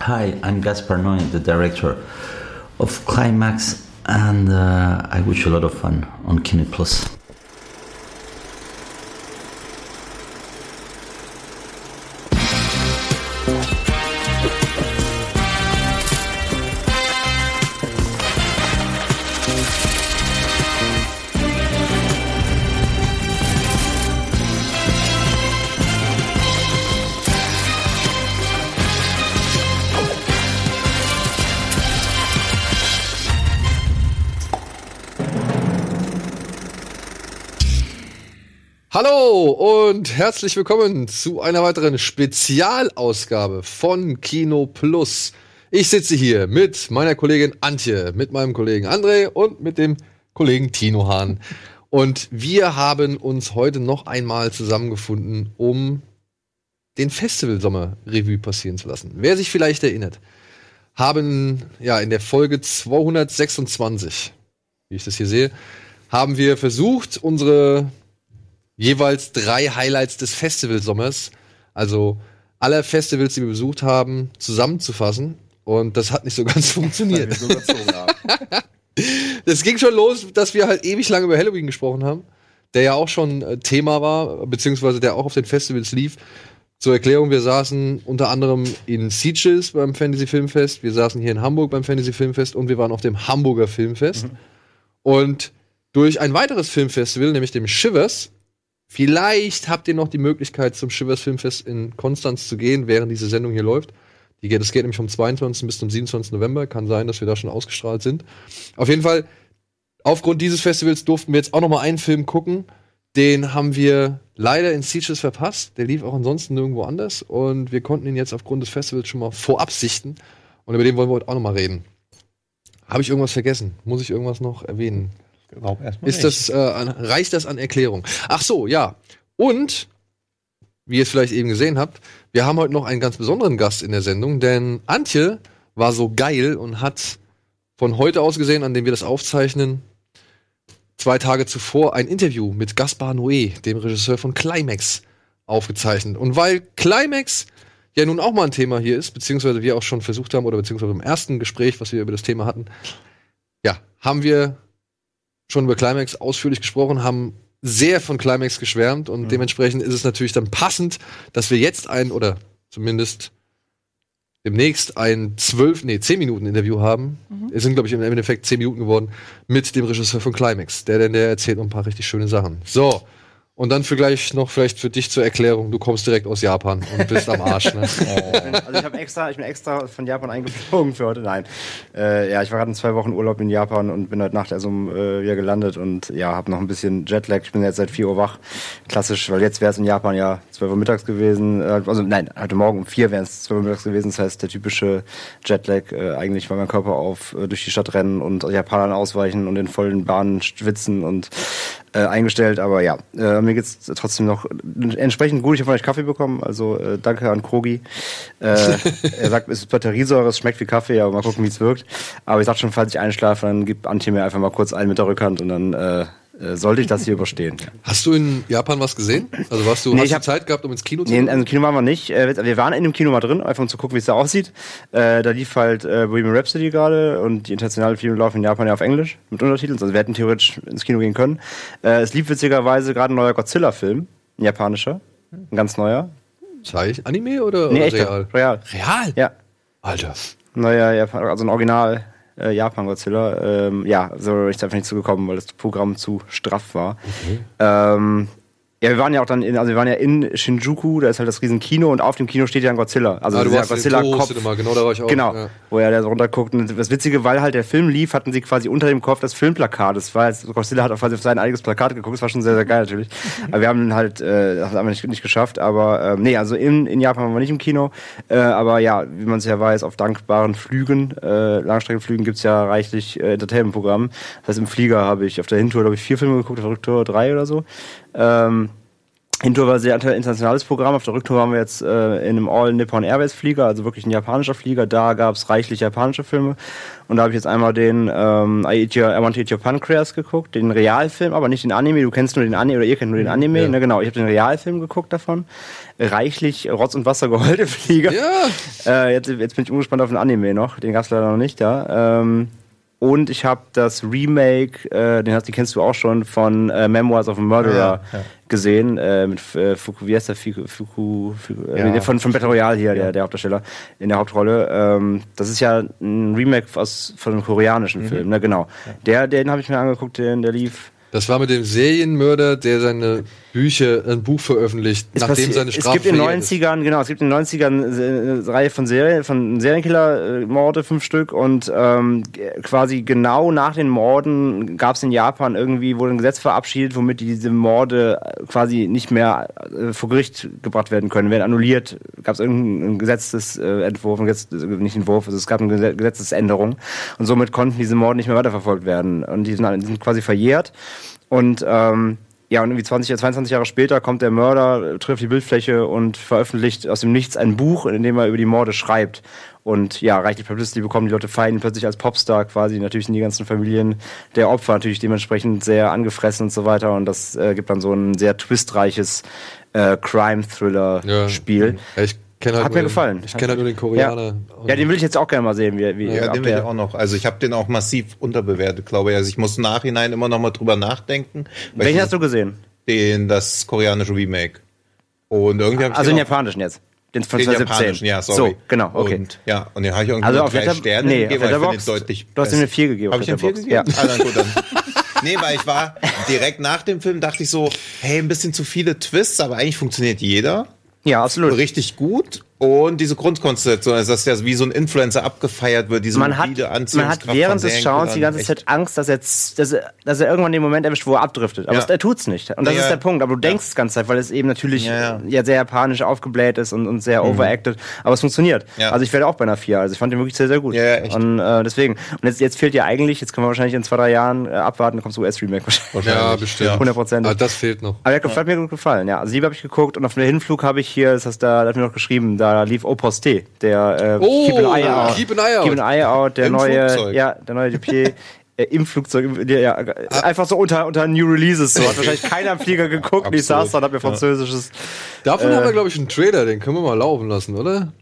Hi, I'm Gaspar Noy, the director of Climax, and uh, I wish you a lot of fun on Kino Plus. Und herzlich willkommen zu einer weiteren Spezialausgabe von Kino Plus. Ich sitze hier mit meiner Kollegin Antje, mit meinem Kollegen André und mit dem Kollegen Tino Hahn. Und wir haben uns heute noch einmal zusammengefunden, um den Festivalsommer-Revue passieren zu lassen. Wer sich vielleicht erinnert, haben ja in der Folge 226, wie ich das hier sehe, haben wir versucht, unsere jeweils drei Highlights des Festivalsommers, also aller Festivals, die wir besucht haben, zusammenzufassen. Und das hat nicht so ganz funktioniert. Das ging schon los, dass wir halt ewig lange über Halloween gesprochen haben, der ja auch schon äh, Thema war, beziehungsweise der auch auf den Festivals lief. Zur Erklärung, wir saßen unter anderem in Sieges beim Fantasy Filmfest, wir saßen hier in Hamburg beim Fantasy Filmfest und wir waren auf dem Hamburger Filmfest. Mhm. Und durch ein weiteres Filmfestival, nämlich dem Shivers, Vielleicht habt ihr noch die Möglichkeit, zum Shivers Filmfest in Konstanz zu gehen, während diese Sendung hier läuft. Die geht, das geht nämlich vom 22. bis zum 27. November. Kann sein, dass wir da schon ausgestrahlt sind. Auf jeden Fall, aufgrund dieses Festivals durften wir jetzt auch noch mal einen Film gucken. Den haben wir leider in Sieges verpasst. Der lief auch ansonsten nirgendwo anders. Und wir konnten ihn jetzt aufgrund des Festivals schon mal vorab sichten. Und über den wollen wir heute auch noch mal reden. Habe ich irgendwas vergessen? Muss ich irgendwas noch erwähnen? Glaub erstmal Ist das, äh, an, reicht das an Erklärung? Ach so, ja. Und, wie ihr es vielleicht eben gesehen habt, wir haben heute noch einen ganz besonderen Gast in der Sendung, denn Antje war so geil und hat von heute aus gesehen, an dem wir das aufzeichnen, zwei Tage zuvor ein Interview mit Gaspar Noé, dem Regisseur von Climax, aufgezeichnet. Und weil Climax ja nun auch mal ein Thema hier ist, beziehungsweise wir auch schon versucht haben, oder beziehungsweise im ersten Gespräch, was wir über das Thema hatten, ja, haben wir schon über Climax ausführlich gesprochen, haben sehr von Climax geschwärmt und dementsprechend ist es natürlich dann passend, dass wir jetzt ein oder zumindest demnächst ein zwölf, nee, zehn Minuten Interview haben. Es sind, glaube ich, im Endeffekt zehn Minuten geworden mit dem Regisseur von Climax. Der denn der erzählt noch ein paar richtig schöne Sachen. So. Und dann für gleich noch vielleicht für dich zur Erklärung, du kommst direkt aus Japan und bist am Arsch, ne? Also ich habe extra, ich bin extra von Japan eingeflogen für heute. Nein, äh, ja, ich war gerade in zwei Wochen Urlaub in Japan und bin heute Nacht erst um äh, wieder gelandet und ja, habe noch ein bisschen Jetlag. Ich bin jetzt seit 4 Uhr wach, klassisch, weil jetzt wäre es in Japan ja 12 Uhr mittags gewesen. Äh, also nein, heute Morgen um 4 wäre es 12 Uhr mittags gewesen. Das heißt der typische Jetlag äh, eigentlich, weil mein Körper auf äh, durch die Stadt rennen und Japanern ausweichen und in vollen Bahnen schwitzen und äh, eingestellt. Aber ja, äh, mir geht's trotzdem noch entsprechend gut. Ich habe von euch Kaffee bekommen, also äh, danke an Krogi. Äh, er sagt, es ist Batteriesäure, es schmeckt wie Kaffee, aber mal gucken, wie es wirkt. Aber ich sag schon, falls ich einschlafe, dann gibt Antje mir einfach mal kurz einen mit der Rückhand und dann äh, sollte ich das hier überstehen. Hast du in Japan was gesehen? Also warst du, Nee, hast ich du hab- Zeit gehabt, um ins Kino zu Nee, gehen? also im Kino waren wir nicht. Äh, Wir waren in dem Kino mal drin, einfach um zu gucken, wie es da aussieht. Äh, Da lief halt äh, Bohemian Rhapsody gerade und die internationalen Filme laufen in Japan ja auf Englisch mit Untertiteln. Also wir hätten theoretisch ins Kino gehen können. Äh, Es lief witzigerweise gerade ein neuer Godzilla-Film, ein japanischer, ein ganz neuer. Zeich Anime oder, Nee, oder echter, real? real. Real? Ja, Alter. neuer Japan, also ein Original äh, Japan-Godzilla. Ähm, ja, so ich einfach nicht zugekommen, weil das Programm zu straff war. Ähm, ja, wir waren ja auch dann in, also wir waren ja in Shinjuku, da ist halt das riesen Kino und auf dem Kino steht ja ein Godzilla. Also Ah, du warst in dem Godzilla-Kopf. Cinema, genau, da war ich auch. Genau, Ja. wo er da so runterguckt. Und das Witzige, weil halt der Film lief, hatten sie quasi unter dem Kopf das Filmplakat. Das war jetzt, Godzilla hat auch quasi auf sein eigenes Plakat geguckt. Das war schon sehr, sehr geil natürlich. Aber wir haben halt, äh, das haben wir nicht, nicht geschafft. Aber ähm, nee, also in, in Japan waren wir nicht im Kino. Äh, aber ja, wie man es ja weiß, auf dankbaren Flügen, äh, Langstreckenflügen gibt's ja reichlich äh, Entertainment-Programm. Das heißt, im Flieger habe ich auf der Hintour, glaube ich, vier Filme geguckt, auf der Rücktour drei oder so. Ähm, Hintour war sehr internationales Programm. Auf der Rücktour waren wir jetzt äh, in einem All Nippon Airways Flieger, also wirklich ein japanischer Flieger. Da gab es reichlich japanische Filme. Und da habe ich jetzt einmal den ähm, I, Eat Your, I Want to Eat Your Pancreas geguckt, den Realfilm, aber nicht den Anime. Du kennst nur den Anime oder ihr kennt nur den Anime. Ja. Ne, genau, ich habe den Realfilm geguckt davon. Reichlich Rotz und Wasser geholt im Flieger. Ja. Äh, jetzt, jetzt bin ich umgespannt auf den Anime noch. Den gab es leider noch nicht da. Ähm, und ich habe das Remake, äh, den, hast, den kennst du auch schon, von äh, Memoirs of a Murderer Ja, ja. gesehen. Äh, mit äh, Fuku, wie heißt der? Fuku, Fuku, Fuku äh, Ja. von, von Battle Royale hier, der, der Hauptdarsteller in der Hauptrolle. Ähm, das ist ja ein Remake aus, von einem koreanischen Mhm. Film, ne, genau. Der, den habe ich mir angeguckt, den, der lief. Das war mit dem Serienmörder, der seine Bücher, ein Buch veröffentlicht, Es nachdem seine es Strafe gibt in den verjährt ist. 90ern, genau, es gibt in den 90ern eine Reihe von Serien, von Serienkiller-Morde, fünf Stück und ähm, quasi genau nach den Morden gab es in Japan irgendwie, wurde ein Gesetz verabschiedet, womit diese Morde äh, quasi nicht mehr äh, vor Gericht gebracht werden können, werden annulliert. Gab es irgendeinen Gesetzesentwurf, Gesetz, äh, nicht Entwurf, also es gab eine Gesetz- Gesetzesänderung und somit konnten diese Morde nicht mehr weiterverfolgt werden und die sind, die sind quasi verjährt und ähm, ja, und irgendwie 20, 22 Jahre später kommt der Mörder, trifft die Bildfläche und veröffentlicht aus dem Nichts ein Buch, in dem er über die Morde schreibt. Und ja, reichlich Publicity bekommen, die Leute feiern plötzlich als Popstar quasi. Natürlich sind die ganzen Familien der Opfer natürlich dementsprechend sehr angefressen und so weiter. Und das äh, gibt dann so ein sehr twistreiches äh, Crime-Thriller-Spiel. Ja, kenn halt Hat mir den- gefallen. Ich kenne halt nur den Koreaner. Ja, den will ich jetzt auch gerne mal sehen, wie, wie Ja, den will ich auch noch. Also ich habe den auch massiv unterbewertet, glaube ich. Also ich muss im Nachhinein immer noch mal drüber nachdenken. Welchen hast du gesehen? den das koreanische Remake. Und irgendwie habe ich Also den japanischen jetzt. Den von den 2017. japanischen, ja, sorry. So, genau, okay. Und, ja, und den habe ich irgendwie Also auf drei Letter- Sterne nee, gegeben, auf den deutlich du hast ihm eine 4 gegeben Habe ich ihm 4 Letterboxd, gegeben? ja. Ah, dann gut, dann. Nee, weil ich war direkt nach dem Film, dachte ich so, hey, ein bisschen zu viele Twists, aber eigentlich funktioniert jeder Ja, absolut. richtig gut. Und diese Grundkonstellation, also dass ja wie so ein Influencer abgefeiert wird, diese man hat, man hat während des Schauens die ganze Echt. Zeit Angst, dass er, dass er, dass er irgendwann den Moment erwischt, wo er abdriftet. Aber Ja. es- er tut's nicht. Und das Ja, ist ja. der Punkt. Aber du denkst es ganze Zeit, weil es eben natürlich Ja, ja. ja, sehr japanisch aufgebläht ist und, und sehr overacted. Aber es funktioniert. Ja. Also ich werde auch bei einer 4. Also ich fand den wirklich sehr, sehr gut. Ja, ja, echt. Und äh, deswegen. Und jetzt, jetzt fehlt ja eigentlich, jetzt können wir wahrscheinlich in zwei, drei Jahren äh, abwarten, dann kommt das US-Remake wahrscheinlich. Ja, bestimmt. Ja. 100%. Ah, das fehlt noch. Aber der hat mir gut gefallen, ja. Also Liebe habe ich geguckt und auf dem Hinflug habe ich hier, das da, da hat mir noch geschrieben, da lief Oposte, der äh, Oh, Keep an Eye Out. Keep an Eye Out. Keep an Eye Out, der Im neue, Flugzeug. ja, der neue Dupier. äh, Im Flugzeug, im- ja, einfach so unter, unter New Releases, so hat wahrscheinlich keiner am Flieger geguckt, ich saß da und hab mir französisches. Davon Äh. haben wir, glaube ich, einen Trailer, den können wir mal laufen lassen, oder?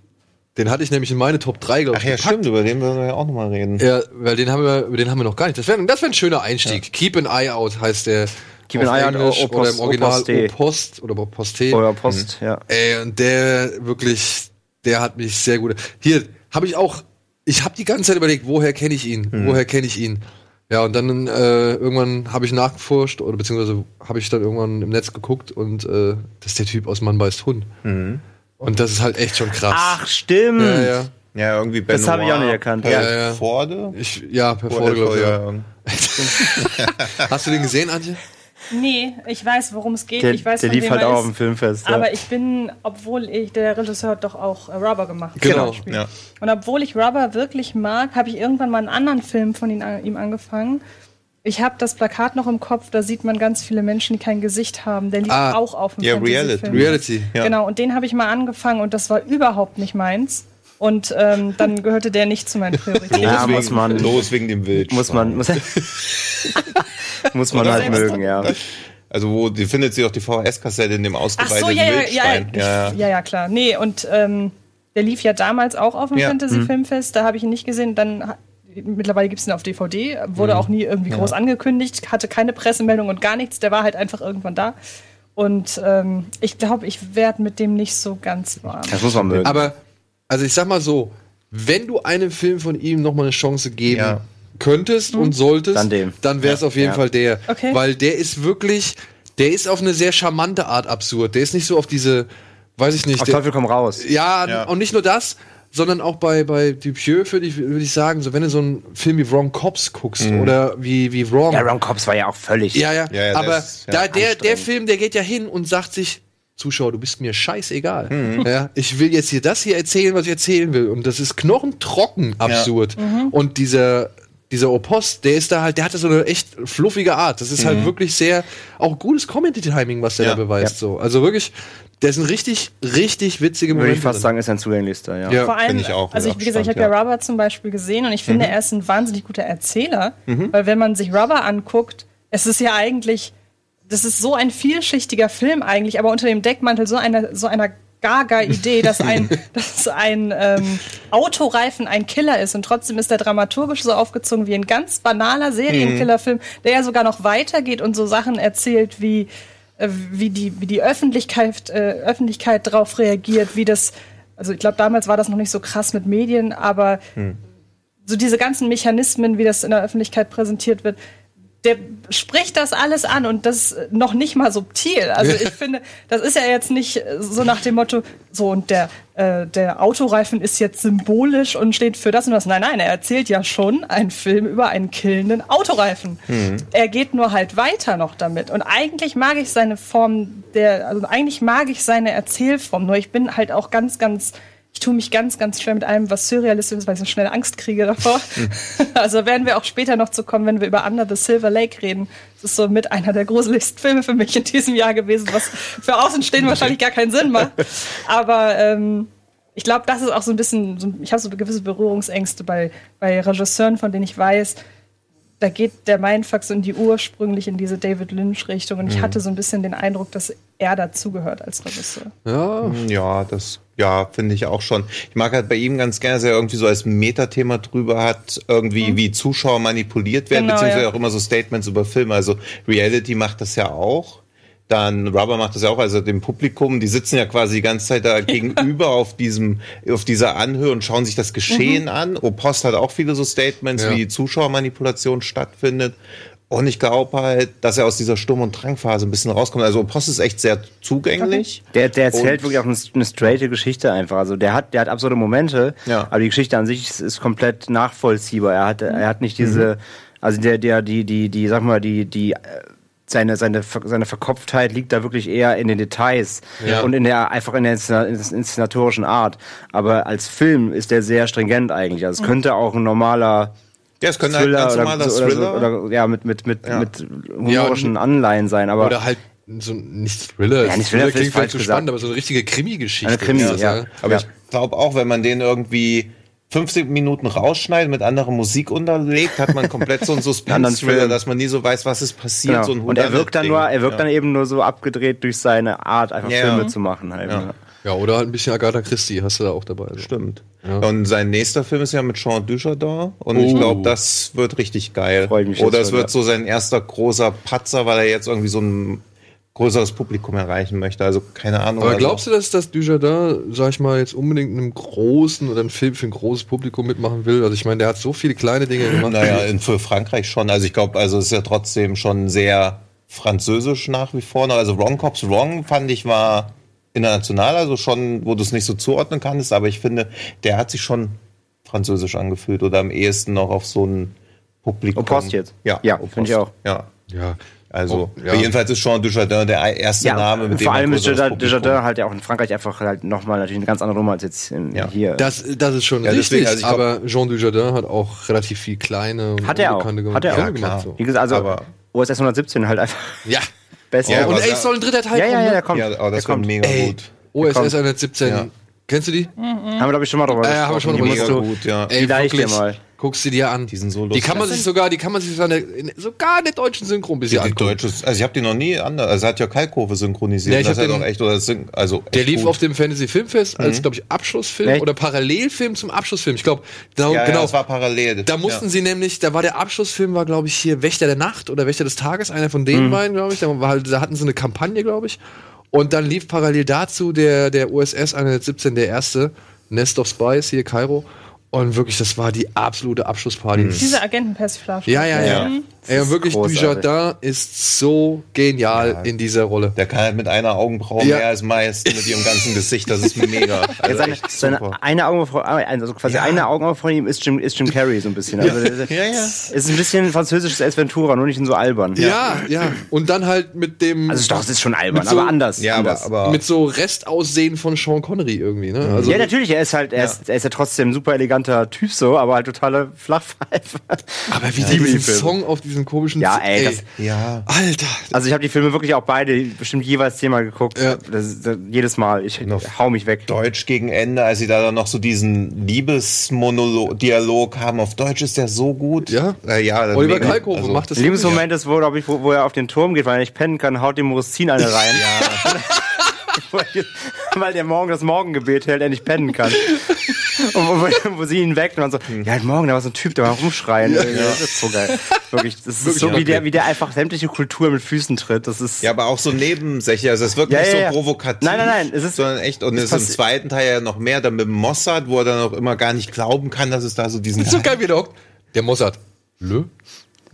Den hatte ich nämlich in meine Top 3, glaube ich. Ach ja, gepackt. stimmt, über den würden wir ja auch nochmal reden. Ja, weil den haben wir, über den haben wir noch gar nicht. Das wäre das wär ein schöner Einstieg. Keep an Eye Out heißt der. Keep an Eye Out, Englisch O- oder im Original Oposte. Opost oder Oposte. Oder Post, ja. Ey, und der wirklich, der hat mich sehr gut. Hier habe ich auch, ich habe die ganze Zeit überlegt, woher kenne ich ihn? Woher kenne ich ihn? Ja, und dann äh, irgendwann habe ich nachgeforscht oder beziehungsweise habe ich dann irgendwann im Netz geguckt und äh, das ist der Typ aus Mann beißt Hund. Und das ist halt echt schon krass. Ach, stimmt. ja, ja. Ja, irgendwie Ben Das habe ich auch nicht erkannt. Per Ja, ja. Forde? Ich, ja, per Forde, glaube ich. Ja. Hast du den gesehen, Antje? Nee, ich weiß, worum es geht. Der, ich weiß, der lief halt auch auf dem Filmfest. Aber ja. ich bin, obwohl ich, der Regisseur hat doch auch äh, Rubber gemacht. Genau. Ja. Und obwohl ich Rubber wirklich mag, habe ich irgendwann mal einen anderen Film von ihm, ihm angefangen. Ich habe das Plakat noch im Kopf, da sieht man ganz viele Menschen, die kein Gesicht haben. Der lief Ah, auch auf dem ja, Fantasy-Film. Reality. Ja. Genau, und den habe ich mal angefangen und das war überhaupt nicht meins. Und ähm, dann gehörte der nicht zu meinen Prioritäten. Ja, Los muss wegen- man- Los wegen dem Wild. muss man, muss, muss man halt mögen, ja. Also wo die findet sie doch die VHS-Kassette in dem Ach ausgeweiteten so, ja, ja, ja, Wildschwein. ja, ja, ja, ja, klar. Nee, und ähm, der lief ja damals auch auf dem Ja. Fantasy-Filmfest, da habe ich ihn nicht gesehen. Dann mittlerweile gibt es ihn auf DVD, wurde auch nie irgendwie groß angekündigt, hatte keine Pressemeldung und gar nichts, der war halt einfach irgendwann da. Und ähm, ich glaube, ich werde mit dem nicht so ganz warm. Das muss man mögen. Aber, also ich sag mal so, wenn du einem Film von ihm noch mal eine Chance geben Ja. könntest und solltest, Dann dann wäre es auf jeden Ja. Fall der. Okay. Weil der ist wirklich, der ist auf eine sehr charmante Art absurd. Der ist nicht so auf diese, weiß ich nicht. Auf der, Teufel komm raus. ja, Ja. und nicht nur das, sondern auch bei, bei Dupieux würde ich, würd ich sagen, so wenn du so einen Film wie Wrong Cops guckst oder wie, wie Wrong. Ja, Ron Cops war ja auch völlig. Ja, ja. Ja, ja, aber ja, da, der, der. Film, der geht ja hin und sagt sich, Zuschauer, du bist mir scheißegal. Mhm. Ja, ich will jetzt hier das hier erzählen, was ich erzählen will. Und das ist knochentrocken absurd. Und dieser dieser Opost, der ist da halt, der hatte so eine echt fluffige Art. Das ist halt wirklich sehr, auch gutes Comedy-Timing, was der Ja, da beweist. So. Also wirklich, der sind richtig, richtig witzige Würde Momente. ich fast drin. sagen, ist ein zugänglichster, ja. Ja. Vor allem, Finde ich auch, also ich, wie gesagt, ich habe ja ja. Rubber zum Beispiel gesehen und ich finde, er ist ein wahnsinnig guter Erzähler, weil wenn man sich Rubber anguckt, es ist ja eigentlich, das ist so ein vielschichtiger Film eigentlich, aber unter dem Deckmantel so einer, so einer gaga Idee, dass ein, dass ein ähm, Autoreifen ein Killer ist und trotzdem ist der dramaturgisch so aufgezogen wie ein ganz banaler Serienkillerfilm, der ja sogar noch weitergeht und so Sachen erzählt wie äh, wie die, wie die Öffentlichkeit, äh, Öffentlichkeit darauf reagiert, wie das, also ich glaube, damals war das noch nicht so krass mit Medien, aber so diese ganzen Mechanismen, wie das in der Öffentlichkeit präsentiert wird, der spricht das alles an und das noch nicht mal subtil. Also ich finde, das ist ja jetzt nicht so nach dem Motto, so und der, äh, der Autoreifen ist jetzt symbolisch und steht für das und das. Nein, nein, er erzählt ja schon einen Film über einen killenden Autoreifen. Er geht nur halt weiter noch damit. Und eigentlich mag ich seine Form der, also eigentlich mag ich seine Erzählform, nur ich bin halt auch ganz, ganz ich tue mich ganz, ganz schwer mit allem, was surrealistisch ist, weil ich so schnell Angst kriege davor. Also werden wir auch später noch zu kommen, wenn wir über Under the Silver Lake reden. Das ist so mit einer der gruseligsten Filme für mich in diesem Jahr gewesen, was für Außenstehende wahrscheinlich gar keinen Sinn macht. Aber ähm, ich glaube, das ist auch so ein bisschen, so, ich habe so gewisse Berührungsängste bei, bei Regisseuren, von denen ich weiß, da geht der Mindfuck so in die ursprünglich in diese David Lynch-Richtung. Und ich hatte so ein bisschen den Eindruck, dass er dazugehört als Regisseur. Ja, Ja, das, ja, finde ich auch schon. Ich mag halt bei ihm ganz gerne, dass er irgendwie so als Metathema drüber hat, irgendwie wie Zuschauer manipuliert werden, Genau, beziehungsweise ja. auch immer so Statements über Filme. Also Reality macht das ja auch. Dann Rubber macht das ja auch, also dem Publikum, die sitzen ja quasi die ganze Zeit da gegenüber auf diesem, auf dieser Anhöhe und schauen sich das Geschehen Mhm. an. Opost hat auch viele so Statements, Ja. wie Zuschauermanipulation stattfindet. Und ich glaube halt, dass er aus dieser Sturm- und Drangphase ein bisschen rauskommt. Also Opost ist echt sehr zugänglich. Der, der erzählt Und- wirklich auch eine, eine straighte Geschichte einfach. Also der hat, der hat absurde Momente, Ja. aber die Geschichte an sich ist, ist komplett nachvollziehbar. Er hat, er hat nicht diese, also der, der, die, die, die, sag mal, die, die, äh, seine, seine, seine Verkopftheit liegt da wirklich eher in den Details Ja. und in der, einfach in der Inszena- inszenatorischen Art. Aber als Film ist der sehr stringent eigentlich. Also es könnte auch ein normaler, Ja, es könnte halt ein Thriller ganz oder, normaler oder, so, Thriller. oder ja mit mit mit Ja. mit humorischen Ja, Anleihen sein, aber oder halt so ein- nicht Thriller. Ja, nicht Thriller, klingt vielleicht zu gesagt. spannend, aber so eine richtige Krimi-Geschichte. Eine Krimi, ja. Aber Ja. ich glaube auch, wenn man den irgendwie 50 Minuten rausschneidet, mit anderer Musik unterlegt, hat man komplett so einen Suspense-Thriller, dass man nie so weiß, was ist passiert. Genau. So ein und er wirkt dann nur, er wirkt ja. dann eben nur so abgedreht durch seine Art, einfach Ja. Filme zu machen halt. Ja. ne? Ja, oder halt ein bisschen Agatha Christie hast du da auch dabei. So. Stimmt. Ja. Und sein nächster Film ist ja mit Jean Dujardin und ich Oh. glaube, das wird richtig geil. Freu ich mich Oder es wird ja. so sein erster großer Patzer, weil er jetzt irgendwie so ein größeres Publikum erreichen möchte. Also keine Ahnung. Aber also, glaubst du, dass das Dujardin, sag ich mal, jetzt unbedingt in einem großen oder einen Film für ein großes Publikum mitmachen will? Also ich meine, der hat so viele kleine Dinge gemacht. Naja, in, für Frankreich schon. Also ich glaube, also es ist ja trotzdem schon sehr französisch nach wie vor. noch. Also Wrong Cops Wrong fand ich war international, also schon, wo du es nicht so zuordnen kannst, aber ich finde, der hat sich schon französisch angefühlt oder am ehesten noch auf so ein Publikum. Opost jetzt? Ja, Ja, finde ich auch. Ja. ja. Also, Oh, ja. jedenfalls ist Jean Dujardin der erste Name, mit dem vor man allem ist Desjardins halt ja auch in Frankreich einfach halt nochmal natürlich eine ganz andere Nummer als jetzt in, Ja. hier. Das, das ist schon Ja, richtig, deswegen, also glaub- aber Jean Dujardin hat auch relativ viel kleine und Hat er auch. unbekannte Hat er auch. Ja, gemacht. So. Wie gesagt, also Aber- OSS 117 halt einfach Ja. besser. Ja, und es soll ein dritter Teil ja, ja, kommen. ja, ne? der kommt. Ja, aber das der kommt mega Ey, gut. OSS kommt. 117. Ja. Kennst du die? Haben wir, glaube ich, schon mal drüber Äh, haben wir schon Die drüber du- gut, ja. Ey, Die leih ich dir wirklich, mal. Guckst du dir an. Die sind so Die lustig. kann man sich sogar, die kann man sich sogar in, in, sogar in der deutschen Synchro ein bisschen Die angucken. deutsche, also ich habe die noch nie anders. Also hat ja Kalkofe synchronisiert. Ja, ich das hab ist ja den- doch echt oder syn- also Der echt lief gut. auf dem Fantasy Filmfest als, glaube ich, Abschlussfilm Echt? oder Parallelfilm zum Abschlussfilm. Ich glaube, da, ja, genau. ja, das war parallel. da mussten ja. sie nämlich, da war der Abschlussfilm, war glaube ich hier Wächter der Nacht oder Wächter des Tages, einer von Mhm. den beiden, glaube ich. Da, war halt, da hatten sie eine Kampagne, glaube ich. Und dann lief parallel dazu der, der USS 117, der erste, Nest of Spies, hier Kairo. Und wirklich, das war die absolute Abschlussparty. Mhm. Diese Agentenpersiflage. Ja, ja, ja. Mhm. Ey, wirklich, großartig. Dujardin ist so genial Ja. in dieser Rolle. Der kann halt mit einer Augenbraue Ja. mehr als meist mit ihrem ganzen Gesicht. Das ist mega. Ja, Also seine, seine eine Augenbraue, also quasi Ja. eine Augenbraue von ihm ist Jim, ist Jim Carrey so ein bisschen. Also, Ja, ja. Es ist ein bisschen französisches Ace Ventura, nur nicht in so albern. Ja, ja. Und dann halt mit dem. Also doch, es ist schon albern, so- aber anders. Ja, aber, anders. aber mit so Restaussehen von Sean Connery irgendwie, ne? Also, ja, natürlich, er ist halt, er, ist, er ist ja trotzdem ein super eleganter Typ so, aber halt totale Flachpfeife. aber wie Ja. der diesen. Song auf diesem komischen Ja, ey, das- ja. Alter. Also ich habe die Filme wirklich auch beide bestimmt jeweils zehnmal geguckt. Ja. Das, das, jedes Mal. Ich Noch hau mich weg. Deutsch gegen Ende, als sie da dann noch so diesen Liebesmonolog-Dialog haben. Auf Deutsch ist der so gut. Ja. äh, ja Oliver. Kalkofe Also, macht das Der Liebesmoment ist, wo, ich, wo, wo er auf den Turm geht, weil er nicht pennen kann, haut dem Moussin eine rein. weil der morgen das Morgengebet hält, er nicht pennen kann. Und wo, wo, wo sie ihn weckt und dann so, ja, Morgen, da war so ein Typ, der war rumschreien. Das ist so geil. Wirklich, das ist Wirklich, so, ja. wie der, wie der einfach sämtliche Kultur mit Füßen tritt. Das ist, Ja, aber auch so nebensächlich. Also es wirkt Ja, nicht ja, so ja. provokativ. Nein, nein, nein, es ist- sondern echt. Und es ist im zweiten Teil ja noch mehr, dann mit dem Mossad, wo er dann auch immer gar nicht glauben kann, dass es da so diesen. Das ist so geil, wie der hockt. Der Mossad. Lö?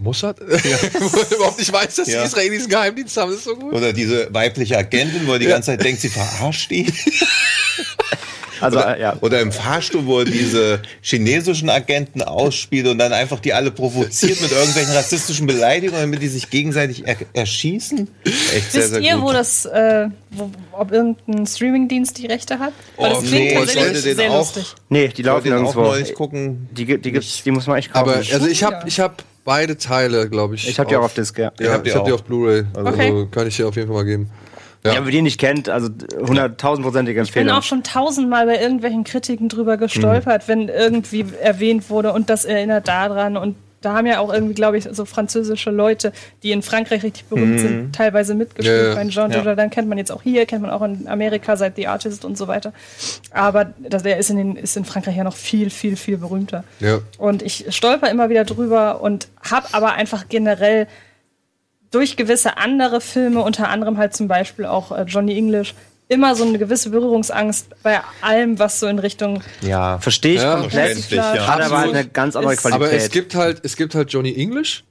Mossad? Wo er überhaupt nicht weiß, dass Ja. die Israelis einen Geheimdienst haben. Das ist so gut. Oder diese weibliche Agentin, wo er die ganze Zeit denkt, sie verarscht ihn. also, Oder, äh, ja. oder im Fahrstuhl, wo er diese chinesischen Agenten ausspielt und dann einfach die alle provoziert mit irgendwelchen rassistischen Beleidigungen, damit die sich gegenseitig er erschießen. Echt sehr, Wisst sehr ihr, gut. wo das, äh, wo, ob irgendein Streamingdienst die Rechte hat? Weil Oh, das klingt nee, ich tatsächlich sehr auch- lustig. Nee, die laufen den auch gucken. Die, gibt- die, gibt's, die muss man echt kaufen. Aber also ich habe Ja. ich hab beide Teile, glaube ich. ich habe die auch auf Disc, ja. Ja, hab die ich habe die auch. auf Blu-ray. Also Okay. kann ich dir auf jeden Fall mal geben. Ja, Ja. wer die nicht kennt, also hunderttausendprozentige Ich bin Empfehlung. auch schon tausendmal bei irgendwelchen Kritiken drüber gestolpert, wenn irgendwie erwähnt wurde und das erinnert daran. Und da haben ja auch irgendwie, glaube ich, so französische Leute, die in Frankreich richtig berühmt sind, teilweise mitgespielt. Ja. Mein Jean Ja. Dujardin kennt man jetzt auch hier, kennt man auch in Amerika seit The Artist und so weiter. Aber das, der ist in, den, ist in Frankreich ja noch viel, viel, viel berühmter. Ja. Und ich stolper immer wieder drüber und habe aber einfach generell durch gewisse andere Filme, unter anderem halt zum Beispiel auch äh, Johnny English, immer so eine gewisse Berührungsangst bei allem, was so in Richtung Ja. Verstehe ich Ja, komplett. ja. Hat aber eine ganz andere Qualität. Aber es gibt halt, es gibt halt Johnny English,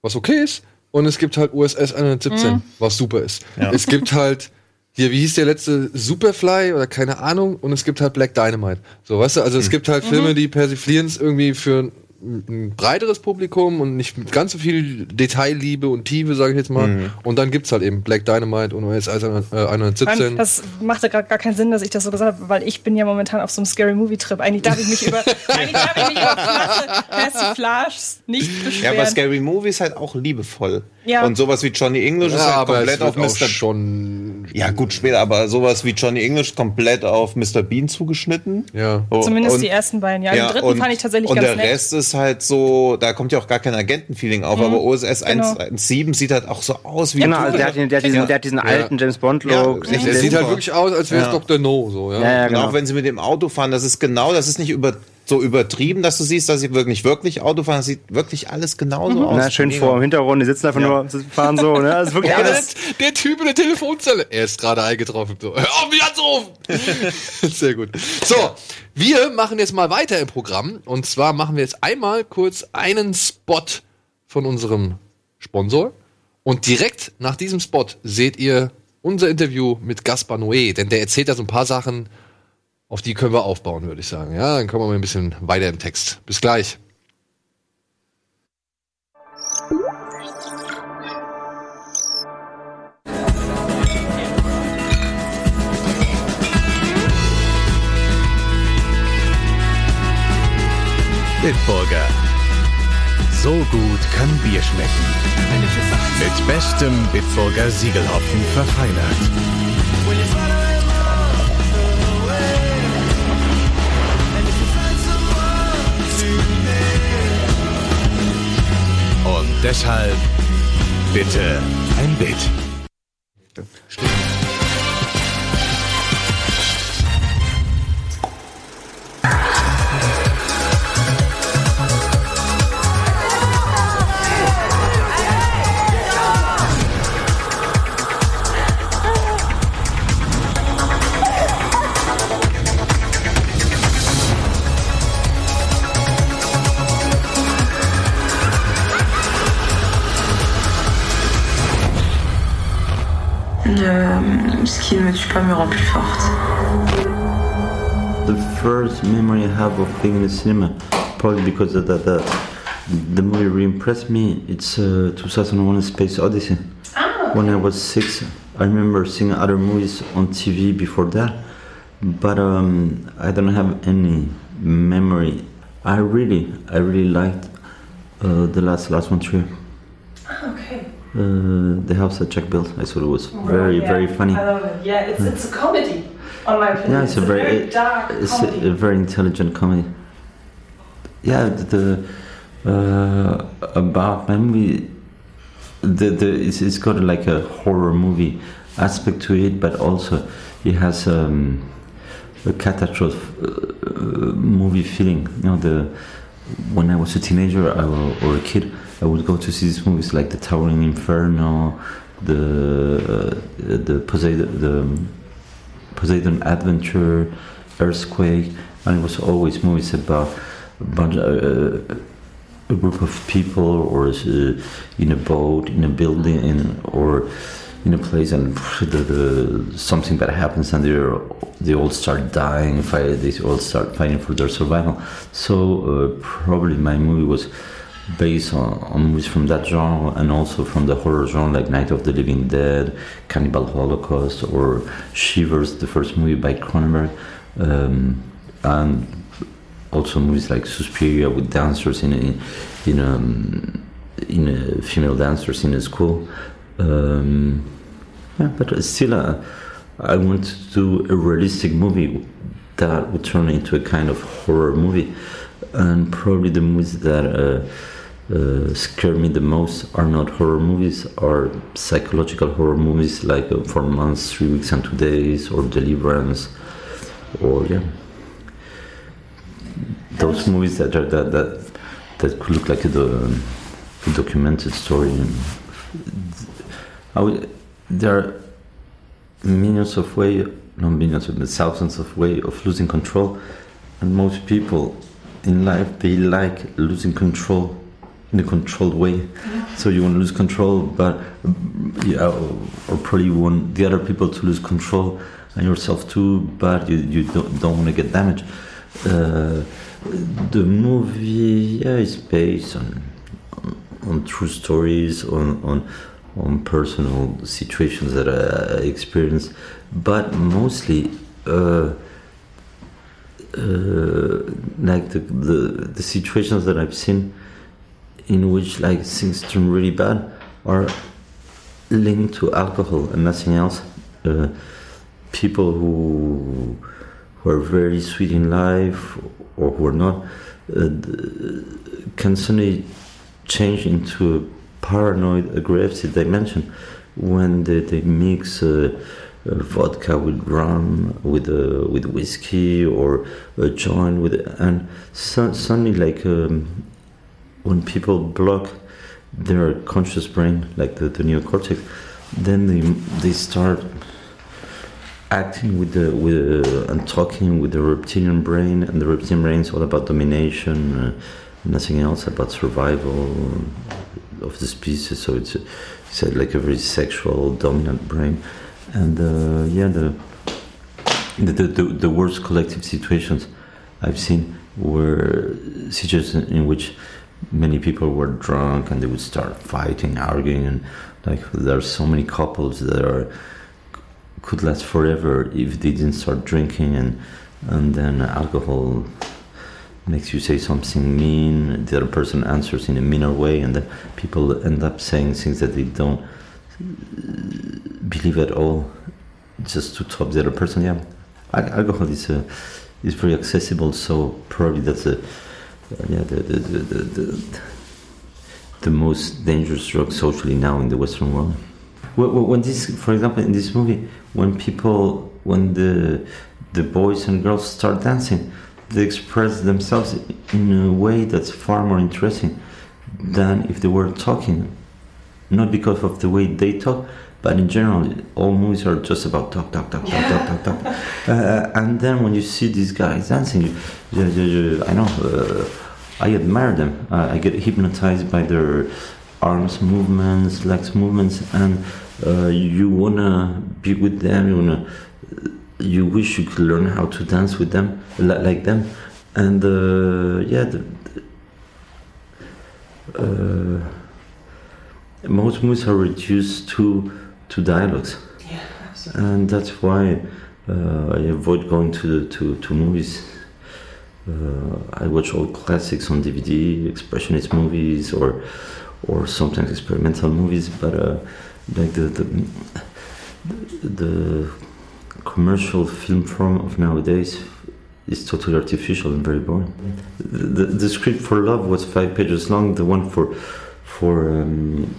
was okay ist, und es gibt halt USS 117, was super ist. Es gibt halt hier, wie hieß der letzte Superfly oder keine Ahnung, und es gibt halt Black Dynamite. So, weißt du, also es gibt halt Filme, die persiflieren es irgendwie für ein, breiteres Publikum und nicht mit ganz so viel Detailliebe und Tiefe, sage ich jetzt mal. Und dann gibt's halt eben Black Dynamite und USS 117. Das machte gerade gar keinen Sinn, dass ich das so gesagt habe, weil ich bin ja momentan auf so einem Scary Movie Trip. Eigentlich darf ich mich über, eigentlich darf ich mich über Persiflages nicht Ja, beschweren. aber Scary Movie ist halt auch liebevoll. Ja. Und sowas wie Johnny English ist ja, halt aber es komplett auf Mr. schon. Ja, gut, später, aber sowas wie Johnny English komplett auf Mr. Bean zugeschnitten. Ja. Oh, Zumindest und- die ersten beiden. Ja, den dritten und, fand ich tatsächlich Und ganz der nett. Mhm. Rest ist halt so, da kommt ja auch gar kein Agentenfeeling auf, aber OSS Genau. 117 sieht halt auch so aus wie Genau, ein also der hat, den, der hat diesen, der hat diesen alten James Bond-Look. Ja. Der sieht halt wirklich aus, als wäre es Ja. Dr. No, so, ja. ja, ja, Und genau. auch wenn sie mit dem Auto fahren, das ist genau, das ist nicht über, so übertrieben, dass du siehst, dass sie wirklich, wirklich Auto fahren. Das sieht wirklich alles genauso aus. Na, schön vor im Hintergrund, die sitzen einfach Ja. nur, fahren so, ne? Das ist wirklich Ja, alles. der, der Typ in der Telefonzelle. Er ist gerade eingetroffen. So. Hör auf, mich anzurufen! Sehr gut. So, wir machen jetzt mal weiter im Programm. Und zwar machen wir jetzt einmal kurz einen Spot von unserem Sponsor. Und direkt nach diesem Spot seht ihr unser Interview mit Gaspar Noé. Denn der erzählt da so ein paar Sachen, auf die können wir aufbauen, würde ich sagen. Ja, dann kommen wir mal ein bisschen weiter im Text. Bis gleich. Bitburger. So gut kann Bier schmecken. Mit bestem Bitburger Siegelhopfen verfeinert. Deshalb bitte ein Bit. euh, ce qui ne me tue pas me rend plus forte. The first memory I have of being in the cinema, probably because of that, that the movie really impressed me. It's uh, 2001: Space Odyssey. When I was six, I remember seeing other movies on TV before that, but um, I don't have any memory. I really, I really liked uh, the last last one too. Uh, the house that Jack built. I thought it was very, very funny. I love it. Yeah, it's, it's a comedy, on my opinion. Yeah, it's, a very, dark it's comedy. a, a very intelligent comedy. Yeah, the, the uh, about movie, the the it's, it's got like a horror movie aspect to it, but also it has um, a catastrophe uh, movie feeling. You know, the when I was a teenager I, or a kid, I would go to see these movies like The Towering Inferno, the uh, the Poseidon, the Poseidon Adventure, Earthquake, and it was always movies about about uh, a group of people or uh, in a boat, in a building, in, or in a place, and the, the, something bad happens, and they they all start dying. They all start fighting for their survival. So uh, probably my movie was based on, on movies from that genre and also from the horror genre like Night of the Living Dead, Cannibal Holocaust, or Shivers, the first movie by Cronenberg, um, and also movies like Suspiria with dancers in a, in a, in a female dancers in a school. Um, yeah, but still, uh, I want to do a realistic movie that would turn into a kind of horror movie. And probably the movies that uh, uh, scare me the most are not horror movies, are psychological horror movies like uh, Four Months, Three Weeks and Two Days, or Deliverance, or yeah, those movies that are that that, that could look like a, do- a documented story. I would, there are millions of ways, not millions, but thousands of ways of losing control, and most people in life they like losing control in a controlled way. So you want to lose control, but yeah, or, probably you want the other people to lose control and yourself too, but you, you don't, don't want to get damaged. Uh, the movie yeah, is based on, on, on true stories, on, on on personal situations that I experienced, but mostly uh, like the, the the situations that I've seen in which like things turn really bad are linked to alcohol and nothing else. Uh, people who who are very sweet in life or who are not uh, can suddenly change into a paranoid aggressive dimension when they, they mix uh, uh, vodka with rum with uh, with whiskey or a joint with and suddenly like um, when people block their conscious brain like the, the neocortex then they they start acting with the with uh, and talking with the reptilian brain and the reptilian brain is all about domination uh, nothing else about survival of the species. So it's, it's like a very sexual dominant brain and uh, yeah the the, the the worst collective situations I've seen were situations in which many people were drunk and they would start fighting arguing and like there are so many couples that are could last forever if they didn't start drinking and and then alcohol makes you say something mean the other person answers in a meaner way and then people end up saying things that they don't believe at all just to top the other person yeah Al- alcohol is a, is very accessible so probably that's a yeah the the, the, the, the most dangerous drug socially now in the western world when when this for example in this movie when people when the the boys and girls start dancing they express themselves in a way that's far more interesting than if they were talking. Not because of the way they talk, but in general, all movies are just about talk, talk, talk, talk, talk, talk, talk. Uh, and then when you see these guys dancing, you, you, you, I know, uh, I admire them. Uh, I get hypnotized by their arms movements, legs movements, and uh, you wanna be with them. You wanna, you wish you could learn how to dance with them, like them, and uh, yeah. The, uh, most movies are reduced to to dialogues, and that's why uh, I avoid going to the, to to movies. Uh, I watch old classics on DVD, expressionist movies, or or sometimes experimental movies. But uh, like the, the the commercial film form of nowadays is totally artificial and very boring. The, the, the script for Love was five pages long. The one for for um,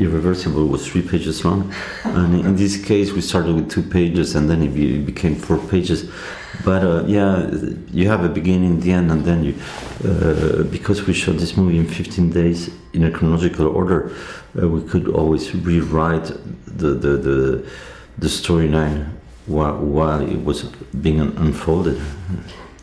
Irreversible was three pages long, and in this case we started with two pages and then it, became four pages. But uh, yeah, you have a beginning, the end, and then you uh, because we shot this movie in 15 days in a chronological order, uh, we could always rewrite the the the, the storyline while, while it was being unfolded.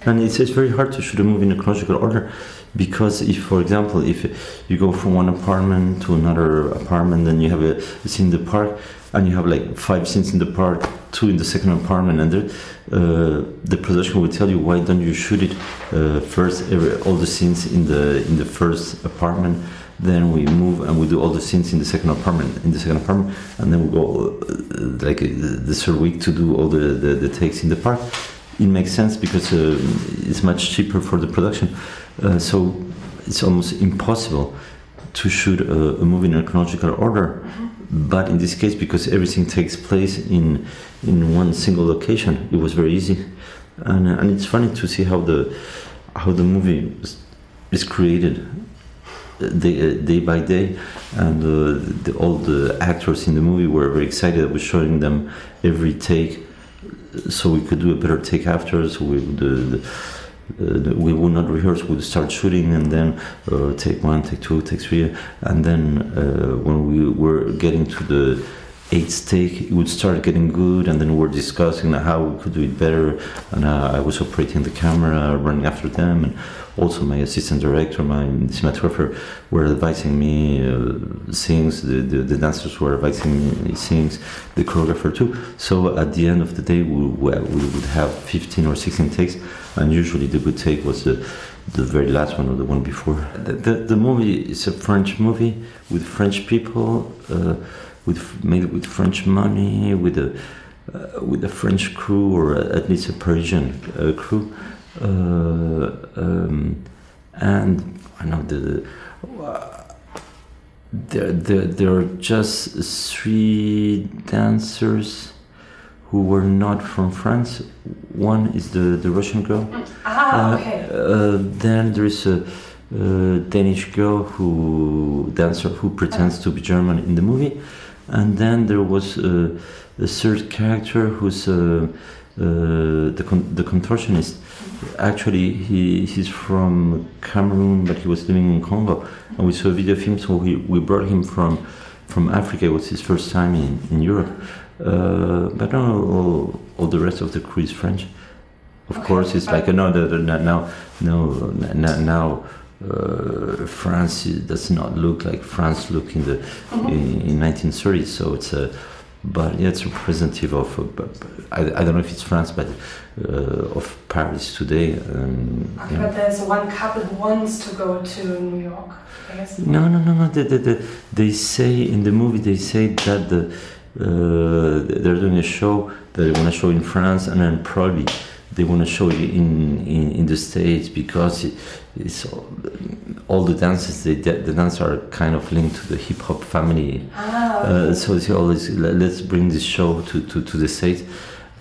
And it's, it's very hard to shoot a movie in a chronological order because if, for example, if you go from one apartment to another apartment, then you have a scene in the park, and you have like five scenes in the park, two in the second apartment, and there, uh, the production will tell you why don't you shoot it uh, first, every, all the scenes in the in the first apartment, then we move and we do all the scenes in the second apartment, in the second apartment, and then we go uh, like uh, the third week to do all the, the, the takes in the park. It makes sense because uh, it's much cheaper for the production. Uh, so it's almost impossible to shoot a, a movie in a chronological order. But in this case, because everything takes place in in one single location, it was very easy, and uh, and it's funny to see how the how the movie is, created day, uh, day by day, and uh, the, all the actors in the movie were very excited. I was showing them every take, so we could do a better take after. So we the, the, uh, we would not rehearse. We would start shooting, and then uh, take one, take two, take three, and then uh, when we were getting to the eighth take, it would start getting good, and then we were discussing how we could do it better. And uh, I was operating the camera, running after them, and also my assistant director, my cinematographer, were advising me uh, things. The, the, the dancers were advising me things. The choreographer too. So at the end of the day, we, we would have 15 or 16 takes, and usually the good take was the the very last one or the one before. The, the, the movie is a French movie with French people, uh, with made with French money, with a uh, with a French crew or at least a Parisian uh, crew, uh, um, and I know the. There, there, there are just three dancers who were not from France. One is the, the Russian girl. Ah, Uh, okay. uh, then there is a, uh Danish girl who dancer who pretends to be German in the movie, and then there was uh, a third character who's uh, uh, the con- the contortionist. Actually, he he's from Cameroon, but he was living in Congo, and we saw a video him. So we, we brought him from from Africa. It was his first time in in Europe. Uh, but no, all, all the rest of the crew is French. Of course, it's like no, no, no, now, no, now, now uh, France does not look like France looked in the in, in 1930s. So it's a, but yeah, it's representative of. Uh, I, I don't know if it's France, but uh, of Paris today. Um, yeah. But there's one couple who wants to go to New York. I guess. No, no, no, no. They, they, they, they say in the movie they say that the uh, they're doing a show that they want to show in France, and then probably they want to show it in, in in the states because it, it's all, all the dances they the dances are kind of linked to the hip hop family. Uh, so they always "Let- let's bring this show to, to, to the states.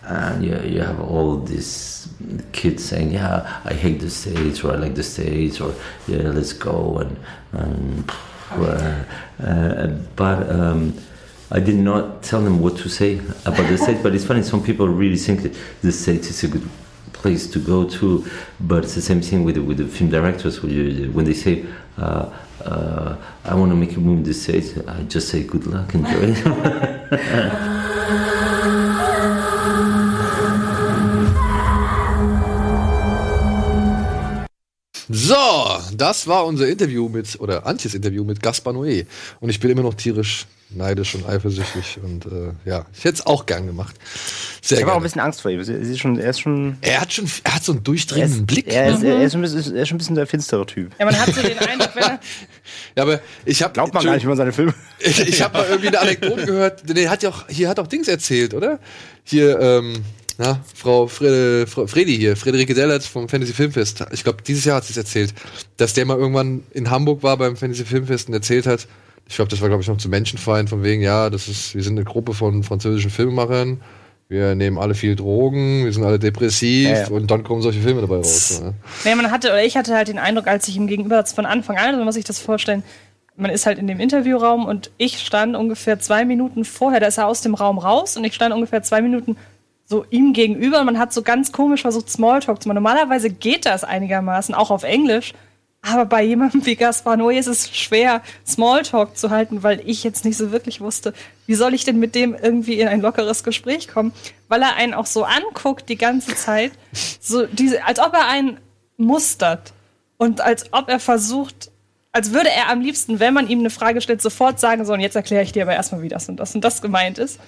And you, you have all these kids saying, "Yeah, I hate the states," or "I like the states," or "Yeah, let's go." And, and uh, uh, but um, I did not tell them what to say about the states. But it's funny; some people really think that the states is a good place to go to. But it's the same thing with the, with the film directors when, they say. Uh, uh, I want to make a movie in the States. I just say good luck, enjoy it. So, das war unser Interview mit, oder Antjes Interview mit Gaspar Noé. Und ich bin immer noch tierisch neidisch und eifersüchtig. Und äh, ja, ich hätte es auch gern gemacht. Sehr Ich habe auch ein bisschen Angst vor ihm. Sie ist schon, er ist schon. Er hat schon, er hat so einen Er durchdringenden ist, Blick. er, ist, ne? er, ist ein bisschen, er ist schon ein bisschen der finstere Typ. Ja, man hat so den Eindruck, wenn er. Ja, aber ich habe Glaubt man gar nicht über seine Filme. Ich, ich habe mal irgendwie eine Anekdote gehört. Nee, hat ja auch, hier hat auch Dings erzählt, oder? Hier, ähm, na, Frau, Fre Frau Fredi hier, Friederike Dellert vom Fantasy Filmfest. Ich glaube, dieses Jahr hat sie es erzählt, dass der mal irgendwann in Hamburg war beim Fantasy Filmfest und erzählt hat, ich glaube, das war, glaube ich, noch zu Menschenfeind, von wegen, ja, das ist, wir sind eine Gruppe von französischen Filmemachern, wir nehmen alle viel Drogen, wir sind alle depressiv Ja, ja. und dann kommen solche Filme dabei raus. Ne? Nee, man hatte, oder ich hatte halt den Eindruck, als ich ihm gegenüber von Anfang an, also man muss sich das vorstellen, man ist halt in dem Interviewraum und ich stand ungefähr zwei Minuten vorher, da ist er aus dem Raum raus und ich stand ungefähr zwei Minuten so ihm gegenüber und man hat so ganz komisch versucht, Smalltalk zu machen. Normalerweise geht das einigermaßen, auch auf Englisch. Aber bei jemandem wie Gaspar Noé ist es schwer, Smalltalk zu halten, weil ich jetzt nicht so wirklich wusste, wie soll ich denn mit dem irgendwie in ein lockeres Gespräch kommen, weil er einen auch so anguckt die ganze Zeit, so diese, als ob er einen mustert und als ob er versucht, als würde er am liebsten, wenn man ihm eine Frage stellt, sofort sagen so, und jetzt erkläre ich dir aber erstmal, wie das und das und das gemeint ist.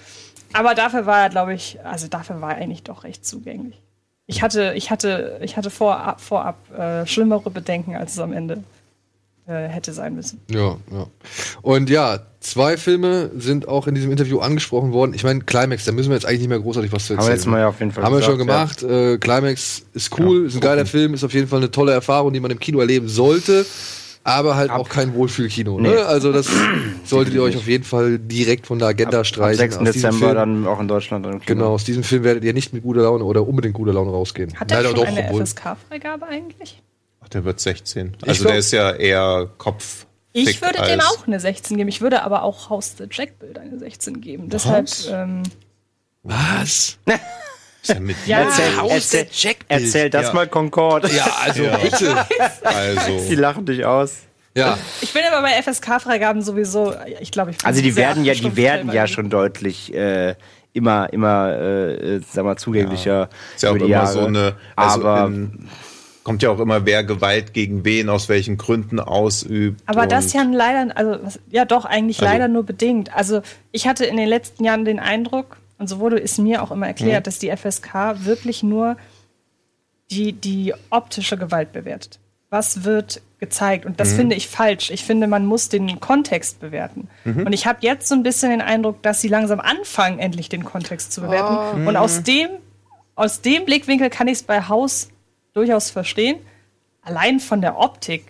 Aber dafür war er, glaube ich, also dafür war er eigentlich doch recht zugänglich. Ich hatte, ich hatte, ich hatte vorab, vorab äh, schlimmere Bedenken, als es am Ende äh, hätte sein müssen. Ja, ja. Und ja, zwei Filme sind auch in diesem Interview angesprochen worden. Ich meine, Climax, da müssen wir jetzt eigentlich nicht mehr großartig was zu Haben erzählen. wir jetzt mal ja auf jeden Fall Haben wir gesagt, schon gemacht. Äh, Climax ist cool, ist ein geiler Film, ist auf jeden Fall eine tolle Erfahrung, die man im Kino erleben sollte. Aber halt auch kein Wohlfühlkino. Ne? Nee. Also das solltet ihr euch auf jeden Fall direkt von der Agenda Am streichen. 6. Aus diesem Dezember Film- dann auch in Deutschland. Im Kino. Genau, aus diesem Film werdet ihr nicht mit guter Laune oder unbedingt guter Laune rausgehen. Hat er Leider schon doch, eine. FSK-Freigabe eigentlich? Ach, der wird 16. Ich Also glaub- der ist ja eher Kopf. Ich würde dem auch eine 16 geben. Ich würde aber auch Haus the Jack-Bild eine 16 geben. Deshalb, ähm, Was? Ist ja mit ja, Erzähl, Haus erzähl, erzähl das Ja. mal Concord. Ja, also bitte. Die Also, lachen dich aus. Ja. ich bin aber bei FSK-Freigaben sowieso, ich glaube, ich bin Also die werden ja, die werden ja schon deutlich äh, immer, immer, äh, äh, sag mal, zugänglicher. ist ja auch immer die Jahre. so eine. Also aber in, kommt ja auch immer, wer Gewalt gegen wen, aus welchen Gründen ausübt. Aber das ja leider, also was, ja doch eigentlich Also- leider nur bedingt. Also ich hatte in den letzten Jahren den Eindruck, und so wurde es mir auch immer erklärt, dass die FSK wirklich nur die, die optische Gewalt bewertet. Was wird gezeigt? Und das finde ich falsch. Ich finde, man muss den Kontext bewerten. Und ich habe jetzt so ein bisschen den Eindruck, dass sie langsam anfangen, endlich den Kontext zu bewerten. Und aus dem, aus dem Blickwinkel kann ich es bei Haus durchaus verstehen. Allein von der Optik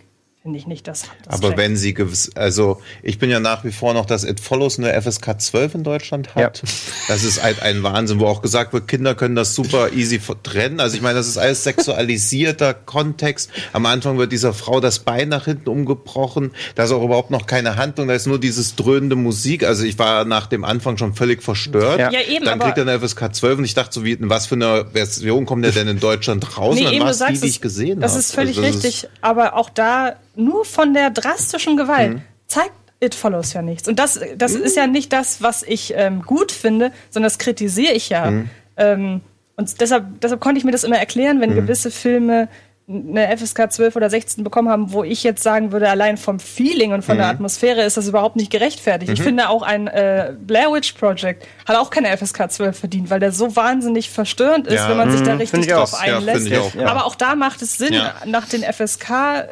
finde ich nicht, dass das Aber checkt. wenn sie gewiss, also ich bin ja nach wie vor noch, dass It Follows eine FSK 12 in Deutschland hat. Das ist halt ein Wahnsinn, wo auch gesagt wird, Kinder können das super easy trennen. Also ich meine, das ist alles sexualisierter Kontext. Am Anfang wird dieser Frau das Bein nach hinten umgebrochen. Da ist auch überhaupt noch keine Handlung, da ist nur dieses dröhnende Musik. Also ich war nach dem Anfang schon völlig verstört. Ja. Ja, eben, Dann kriegt er eine FSK 12 und ich dachte so, wie, in was für eine Version kommt der denn in Deutschland raus? und dann eben, war du es die, die ich gesehen Das habe. ist völlig Also das richtig, aber auch da nur von der drastischen Gewalt Mhm. zeigt It Follows ja nichts. Und das, das ist ja nicht das, was ich ähm, gut finde, sondern das kritisiere ich ja. Mhm. Ähm, und deshalb, deshalb konnte ich mir das immer erklären, Mhm. wenn gewisse Filme eine FSK 12 oder 16 bekommen haben, wo ich jetzt sagen würde, allein vom Feeling und von Mhm. der Atmosphäre ist das überhaupt nicht gerechtfertigt. Ich finde auch ein äh, Blair Witch Project hat auch keine FSK 12 verdient, weil der so wahnsinnig verstörend ist, Ja. wenn man sich da Mhm, richtig auch. drauf Ja, einlässt. ich auch, ja. Aber auch da macht es Sinn, Ja. nach den FSK, äh,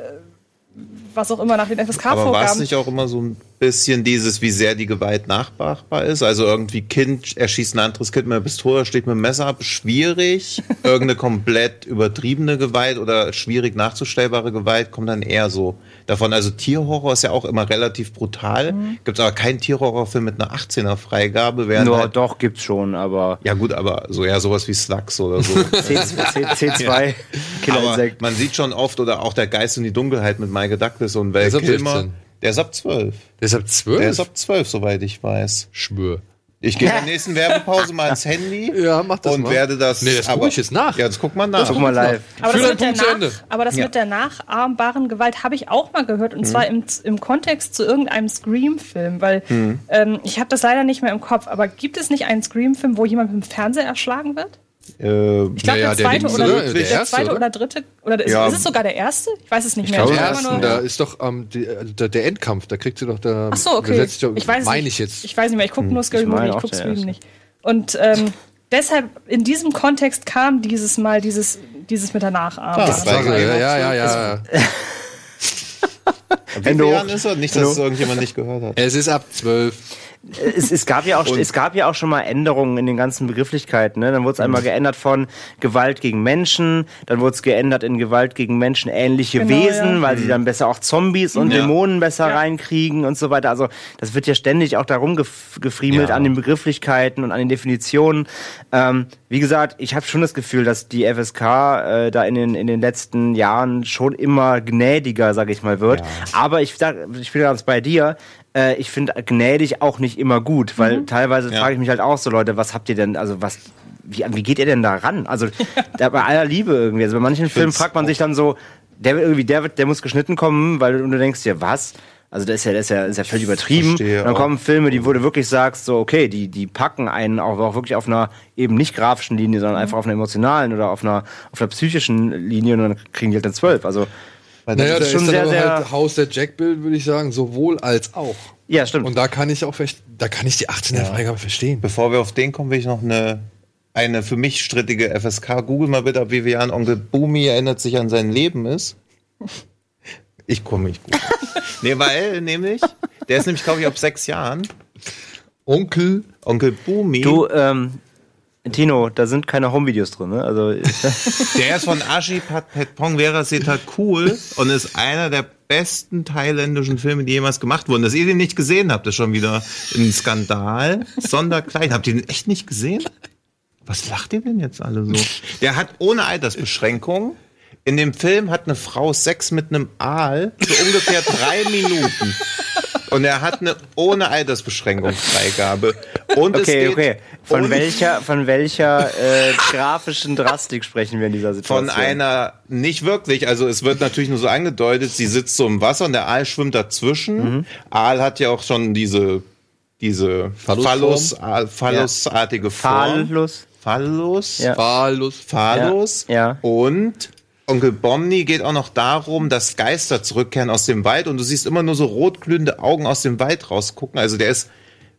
was auch immer, nach den Aber war es FSK-Vorgaben. nicht auch immer so ein bisschen dieses, wie sehr die Gewalt nachmachbar ist? Also irgendwie Kind erschießt ein anderes Kind mit einer Pistole, steht mit einem Messer ab, schwierig. Irgendeine komplett übertriebene Gewalt oder schwierig nachzustellbare Gewalt kommt dann eher so davon. Also Tierhorror ist ja auch immer relativ brutal. Mhm. Gibt aber keinen Tierhorrorfilm mit einer 18er Freigabe. Während Nur, halt, doch, gibt's schon, aber ja gut, aber so ja sowas wie Slugs oder so. C, C, C2, Aber Killerinsekt. man sieht schon oft, oder auch der Geist und die Dunkelheit mit Michael Douglas und Val ist ab Kilmer. 16. Der ist ab 12. Deshalb zwölf? Der ist ab 12, soweit ich weiß. Schwör. Ich gehe in der nächsten Werbepause mal ins Handy Ja, mach das und mal. werde das. Nee, das guck ich jetzt nach. Ja, das guck mal nach. Guck mal live. Aber das, mit der, nach, aber das Ja. mit der nachahmbaren Gewalt habe ich auch mal gehört. Und zwar im, im Kontext zu irgendeinem Scream-Film. Weil ähm, ich habe das leider nicht mehr im Kopf. Aber gibt es nicht einen Scream-Film, wo jemand mit dem Fernseher erschlagen wird? Äh, Ich glaube, Naja, der der zweite, Dings, oder, der, Der erste, zweite oder? dritte. Oder ist, Ja. ist es sogar der erste? Ich weiß es nicht Ich mehr. glaube, Ich der immer ersten, da ist doch ähm, die, äh, der, der Endkampf, da kriegt sie doch da. Ach so, okay. doch- ich weiß meine nicht. ich jetzt. Ich weiß nicht mehr. Ich gucke nur Scary Movie, ich gucke der erste. nicht. Und ähm, deshalb, in diesem Kontext kam dieses Mal dieses, dieses mit der Nachahmung. Das war Sag, geil. ja, ja, ja, ja. wie Hände viele. Jahren ist er? Nicht, dass es irgendjemand nicht gehört hat. Es ist ab zwölf. Es, es, gab ja auch, es gab ja auch schon mal Änderungen in den ganzen Begrifflichkeiten. Ne? Dann wurde es einmal geändert von Gewalt gegen Menschen, dann wurde es geändert in Gewalt gegen Menschen ähnliche Genau, Wesen, ja. weil sie dann besser auch Zombies und Ja. Dämonen besser reinkriegen und so weiter. Also das wird ja ständig auch darum gef gefriemelt Ja. an den Begrifflichkeiten und an den Definitionen. Ähm, wie gesagt, ich habe schon das Gefühl, dass die FSK äh, da in den, in den letzten Jahren schon immer gnädiger, sage ich mal, wird. Aber ich, sag, ich bin ganz bei dir. Äh, ich finde gnädig auch nicht immer gut, weil teilweise Ja. frage ich mich halt auch so, Leute, was habt ihr denn, also was, wie, wie geht ihr denn da ran? Also da, bei aller Liebe irgendwie. Also bei manchen Filmen fragt man sich dann so, der wird irgendwie, der wird, der muss geschnitten kommen, weil und du denkst dir, was? Also das ist ja, das ist ja, das ist ja völlig übertrieben. Verstehe Und dann kommen Filme, die wo du wirklich sagst, so okay, die die packen einen auch, auch wirklich auf einer eben nicht grafischen Linie, sondern einfach auf einer emotionalen oder auf einer auf einer psychischen Linie und dann kriegen die halt eine zwölf. Also Naja, da ist ist schon dann sehr, aber sehr- halt Haus der Jack-Bild, würde ich sagen, sowohl als auch. ja, stimmt. Und da kann ich auch da kann ich die 18er Freigabe verstehen. Bevor wir auf den kommen, will ich noch eine, eine für mich strittige FSK. Google mal bitte, ob Vivian Onkel Boomy erinnert sich an sein Leben ist. Ich komme nicht gut. nee, weil nämlich, der ist nämlich, glaube ich, ab sechs Jahren. Onkel. Onkel Boomy. du, ähm, Tino, da sind keine Home-Videos drin, ne? Also Der ist von Ashi Patpong Vera Seta cool und ist einer der besten thailändischen Filme, die jemals gemacht wurden. Dass ihr den nicht gesehen habt, ist schon wieder ein Skandal. Sonderklein. Habt ihr den echt nicht gesehen? Was lacht ihr denn jetzt alle so? Der hat ohne Altersbeschränkung. In dem Film hat eine Frau Sex mit einem Aal für ungefähr drei Minuten. Und er hat eine ohne Altersbeschränkung Freigabe. Und es Okay, geht okay. Von welcher, von welcher äh, grafischen Drastik sprechen wir in dieser Situation? Von einer, nicht wirklich, also es wird natürlich nur so angedeutet, sie sitzt so im Wasser und der Aal schwimmt dazwischen. Aal hat ja auch schon diese, diese? Phallus, Phallusartige Form. Phallus. Phallus. Ja. Phallus. Ja, ja. Und Onkel Bomni geht auch noch darum, dass Geister zurückkehren aus dem Wald und du siehst immer nur so rotglühende Augen aus dem Wald rausgucken. Also der ist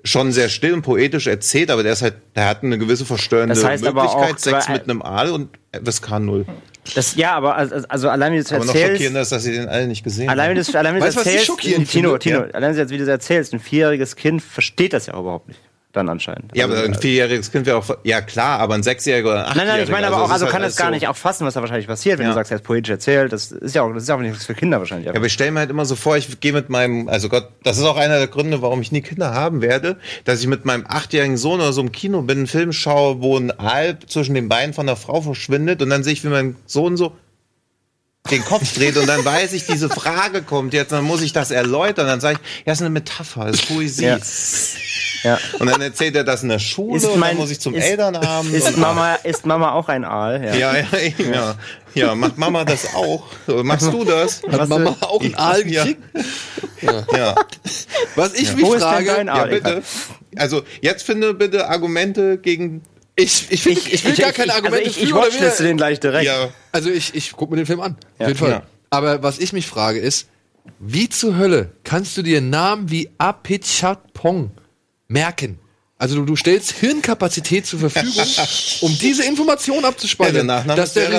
schon sehr still und poetisch erzählt, aber der ist halt, der hat eine gewisse verstörende Das heißt aber Möglichkeit, auch, Sex mit einem Aal und FSK 0. Das, ja, aber also, also allein wie du es Aber noch erzählst, schockierender ist, dass sie den alle nicht gesehen allein haben. allein wie du es was erzählst, schockierend Tino? Tino, Ja. allein wie du es erzählst, ein vierjähriges Kind versteht das ja auch überhaupt nicht. Dann anscheinend. Ja, Also, aber ein vierjähriges Kind wäre auch, ja klar, aber ein sechsjähriger oder ein Nein, nein, ich meine aber auch, also ist kann halt das gar alles nicht auch fassen, was da wahrscheinlich passiert, wenn Ja. du sagst, er ist poetisch erzählt. Das ist ja auch, das ist ja auch nichts für Kinder wahrscheinlich. Ja, aber ich stelle mir halt immer so vor, ich gehe mit meinem, also Gott, das ist auch einer der Gründe, warum ich nie Kinder haben werde, dass ich mit meinem achtjährigen Sohn oder so im Kino bin, einen Film schaue, wo ein Aal zwischen den Beinen von der Frau verschwindet und dann sehe ich, wie mein Sohn so den Kopf dreht und dann weiß ich, diese Frage kommt jetzt, dann muss ich das erläutern, dann sage ich, ja, ist eine Metapher, ist Poesie. Ja. ja. Und dann erzählt er das in der Schule Ist und mein- dann muss ich zum ist- Elternabend. Ist und- Mama, ist Mama auch ein Aal? Ja. Ja, ja, ja, ja. Macht Mama das auch? Machst du das? Hat Mama auch einen Aal Ja. gekriegt? Ja, Was ich mich Wo ist denn frage, ja, Aal? bitte. Also, jetzt finde bitte Argumente gegen. Ich, ich, find, ich, will gar keine Argumente also ich, ich wider. den gleich direkt. Ja, Also ich, ich guck mir den Film an. Ja. Auf jeden Fall. Ja. Aber was ich mich frage ist, wie zur Hölle kannst du dir Namen wie Apichatpong merken? Also du, du stellst Hirnkapazität zur Verfügung, um diese Information ja der abzuspeichern. Nachname dass ist der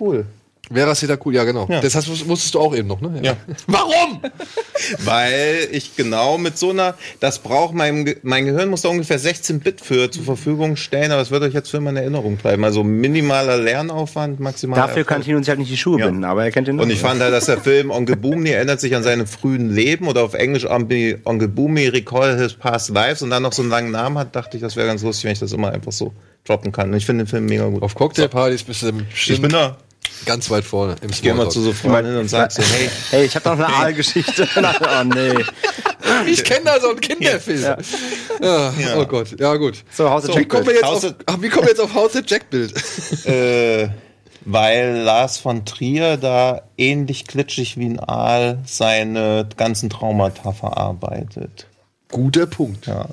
cool. Vera Seda cool, ja genau. Ja. Das hast, wusstest du auch eben noch, ne? Ja. Warum? Weil ich genau mit so einer, das braucht mein, mein Gehirn muss da ungefähr 16 Bit für zur Verfügung stellen, aber es wird euch jetzt für immer in Erinnerung bleiben. Also minimaler Lernaufwand, maximaler Dafür kann Erfolg. Tino sich halt nicht die Schuhe Ja. binden, aber er kennt den Und ich fand halt, dass der Film Onkel Boomny erinnert sich an seine frühen Leben oder auf Englisch Onkel Boomy Recall His Past Lives und dann noch so einen langen Namen hat, dachte ich, das wäre ganz lustig, wenn ich das immer einfach so droppen kann. Und ich finde den Film mega gut. Auf Cocktailpartys bist du ich bestimmt bin da. Ganz weit vorne im Ich gehe mal zu so Freunden und sag so, hey, Hey, ich habe noch eine Aalgeschichte. oh nee. Ich kenne da so einen Kinderfilm. Ja. Ja. Oh Gott, ja gut. So, Haus der Wie kommen wir jetzt auf, ach, wie kommen wir jetzt auf Haus der Jack-Bild? äh, weil Lars von Trier da ähnlich glitschig wie ein Aal seine ganzen Traumata verarbeitet. Guter Punkt. Ja.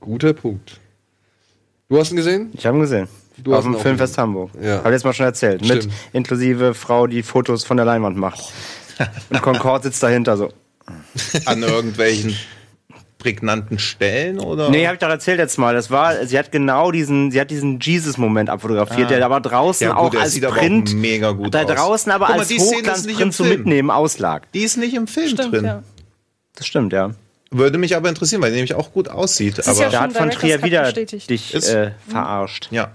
Guter Punkt. Du hast ihn gesehen? Ich habe ihn gesehen. Du Auf dem Filmfest Hamburg. Ja. Hab ich jetzt mal schon erzählt. Mit Stimmt. inklusive Frau, die Fotos von der Leinwand macht. Und Concord sitzt dahinter so. An irgendwelchen prägnanten Stellen oder? Nee, habe ich doch erzählt jetzt mal. Das war, sie hat genau diesen, sie hat diesen Jesus-Moment abfotografiert, der aber draußen Ja, gut, auch als sieht aber auch Print, mega gut da aus. draußen aber mal, als Hochglanzprint Film. Mitnehmen auslag. Die ist nicht im Film Stimmt, drin. ja. Das stimmt, ja. Würde mich aber interessieren, weil die nämlich auch gut aussieht. ist aber ja Da hat von Trier wieder bestätigt. dich Ist- äh, verarscht. ja.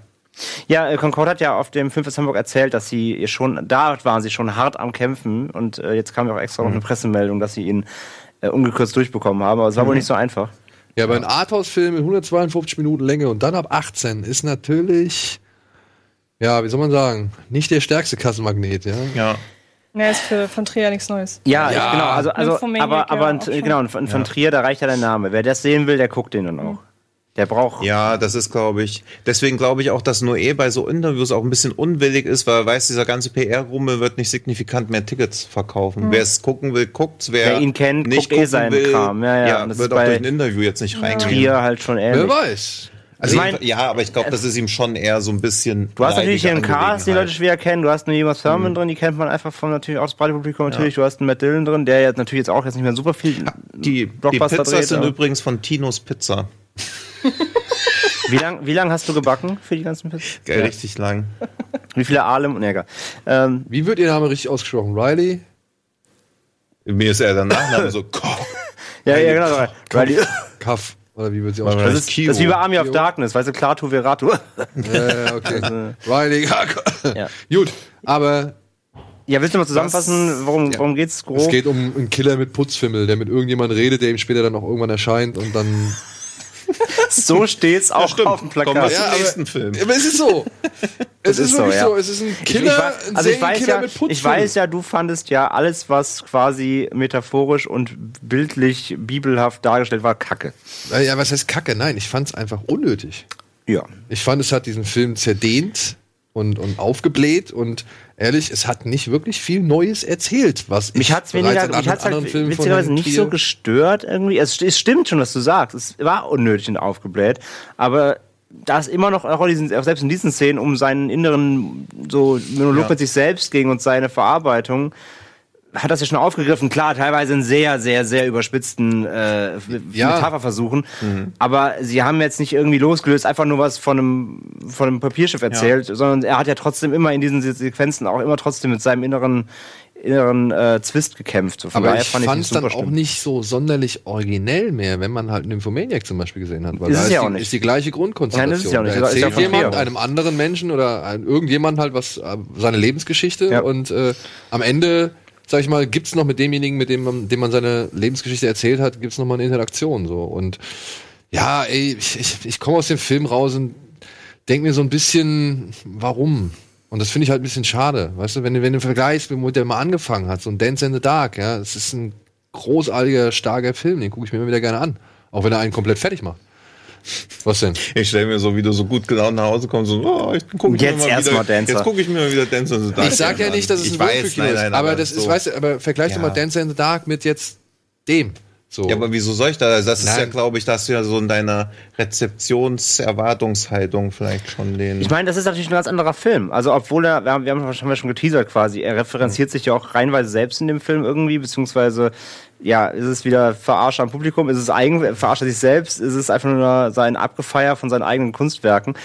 Ja, äh, Concord hat ja auf dem Filmfest Hamburg erzählt, dass sie ihr schon, da waren sie schon hart am Kämpfen und äh, jetzt kam ja auch extra noch eine Pressemeldung, dass sie ihn äh, ungekürzt durchbekommen haben, aber es war wohl nicht so einfach. Ja, aber ein Arthouse-Film mit 152 Minuten Länge und dann ab 18 ist natürlich, ja, wie soll man sagen, nicht der stärkste Kassenmagnet, ja. ja. Nee, ist für von Trier nichts Neues. Ja, Ja. genau, also, also aber, aber ja ein- auch schon. genau, von, von Trier, da reicht ja der Name. Wer das sehen will, der guckt den dann auch. Der braucht. Ja, das ist, glaube ich, deswegen glaube ich auch, dass Noé bei so Interviews auch ein bisschen unwillig ist, weil er weiß, dieser ganze PR-Rummel wird nicht signifikant mehr Tickets verkaufen. Wer es gucken will, guckt. Wer, Wer ihn kennt, nicht guckt eh seinen will, Kram. Ja, ja, und das wird ist auch durch ein Interview jetzt nicht reingehen. Trier halt schon ähnlich. Wer weiß. Also Ich mein- ja, aber ich glaube, das ist ihm schon eher so ein bisschen. Du hast natürlich hier einen Cast, den Leute schwer kennen. Du hast einen Jonas Mhm. Thurman drin, die kennt man einfach von natürlich auch das Radiopublikum natürlich. Du hast einen Matt Dillon drin, der jetzt natürlich jetzt auch jetzt nicht mehr super viel Die, die Blockbuster Pizzas dreht. sind übrigens von Tinos Pizza. Wie lange wie lang hast du gebacken für die ganzen Pizzen? Geil, richtig lang. Wie viele Alem? Nee, egal. Ähm, Wie wird Ihr Name richtig ausgesprochen? Riley? Mir ist er der Nachname so. Koch. ja, ja, genau. Die, Kaff. Oder wie wird sie ausgesprochen? das, ist, das ist wie bei Army of Darkness, weißt du, Klaatu Veratu. Ja, okay. Riley. Ja. Gut, aber Ja, willst du mal zusammenfassen, worum, worum geht's grob? es geht um einen Killer mit Putzfimmel, der mit irgendjemandem redet, der ihm später dann auch irgendwann erscheint und dann. so steht's auch auf dem Kommen wir Plakat. zum aber- nächsten Film. Aber es ist so. Es ist, ist so, wirklich ja. so. Es ist ein Ich, Killer, ich, ein weiß- also ich weiß, Serienkiller ja, mit Putzfimmel. ich weiß ja, du fandest ja alles, was quasi metaphorisch und bildlich, bibelhaft dargestellt war, kacke. Ja, was heißt Kacke? Nein, ich fand es einfach unnötig. Ja. Ich fand, es hat diesen Film zerdehnt und, und aufgebläht und ehrlich, es hat nicht wirklich viel Neues erzählt, was Mich ich hat's weniger, in mich hat's anderen halt Filmen witzigerweise nicht so gestört irgendwie. Es, es stimmt schon, was du sagst. Es war unnötig und aufgebläht. Aber da ist immer noch, auch selbst in diesen Szenen, um seinen inneren so Monolog Ja. mit sich selbst ging und seine Verarbeitung, hat das ja schon aufgegriffen. Klar, teilweise in sehr, sehr, sehr überspitzten äh, Ja. Metapherversuchen. Aber sie haben jetzt nicht irgendwie losgelöst, einfach nur was von einem, von einem Papierschiff erzählt, sondern er hat ja trotzdem immer in diesen Se- Sequenzen auch immer trotzdem mit seinem inneren, inneren äh, Zwist gekämpft. So, Aber ich fand fand ich es das dann super auch schlimm. nicht so sonderlich originell mehr, wenn man halt Nymphomaniac zum Beispiel gesehen hat. Weil Ist da es ist, ja auch die, nicht. ist die gleiche Grundkonstellation. Nein, das ist ja auch nicht. Da ist ja erzählt von jemand einem anderen Menschen oder irgendjemand halt was, äh, seine Lebensgeschichte Ja. und äh, am Ende, sag ich mal, gibt's noch mit demjenigen, mit dem man, dem man seine Lebensgeschichte erzählt hat, gibt's noch mal eine Interaktion so und ja, ey, ich, ich, ich komme aus dem Film raus und denk mir so ein bisschen, warum? Und das finde ich halt ein bisschen schade. Weißt du, wenn du, wenn du vergleichst, womit der mal angefangen hat, so ein Dance in the Dark, ja, es ist ein großartiger, starker Film, den gucke ich mir immer wieder gerne an. Auch wenn er einen komplett fertig macht. Was denn? Ich stelle mir so, wie du so gut gelaunt nach Hause kommst, so, oh, ich guck mir Jetzt mal erst wieder, mal Dancer. Jetzt gucke ich mir mal wieder Dance in the Dark Ich sag ja an. nicht, dass es ich ein weiß, Wohlfühlkino nein, ist, nein, aber das ist, so. weißt du, aber vergleich doch Ja. mal Dance in the Dark mit jetzt dem. So. Ja, aber wieso soll ich da? Das ist Nein. ja, glaube ich, da hast du ja so in deiner Rezeptionserwartungshaltung vielleicht schon den. Ich meine, das ist natürlich ein ganz anderer Film. Also, obwohl er, wir haben, wir haben schon geteasert quasi, er referenziert sich ja auch reinweise selbst in dem Film irgendwie, beziehungsweise, ja, ist es wieder Verarsche am Publikum, ist es eigen, verarscht er sich selbst, ist es einfach nur sein Abgefeier von seinen eigenen Kunstwerken.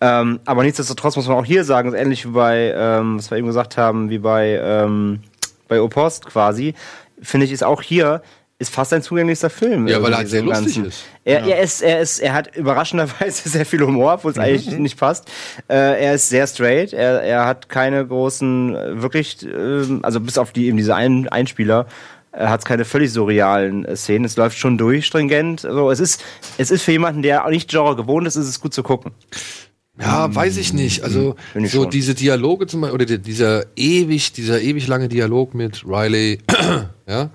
Ähm, aber nichtsdestotrotz muss man auch hier sagen, ähnlich wie bei, ähm, was wir eben gesagt haben, wie bei, ähm, bei Opost quasi, finde ich, ist auch hier, ist fast sein zugänglichster Film. Ja, weil er halt sehr lustig Ganzen. ist. Er, er ist, er ist, er hat überraschenderweise sehr viel Humor, obwohl es eigentlich nicht passt. Äh, er ist sehr straight. Er, er hat keine großen, äh, wirklich, ähm, also bis auf die eben diese ein Einspieler, hat keine völlig surrealen äh, Szenen. Es läuft schon durch, stringent. Also es ist, es ist für jemanden, der auch nicht Genre gewohnt ist, ist es gut zu gucken. Ja, weiß ich nicht. Also Finde ich so schon. diese Dialoge zum Beispiel, oder die- dieser ewig, dieser ewig lange Dialog mit Riley, ja,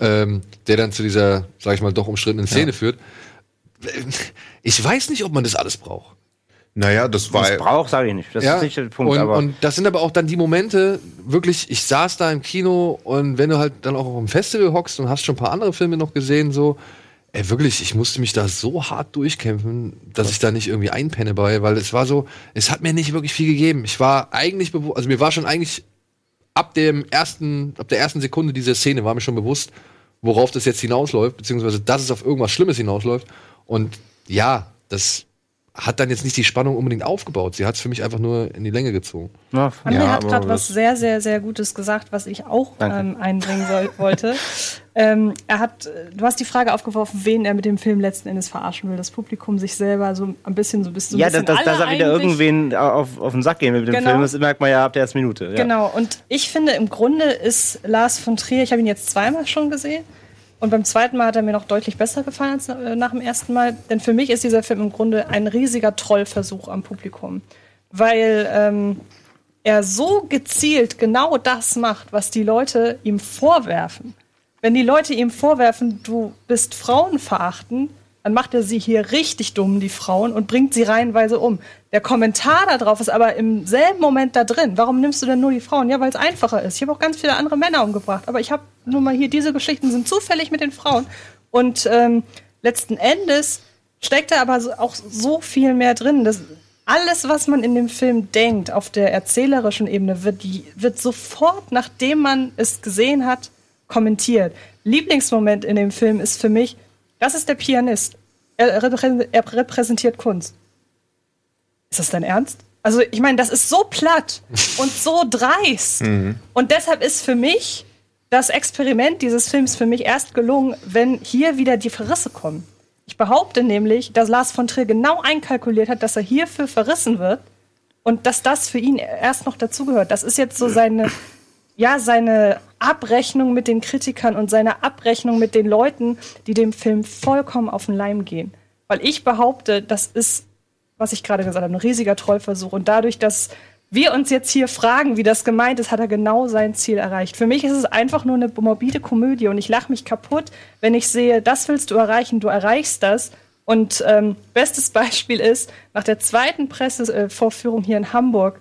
Ähm, der dann zu dieser, sag ich mal, doch umstrittenen Szene führt. Ich weiß nicht, ob man das alles braucht. Naja, das war. Das braucht, sage ich nicht. Das ist nicht der Punkt. und, aber und das sind aber auch dann die Momente, wirklich, ich saß da im Kino und wenn du halt dann auch auf dem Festival hockst und hast schon ein paar andere Filme noch gesehen, so, Ey, wirklich, ich musste mich da so hart durchkämpfen, dass ich da nicht irgendwie einpenne bei, weil es war so, es hat mir nicht wirklich viel gegeben. Ich war eigentlich bewusst, also mir war schon eigentlich ab dem ersten, ab der ersten Sekunde dieser Szene war mir schon bewusst, worauf das jetzt hinausläuft, beziehungsweise dass es auf irgendwas Schlimmes hinausläuft. Und ja, das hat dann jetzt nicht die Spannung unbedingt aufgebaut. Sie hat es für mich einfach nur in die Länge gezogen. Ja, André ja, hat gerade was sehr, sehr, sehr Gutes gesagt, was ich auch ähm, einbringen soll, wollte. ähm, er hat, du hast die Frage aufgeworfen, wen er mit dem Film letzten Endes verarschen will. Das Publikum sich selber so ein bisschen, so ein bisschen. Ja, so ein dass, bisschen dass er alle wieder irgendwen auf, auf den Sack gehen will mit dem Genau. Film, das merkt man ja ab der ersten Minute. Ja. Genau, und ich finde, im Grunde ist Lars von Trier, ich habe ihn jetzt zweimal schon gesehen. Und beim zweiten Mal hat er mir noch deutlich besser gefallen als äh, nach dem ersten Mal. Denn für mich ist dieser Film im Grunde ein riesiger Trollversuch am Publikum. Weil ähm, er so gezielt genau das macht, was die Leute ihm vorwerfen. Wenn die Leute ihm vorwerfen, du bist frauenverachtend, dann macht er sie hier richtig dumm, die Frauen, und bringt sie reihenweise um. Der Kommentar darauf ist aber im selben Moment da drin. Warum nimmst du denn nur die Frauen? Ja, weil es einfacher ist. Ich habe auch ganz viele andere Männer umgebracht, aber ich habe nur mal hier, diese Geschichten sind zufällig mit den Frauen. Und ähm, letzten Endes steckt da aber auch so viel mehr drin. Das, alles, was man in dem Film denkt, auf der erzählerischen Ebene, wird, wird sofort, nachdem man es gesehen hat, kommentiert. Lieblingsmoment in dem Film ist für mich, das ist der Pianist. Er, reprä er repräsentiert Kunst. Ist das dein Ernst? Also, ich meine, das ist so platt und so dreist. Und deshalb ist für mich das Experiment dieses Films für mich erst gelungen, wenn hier wieder die Verrisse kommen. Ich behaupte nämlich, dass Lars von Trier genau einkalkuliert hat, dass er hierfür verrissen wird und dass das für ihn erst noch dazugehört. Das ist jetzt so seine, ja, seine Abrechnung mit den Kritikern und seine Abrechnung mit den Leuten, die dem Film vollkommen auf den Leim gehen. Weil ich behaupte, das ist, was ich gerade gesagt habe, ein riesiger Trollversuch. Und dadurch, dass wir uns jetzt hier fragen, wie das gemeint ist, hat er genau sein Ziel erreicht. Für mich ist es einfach nur eine morbide Komödie und ich lache mich kaputt, wenn ich sehe, das willst du erreichen, du erreichst das. Und ähm, bestes Beispiel ist, nach der zweiten Pressevorführung hier in Hamburg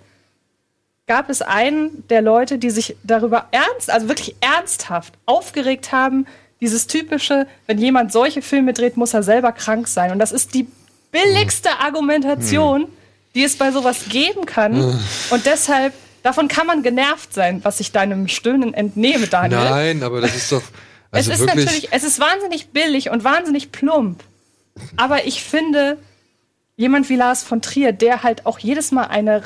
gab es einen der Leute, die sich darüber ernst, also wirklich ernsthaft aufgeregt haben, dieses typische, wenn jemand solche Filme dreht, muss er selber krank sein. Und das ist die billigste Argumentation, die es bei sowas geben kann. Und deshalb, davon kann man genervt sein, was ich deinem Stöhnen entnehme, Daniel. Nein, aber das ist doch. Also es ist natürlich, es ist wahnsinnig billig und wahnsinnig plump. Aber ich finde, jemand wie Lars von Trier, der halt auch jedes Mal eine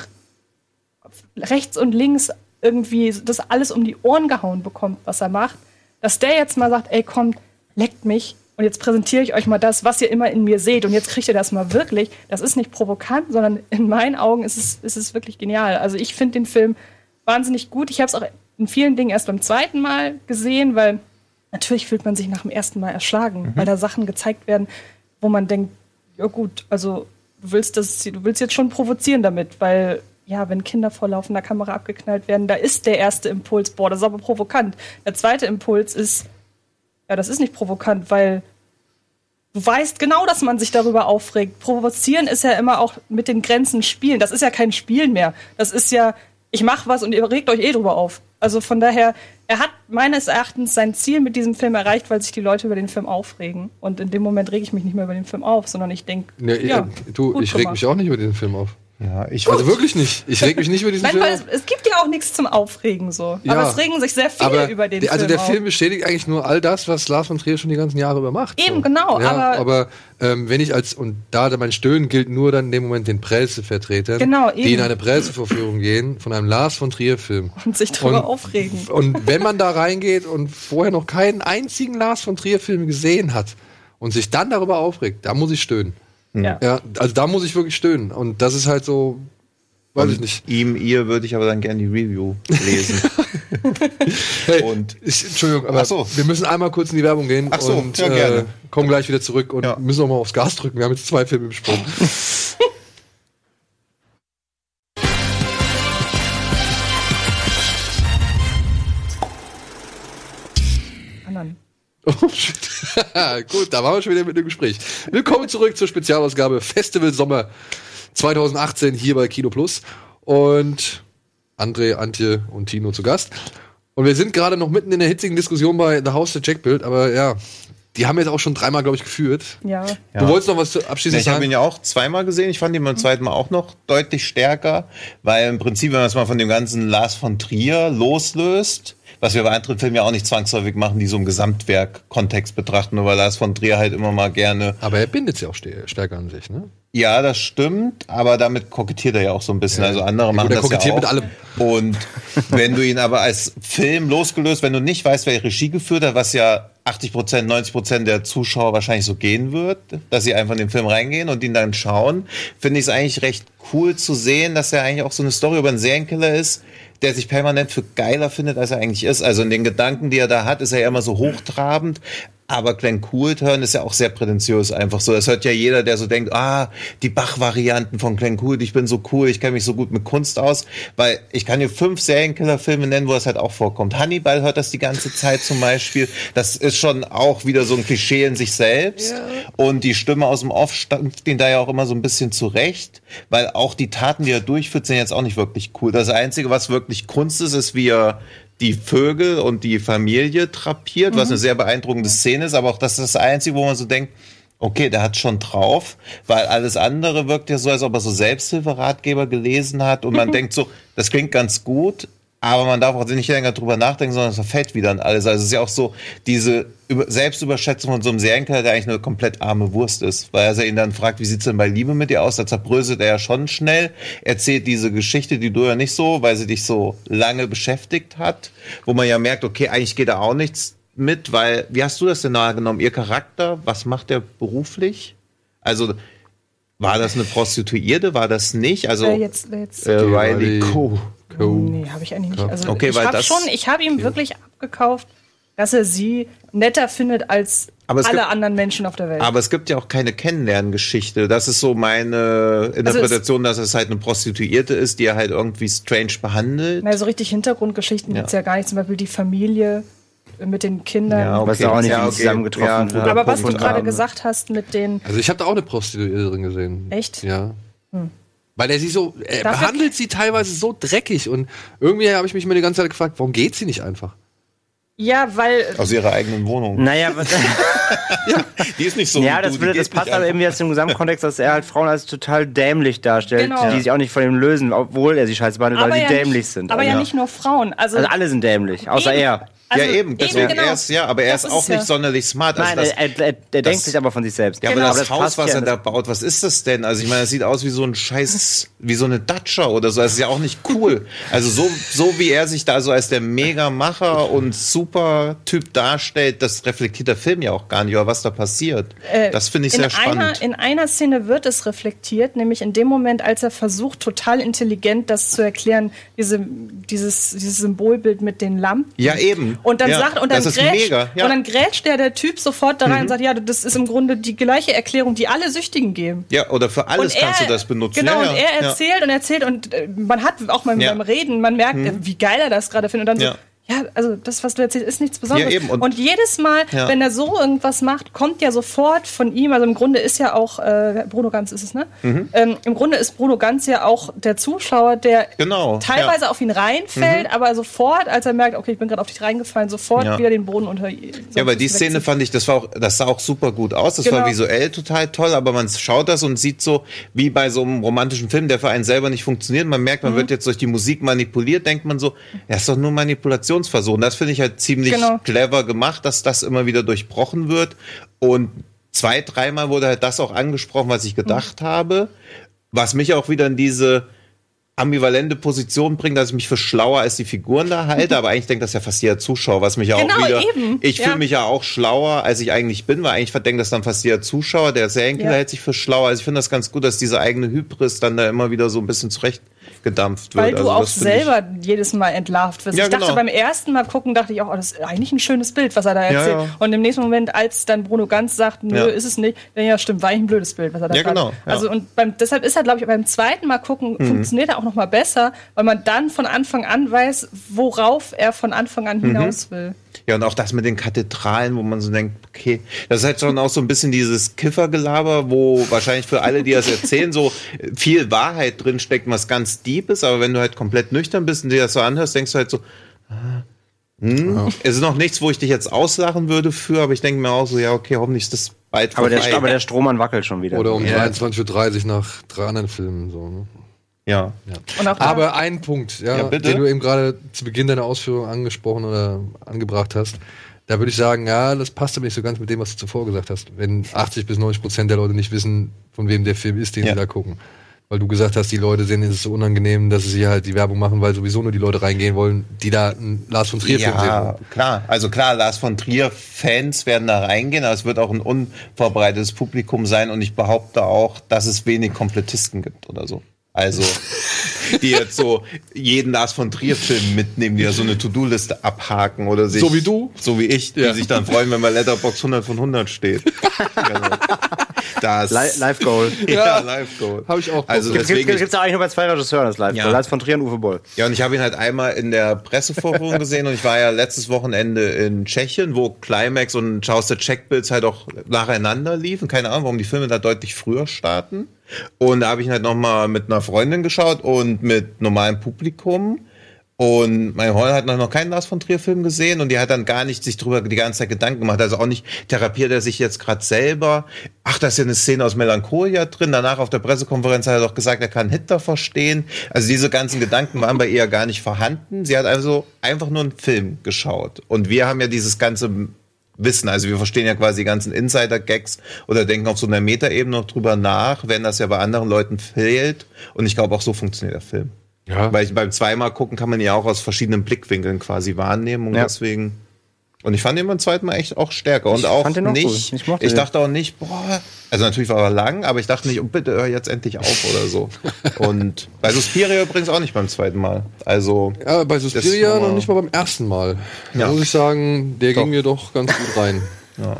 rechts und links irgendwie das alles um die Ohren gehauen bekommt, was er macht, dass der jetzt mal sagt, ey, kommt, leckt mich und jetzt präsentiere ich euch mal das, was ihr immer in mir seht und jetzt kriegt ihr das mal wirklich. Das ist nicht provokant, sondern in meinen Augen ist es, ist es wirklich genial. Also ich finde den Film wahnsinnig gut. Ich habe es auch in vielen Dingen erst beim zweiten Mal gesehen, weil natürlich fühlt man sich nach dem ersten Mal erschlagen, weil da Sachen gezeigt werden, wo man denkt, ja gut, also du willst das, du willst jetzt schon provozieren damit, weil ja, wenn Kinder vor laufender Kamera abgeknallt werden, da ist der erste Impuls, boah, das ist aber provokant. Der zweite Impuls ist, ja, das ist nicht provokant, weil du weißt genau, dass man sich darüber aufregt. Provozieren ist ja immer auch mit den Grenzen spielen. Das ist ja kein Spielen mehr. Das ist ja, ich mach was und ihr regt euch eh drüber auf. Also von daher, er hat meines Erachtens sein Ziel mit diesem Film erreicht, weil sich die Leute über den Film aufregen. Und in dem Moment rege ich mich nicht mehr über den Film auf, sondern ich denke, Ne, ja, du, gut ich reg mich auch nicht über diesen Film auf. Ja, ich Also wirklich nicht. Ich reg mich nicht über diesen Nein, Film weil es, es gibt ja auch nichts zum Aufregen so. Ja. Aber es regen sich sehr viele über den der, also Film der auf. Film bestätigt eigentlich nur all das, was Lars von Trier schon die ganzen Jahre über macht. Eben, genau, Ja, aber- aber ähm, wenn ich als, und da mein Stöhnen gilt nur dann in dem Moment den Pressevertretern, Genau, die in eine Pressevorführung gehen von einem Lars von Trier Film. und sich drüber Und- aufregen. Und wenn man da reingeht und vorher noch keinen einzigen Lars von Trier Film gesehen hat und sich dann darüber aufregt, da muss ich stöhnen. Ja. Ja, also da muss ich wirklich stöhnen. Und das ist halt so, weiß ich nicht. Ihm, ihr würde ich aber dann gerne die Review lesen. Hey, Und- ich, Entschuldigung, aber Ach so. wir müssen einmal kurz in die Werbung gehen Ach so, und ja, äh, gerne. kommen gleich wieder zurück und Ja. müssen auch mal aufs Gas drücken. Wir haben jetzt zwei Filme besprochen. Gut, da waren wir schon wieder mit dem Gespräch. Willkommen zurück zur Spezialausgabe Festival Sommer 2018 hier bei Kino Plus. Und André, Antje und Tino zu Gast. Und wir sind gerade noch mitten in der hitzigen Diskussion bei The House der Jackbild, aber ja, die haben jetzt auch schon dreimal, glaube ich, geführt. Ja. Du wolltest noch was zu- Ja, abschließend ich habe sagen? ihn ja auch zweimal gesehen. Ich fand ihn beim zweiten Mal auch noch deutlich stärker, weil im Prinzip, wenn man es mal von dem ganzen Lars von Trier loslöst, was wir bei anderen Filmen ja auch nicht zwangsläufig machen, die so im Gesamtwerk-Kontext betrachten, nur weil Lars von Trier halt immer mal gerne Aber er bindet sie auch stärker an sich, ne? Ja, das stimmt, aber damit kokettiert er ja auch so ein bisschen. Ja. Also andere Ja, machen er das ja kokettiert auch. mit allem. Und wenn du ihn aber als Film losgelöst, wenn du nicht weißt, wer Regie geführt hat, was ja 80 Prozent, 90 Prozent der Zuschauer wahrscheinlich so gehen wird, dass sie einfach in den Film reingehen und ihn dann schauen, finde ich es eigentlich recht cool zu sehen, dass er eigentlich auch so eine Story über einen Serienkiller ist, der sich permanent für geiler findet, als er eigentlich ist. Also in den Gedanken, die er da hat, ist er ja immer so hochtrabend. Aber Glenn Coolturn ist ja auch sehr prätentiös einfach so. Das hört ja jeder, der so denkt, ah, die Bach-Varianten von Glenn Cool, ich bin so cool, ich kenne mich so gut mit Kunst aus. Weil ich kann dir fünf Serienkiller-Filme nennen, wo das halt auch vorkommt. Hannibal hört das die ganze Zeit zum Beispiel. Das ist schon auch wieder so ein Klischee in sich selbst. Und die Stimme aus dem Off stampft ihn da ja auch immer so ein bisschen zurecht. Weil auch die Taten, die er durchführt, sind jetzt auch nicht wirklich cool. Das Einzige, was wirklich Kunst ist, ist, wie er die Vögel und die Familie drapiert, was eine sehr beeindruckende Szene ist, aber auch das ist das Einzige, wo man so denkt, okay, der hat schon drauf, weil alles andere wirkt ja so, als ob er so Selbsthilferatgeber gelesen hat und man denkt so, das klingt ganz gut, aber man darf auch nicht länger drüber nachdenken, sondern es verfällt wieder an alles. Also es ist ja auch so diese Über Selbstüberschätzung von so einem Serienkiller, der eigentlich eine komplett arme Wurst ist, weil er ihn dann fragt, wie sieht's denn bei Liebe mit dir aus? Da zerbröselt er ja schon schnell, erzählt diese Geschichte, die du ja nicht so, weil sie dich so lange beschäftigt hat, wo man ja merkt, okay, eigentlich geht da auch nichts mit, weil, wie hast du das denn wahrgenommen? Ihr Charakter, was macht der beruflich? Also, war das eine Prostituierte? War das nicht? Also, Wer jetzt, jetzt äh, Riley Riley. Nee, habe ich eigentlich nicht. Also Okay, ich weil habe das- schon, ich habe ihm wirklich abgekauft, dass er sie netter findet als Aber es alle gibt- anderen Menschen auf der Welt. Aber es gibt ja auch keine Kennenlerngeschichte. Das ist so meine Interpretation, dass es halt eine Prostituierte ist, die er halt irgendwie strange behandelt. Na, so richtig Hintergrundgeschichten Ja. gibt's ja gar nicht. Zum Beispiel die Familie mit den Kindern. Weiß auch nicht, die okay. zusammengetroffen Ja. Aber was du gerade gesagt hast mit den. Also ich habe da auch eine Prostituierte drin gesehen. Echt? Ja. Weil er sie so, er Dafür- behandelt sie teilweise so dreckig und irgendwie habe ich mich mir die ganze Zeit gefragt, warum geht sie nicht einfach? Ja, weil. Aus ihrer eigenen Wohnung. Naja, was, Die ist nicht so ja, das, du, würde, das passt aber irgendwie jetzt im Gesamtkontext, dass er halt Frauen als total dämlich darstellt, Genau. die sich auch nicht von ihm lösen, obwohl er sie scheiße behandelt, weil sie ja dämlich nicht, sind. Aber Also, ja nicht nur Frauen. Also, also alle sind dämlich, außer Eben. er. Also ja, eben. Deswegen, genau. er ist, ja, aber er Das ist auch es nicht ja. sonderlich smart. Also Nein, das, er, er, er, er denkt sich aber von sich selbst. Ja, Genau. aber das Aber Haus, was ja er da baut, was ist das denn? Also ich meine, das sieht aus wie so ein scheiß, wie so eine Datscha oder so. Das ist ja auch nicht cool. Also so, so wie er sich da so als der Mega-Macher und super Typ darstellt, das reflektiert der Film ja auch gar nicht, oder was da passiert. Äh, das finde ich in sehr spannend. Einer, in einer Szene wird es reflektiert, nämlich in dem Moment, als er versucht, total intelligent das zu erklären, diese, dieses, dieses Symbolbild mit den Lampen. ja, eben. Und dann ja, sagt, und dann, grätscht. Ja. Mhm. und dann grätscht der, der Typ sofort da rein und sagt, ja, das ist im Grunde die gleiche Erklärung, die alle Süchtigen geben. ja, oder für alles und kannst du das benutzen. Genau, ja, und er erzählt und erzählt und äh, man hat auch mal. Mhm. beim Reden, man merkt, äh, wie geil er das gerade findet und dann Ja. so, ja, also das, was du erzählst, ist nichts Besonderes. Ja. Und- Und, jedes Mal, Ja. wenn er so irgendwas macht, kommt ja sofort von ihm, also im Grunde ist ja auch, äh, Bruno Ganz ist es, ne? Mhm. Ähm, Im Grunde ist Bruno Ganz ja auch der Zuschauer, der Genau, teilweise auf ihn reinfällt, aber sofort, als er merkt, okay, ich bin gerade auf dich reingefallen, sofort Ja. wieder den Boden unter Ja, aber die Szene fand ich, das war auch, das sah auch super gut aus. Das war Genau. visuell total toll, aber man schaut das und sieht so, wie bei so einem romantischen Film, der für einen selber nicht funktioniert. Man merkt, Mhm. man wird jetzt durch die Musik manipuliert, denkt man so, ja, ist doch nur Manipulationsversuch. Und das finde ich halt ziemlich Genau. clever gemacht, dass das immer wieder durchbrochen wird. Und zwei, dreimal wurde halt das auch angesprochen, was ich gedacht habe. Was mich auch wieder in diese ambivalente Position bringt, dass ich mich für schlauer als die Figuren da halte, aber eigentlich denkt das ja fast jeder Zuschauer, was mich ja Genau, auch wieder. eben. Ich Ja. fühle mich ja auch schlauer, als ich eigentlich bin, weil eigentlich verdenkt das dann fast jeder Zuschauer. Der Serienkiller Ja. hält sich für schlauer. Also ich finde das ganz gut, dass diese eigene Hybris dann da immer wieder so ein bisschen zurechtgedampft wird. Weil du also auch selber jedes Mal entlarvt wirst. Ja, ich dachte genau. beim ersten Mal gucken, dachte ich auch, oh, das ist eigentlich ein schönes Bild, was er da erzählt. ja. Und im nächsten Moment, als dann Bruno Ganz sagt, nö, Ja. ist es nicht, dann ja, stimmt, war eigentlich ein blödes Bild, was er da Ja, sagt. genau, ja. Mhm. Also und beim, deshalb ist er, glaube ich, beim zweiten Mal gucken, funktioniert er auch noch mal besser, weil man dann von Anfang an weiß, worauf er von Anfang an Mhm. hinaus will. Ja, und auch das mit den Kathedralen, wo man so denkt, okay, das ist halt schon auch so ein bisschen dieses Kiffergelaber, wo wahrscheinlich für alle, die das erzählen, so viel Wahrheit drin steckt, was ganz deep ist, aber wenn du halt komplett nüchtern bist und dir das so anhörst, denkst du halt so, ah, Hm? Es ist noch nichts, wo ich dich jetzt auslachen würde für, aber ich denke mir auch so, ja, okay, hoffentlich ist das bald Aber der, vorbei. aber der Strohmann wackelt schon wieder. Oder um Ja. 23.30 Uhr nach drei anderen Filmen. So, ne? Ja. Und auch da- Aber ein Punkt, ja, Ja, bitte. den du eben gerade zu Beginn deiner Ausführung angesprochen oder angebracht hast. Da würde ich sagen, ja, das passt aber nicht so ganz mit dem, was du zuvor gesagt hast. Wenn 80 bis 90 Prozent der Leute nicht wissen, von wem der Film ist, den Ja. sie da gucken. Weil du gesagt hast, die Leute sehen es so unangenehm, dass sie halt die Werbung machen, weil sowieso nur die Leute reingehen wollen, die da einen Lars von Trier Film Ja, sehen. klar. Also klar, Lars von Trier-Fans werden da reingehen, aber es wird auch ein unvorbereitetes Publikum sein und ich behaupte auch, dass es wenig Komplettisten gibt oder so. Also, die jetzt so jeden Lars von Trier-Film mitnehmen, die ja so eine To-Do-Liste abhaken oder sich. So wie du? So wie ich, die Ja. sich dann freuen, wenn bei Letterbox 100 von 100 steht. Genau. Das. Li- Live Goal. Ja, Ja. Live Goal. Hab ich auch Also Gibt deswegen, es ja eigentlich nur bei zwei Regisseuren, das Live Ja. Goal. Lars von Trier und Uwe Boll. Ja, und ich habe ihn halt einmal in der Pressevorführung gesehen und ich war ja letztes Wochenende in Tschechien, wo Climax und Chaos der Checkbills halt auch nacheinander liefen. Keine Ahnung, warum die Filme da deutlich früher starten. Und da habe ich halt nochmal mit einer Freundin geschaut und mit normalem Publikum. Und meine Freundin hat noch keinen Lars von Trier Film gesehen und die hat dann gar nicht sich drüber die ganze Zeit Gedanken gemacht. Also auch nicht therapiert er sich jetzt gerade selber. Ach, da ist ja eine Szene aus Melancholia drin. Danach auf der Pressekonferenz hat er doch gesagt, er kann Hitler verstehen. Also diese ganzen Gedanken waren bei ihr gar nicht vorhanden. Sie hat also einfach nur einen Film geschaut. Und wir haben ja dieses ganze Wissen. Also wir verstehen ja quasi die ganzen Insider-Gags oder denken auf so einer Metaebene noch drüber nach, wenn das ja bei anderen Leuten fehlt. Und ich glaube, auch so funktioniert der Film. Ja. Weil ich, beim zweimal gucken kann man ja auch aus verschiedenen Blickwinkeln quasi wahrnehmen und Ja. deswegen. Und ich fand ihn beim zweiten Mal echt auch stärker. Und Ich auch fand den auch nicht. gut. Ich Ich, dachte auch nicht, boah. Also natürlich war er lang, aber ich dachte nicht, oh, bitte hör jetzt endlich auf oder so. Und bei Suspiria übrigens auch nicht beim zweiten Mal. Also. Ja, bei Suspiria noch nicht mal beim ersten Mal. Da Ja. muss ich sagen, der Doch. ging mir doch ganz gut rein.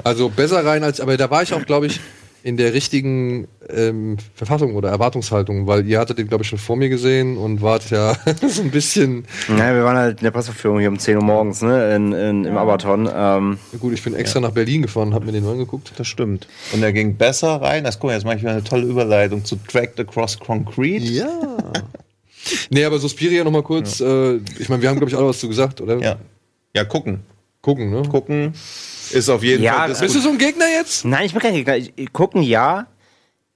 Also besser rein als, aber da war ich auch, glaube ich, in der richtigen ähm, Verfassung oder Erwartungshaltung, weil ihr hattet den, glaube ich, schon vor mir gesehen und wart ja so ein bisschen, Ja, wir waren halt in der Presseführung hier um 10 Uhr morgens, ne, in, in, im Abaton. Ähm, gut, ich bin extra nach Berlin gefahren, hab mir den angeguckt. Das stimmt. Und er ging besser rein. Das guck mal, jetzt mache ich wieder eine tolle Überleitung zu Tracked Across Concrete. Ja. nee, aber Suspiria noch mal kurz, äh, ich meine, wir haben, glaube ich, alle was zu gesagt, oder? Ja. Ja, gucken. Gucken, ne? Gucken ist auf jeden Ja, Fall. das- Bist du so ein Gegner jetzt? nein, ich bin kein Gegner. Ich, ich, gucken ja,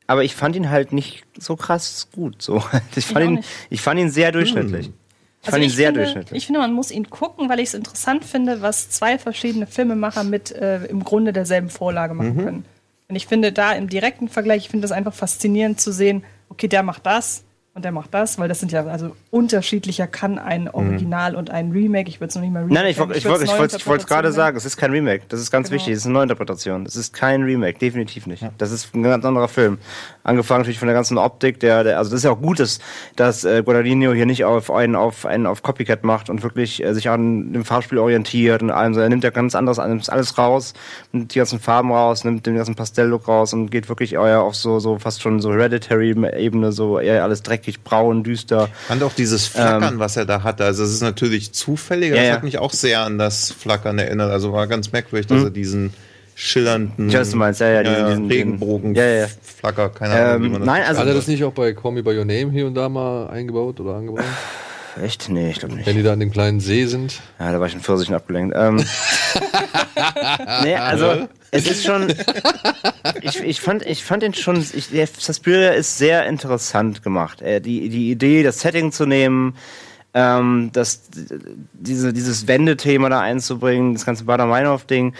aber ich fand ihn halt nicht so krass gut. So. Ich, fand auch ihn, ich fand ihn sehr durchschnittlich. Ich fand Also ihn sehr finde, durchschnittlich. Ich finde, man muss ihn gucken, weil ich es interessant finde, was zwei verschiedene Filmemacher mit äh, im Grunde derselben Vorlage machen Mhm. können. Und ich finde da im direkten Vergleich, ich finde das einfach faszinierend zu sehen, okay, der macht das und der macht das, weil das sind ja, also unterschiedlicher kann ein Original und ein Remake, ich würde es noch nicht mal Remake Mhm. Nein, ich, ich, ich, wollte- ich wollte es gerade sagen, es ist kein Remake. Das ist ganz Genau. wichtig. Es ist eine Neuinterpretation. Es ist kein Remake, definitiv nicht. Das ist ein ganz anderer Film. Angefangen natürlich von der ganzen Optik, der, der also das ist ja auch gut, dass, dass äh, Guadagnino hier nicht auf einen auf einen auf Copycat macht und wirklich äh, sich an dem Farbspiel orientiert und allem. So, er nimmt ja ganz anderes, er nimmt alles raus, nimmt die ganzen Farben raus, nimmt den ganzen Pastelllook raus und geht wirklich eher auf so so fast schon so Hereditary-Ebene, so eher alles dreckig, braun, düster. fand auch dieses Flackern, was er da hatte. Also es ist natürlich zufällig, aber Ähm. Ja, das ja. hat mich auch sehr an das Flackern erinnert. Also war ganz merkwürdig, dass er diesen schillernden Ich weiß, du meinst, ja, ja, diesen- diesen- Regenbogen ja, ja. Flacker, keine Ahnung, wie Ähm, man das nein, also Hat er das nicht auch bei Call Me By Your Name hier und da mal eingebaut oder angebaut? Echt? Nee, ich glaube nicht. Wenn die da an dem kleinen See sind? Ja, da war ich in Pfirsichen abgelenkt. Ähm, nee, also es ist schon. Ich, ich fand, ich fand ihn schon. Ich, der Suspiria ist sehr interessant gemacht. Äh, die, die Idee, das Setting zu nehmen, ähm, das, diese, dieses Wendethema da einzubringen, das ganze Bader-Meinhof-Ding.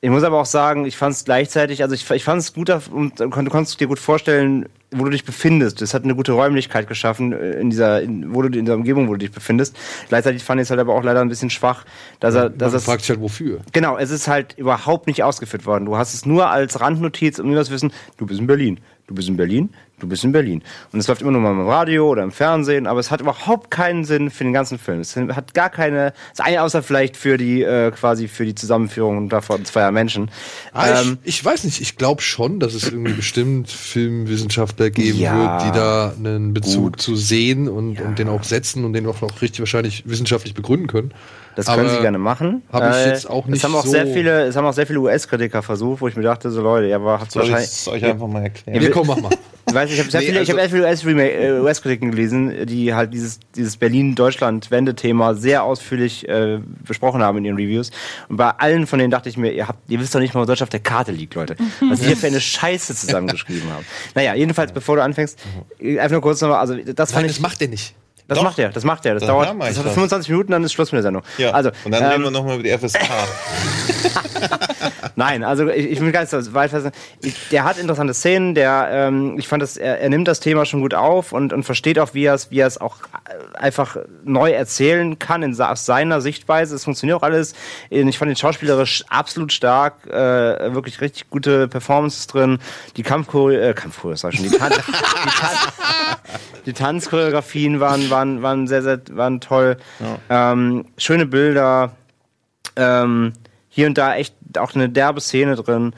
Ich muss aber auch sagen, ich fand es gleichzeitig, also ich, ich fand es gut und du konntest dir gut vorstellen, wo du dich befindest. Das hat eine gute Räumlichkeit geschaffen äh, in dieser, in, wo du in der Umgebung, wo du dich befindest. Gleichzeitig fand ich es halt aber auch leider ein bisschen schwach, dass er, dass Man es fragt sich halt wofür. Genau, es ist halt überhaupt nicht ausgeführt worden. Du hast es nur als Randnotiz, um nur das Wissen, du bist in Berlin, du bist in Berlin, du bist in Berlin. Und es läuft immer nur mal im Radio oder im Fernsehen, aber es hat überhaupt keinen Sinn für den ganzen Film. Es hat gar keine, das eine außer vielleicht für die, äh, quasi für die Zusammenführung davon zweier Menschen. Ah, Ähm, ich, ich weiß nicht, ich glaube schon, dass es irgendwie bestimmt Filmwissenschaftler geben Ja, wird, die da einen Bezug gut. zu sehen und, und den auch setzen und den auch noch richtig wahrscheinlich wissenschaftlich begründen können. Das können Aber sie gerne machen. Äh, hab ich jetzt auch nicht es haben auch so- sehr viele, es haben auch sehr viele US-Kritiker versucht, wo ich mir dachte, so Leute, ja, aber habt Soll ich wahrscheinlich. es euch einfach mal erklären? Ja, komm, mach mal. Ich weiß, ich habe sehr Nee, viele, ich also- viele äh, US-Kritiken gelesen, die halt dieses, dieses Berlin-Deutschland-Wende-Thema sehr ausführlich äh, besprochen haben in ihren Reviews. Und bei allen von denen dachte ich mir, ihr habt, ihr wisst doch nicht mal, wo Deutschland auf der Karte liegt, Leute. Was ihr für eine Scheiße zusammengeschrieben habt. Naja, jedenfalls, bevor du anfängst, äh, einfach nur kurz nochmal, also das fand Nein, ich. das macht er nicht. Das Doch. macht er, das macht er. Das, Das dauert das hat schon. 25 Minuten, dann ist Schluss mit der Sendung. Ja. Also, und dann ähm, reden wir nochmal über die FSK. Nein, also ich, ich will gar nicht so weit. Ich, der hat interessante Szenen, der, ähm, ich fand, das, er, er nimmt das Thema schon gut auf und, und versteht auch, wie er es, wie er es auch äh, einfach neu erzählen kann in, aus seiner Sichtweise. Es funktioniert auch alles. Ich fand den schauspielerisch absolut stark, äh, wirklich richtig gute Performances drin. Die Kampfchoreo, äh, Kampfchoreo, sag ich schon, die, Tan die, Tan die Tanzchoreografien waren, waren, waren sehr, sehr, waren toll. Ähm, schöne Bilder. Ähm, hier und da echt auch eine derbe Szene drin.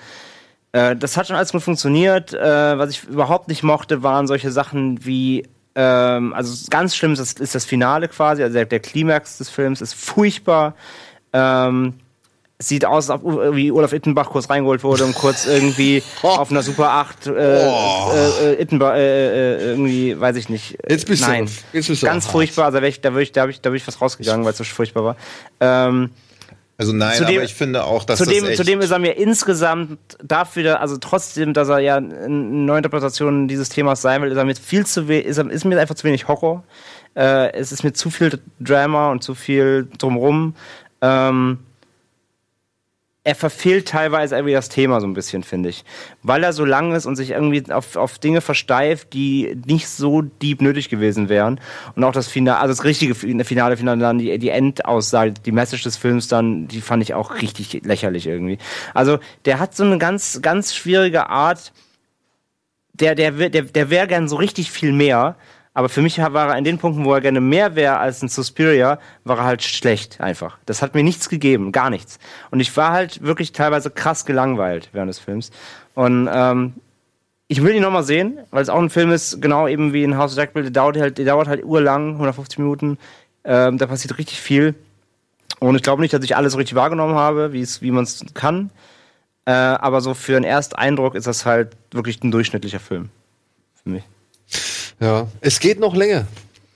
Äh, das hat schon alles gut funktioniert. Äh, was ich überhaupt nicht mochte, waren solche Sachen wie, ähm, also ganz schlimm ist das, ist das Finale quasi, also der, der Klimax des Films ist furchtbar. Ähm, sieht aus, wie Olaf Ittenbach kurz reingeholt wurde und kurz irgendwie auf einer Super 8 äh, äh, äh, Ittenbach, äh, äh, irgendwie, weiß ich nicht. Jetzt bist du Nein, auf- jetzt bist du ganz furchtbar. Also da, ich, da, ich, da, ich, da bin ich fast rausgegangen, weil es so furchtbar war. Ähm, Also nein, Zudem- aber ich finde auch, dass zudem, das zudem ist er mir insgesamt dafür, also trotzdem, dass er ja in Neuinterpretationen dieses Themas sein will, ist er mir viel zu ist, er, ist mir einfach zu wenig Horror. Äh, es ist mir zu viel Drama und zu viel drumrum. Ähm, er verfehlt teilweise irgendwie das Thema so ein bisschen, finde ich. Weil er so lang ist und sich irgendwie auf, auf Dinge versteift, die nicht so deep nötig gewesen wären. Und auch das Finale, also das richtige Fin- Finale, Finale dann, die, die Endaussage, die Message des Films dann, die fand ich auch richtig lächerlich irgendwie. Also, der hat so eine ganz, ganz schwierige Art, der, der, der, der wäre gern so richtig viel mehr. Aber für mich war er in den Punkten, wo er gerne mehr wäre als ein Suspiria, war er halt schlecht einfach. Das hat mir nichts gegeben, gar nichts. Und ich war halt wirklich teilweise krass gelangweilt während des Films. Und ähm, ich will ihn nochmal sehen, weil es auch ein Film ist, genau eben wie in House of Jack der dauert halt, der dauert halt urlang, 150 Minuten. Ähm, da passiert richtig viel. Und ich glaube nicht, dass ich alles richtig wahrgenommen habe, wie man es kann. Äh, aber so für einen Ersteindruck ist das halt wirklich ein durchschnittlicher Film. Für mich. Ja. Es geht noch länger.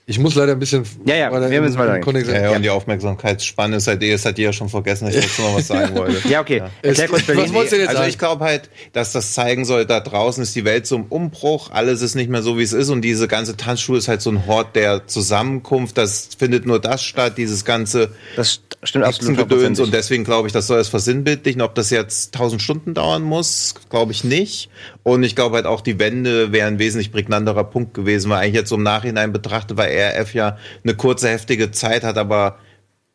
Ich muss leider ein bisschen. Ja, ja, weiter wir müssen in Kontext- Ja, ja, und die Aufmerksamkeitsspanne ist halt eh, das hat ihr ja schon vergessen, dass ich dazu noch was sagen wollte. Ja, okay. Es- Erklär kurz was wolltest du denn jetzt also sagen? ich glaube halt, dass das zeigen soll, da draußen ist die Welt so im Umbruch, alles ist nicht mehr so, wie es ist und diese ganze Tanzschule ist halt so ein Hort der Zusammenkunft, das findet nur das statt, dieses ganze Das stimmt absolut. Gedöns und deswegen glaube ich, das soll es versinnbildlichen. Ob das jetzt 1000 Stunden dauern muss, glaube ich nicht. Und ich glaube halt auch, die Wende wäre ein wesentlich prägnanterer Punkt gewesen, weil eigentlich jetzt so im Nachhinein betrachtet, weil RF ja eine kurze, heftige Zeit hat, aber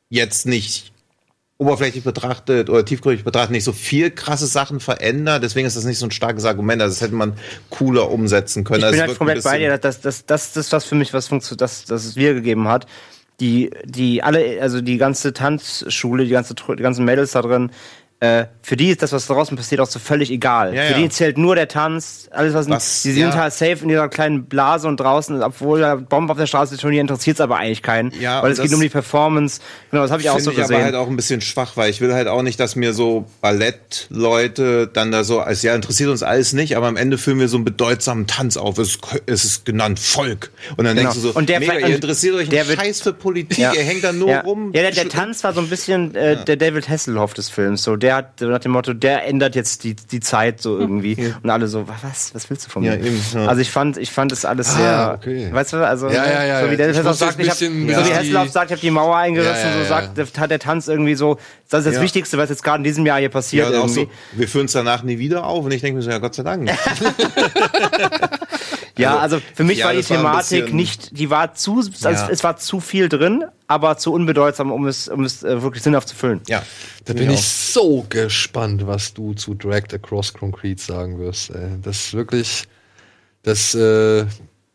jetzt nicht oberflächlich betrachtet oder tiefgründig betrachtet nicht so viel krasse Sachen verändert. Deswegen ist das nicht so ein starkes Argument. Also das hätte man cooler umsetzen können. Ich Also bin es halt wirkt ein komplett bei dir. Das, das, das, das ist was für mich, was funktioniert, das, das es wir gegeben hat. Die, die alle, also die ganze Tanzschule, die ganze, die ganzen Mädels da drin, äh, für die ist das, was draußen passiert, auch so völlig egal. Ja, für ja. die zählt nur der Tanz, alles was, Was- die sind ja. halt safe in ihrer kleinen Blase und draußen, obwohl da Bomben auf der Straße schon, die interessiert es aber eigentlich keinen. Ja, weil es geht um die Performance. Genau, das habe ich auch so ich gesehen. aber halt auch ein bisschen schwach, weil ich will halt auch nicht, dass mir so Ballettleute dann da so, als ja, interessiert uns alles nicht, aber am Ende führen wir so einen bedeutsamen Tanz auf. Es, ist- es ist genannt Volk. Und dann Genau. denkst du so, Und der- mega, ihr interessiert euch der Scheiß für Politik, ihr hängt da nur rum. Ja, der, der Tanz war so ein bisschen äh, der David Hasselhoff des Films. So, der hat nach dem Motto, der ändert jetzt die, die Zeit so irgendwie. Und alle so, was, was willst du von mir? Ja, eben, ja. Also ich fand, ich fand es alles Ah, sehr, okay. weißt du, also Ja, ja, ja, so wie ja. Hasselhoff muss sagt, ich hab, so wie Hasselhoff sagt, ich habe die Mauer eingerissen, Ja, ja, so ja. sagt, das hat der Tanz irgendwie so, das ist das Ja. Wichtigste, was jetzt gerade in diesem Jahr hier ja, passiert auch irgendwie. so, wir führen es danach nie wieder auf. Und ich denke mir so, ja, Gott sei Dank. Ja, also für mich ja, war die war Thematik bisschen- nicht, die war zu, also Ja. es war zu viel drin, aber zu unbedeutsam, um es, um es äh, wirklich sinnhaft zu füllen. ja, Da bin ich so gespannt, was du zu Dragged Across Concrete sagen wirst. Ey. Das ist wirklich, das, äh,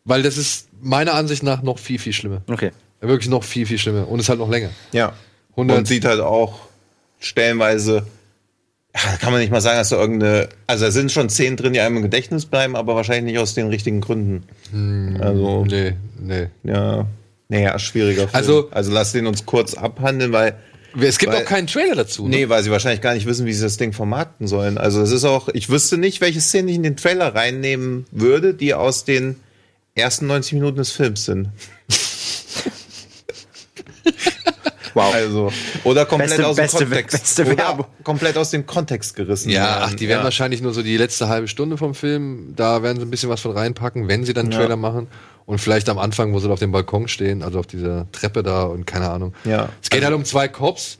weil das ist meiner Ansicht nach noch viel, viel schlimmer. Okay. Wirklich noch viel, viel schlimmer. Und es halt noch länger. Ja. 100 Und sieht halt auch stellenweise, kann man nicht mal sagen, dass da irgendeine, also da sind schon Szenen drin, die einem im Gedächtnis bleiben, aber wahrscheinlich nicht aus den richtigen Gründen. Also, Nee, nee. ja, naja, schwieriger Film. Also- also lass den uns kurz abhandeln, weil Es gibt Weil- auch keinen Trailer dazu. Ne? Nee, weil sie wahrscheinlich gar nicht wissen, wie sie das Ding vermarkten sollen. Also es ist auch, ich wüsste nicht, welche Szenen ich in den Trailer reinnehmen würde, die aus den ersten 90 Minuten des Films sind. Wow. Also, oder komplett Beste- aus dem beste- Kontext. beste oder komplett aus dem Kontext gerissen. Ja, werden. ach, die werden ja. wahrscheinlich nur so die letzte halbe Stunde vom Film, da werden sie ein bisschen was von reinpacken, wenn sie dann einen Ja. Trailer machen. Und vielleicht am Anfang, wo sie auf dem Balkon stehen, also auf dieser Treppe da und keine Ahnung. Ja. Es geht halt um zwei Cops,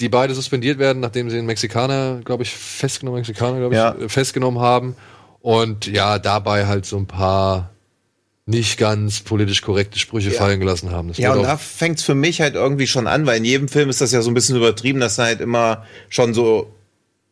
die beide suspendiert werden, nachdem sie einen Mexikaner, glaube ich, festgenommen, Mexikaner, glaube ich, Ja. festgenommen haben. Und ja, dabei halt so ein paar nicht ganz politisch korrekte Sprüche fallen gelassen haben. Das Ja, und da fängt's für mich halt irgendwie schon an, weil in jedem Film ist das ja so ein bisschen übertrieben, dass da halt immer schon so,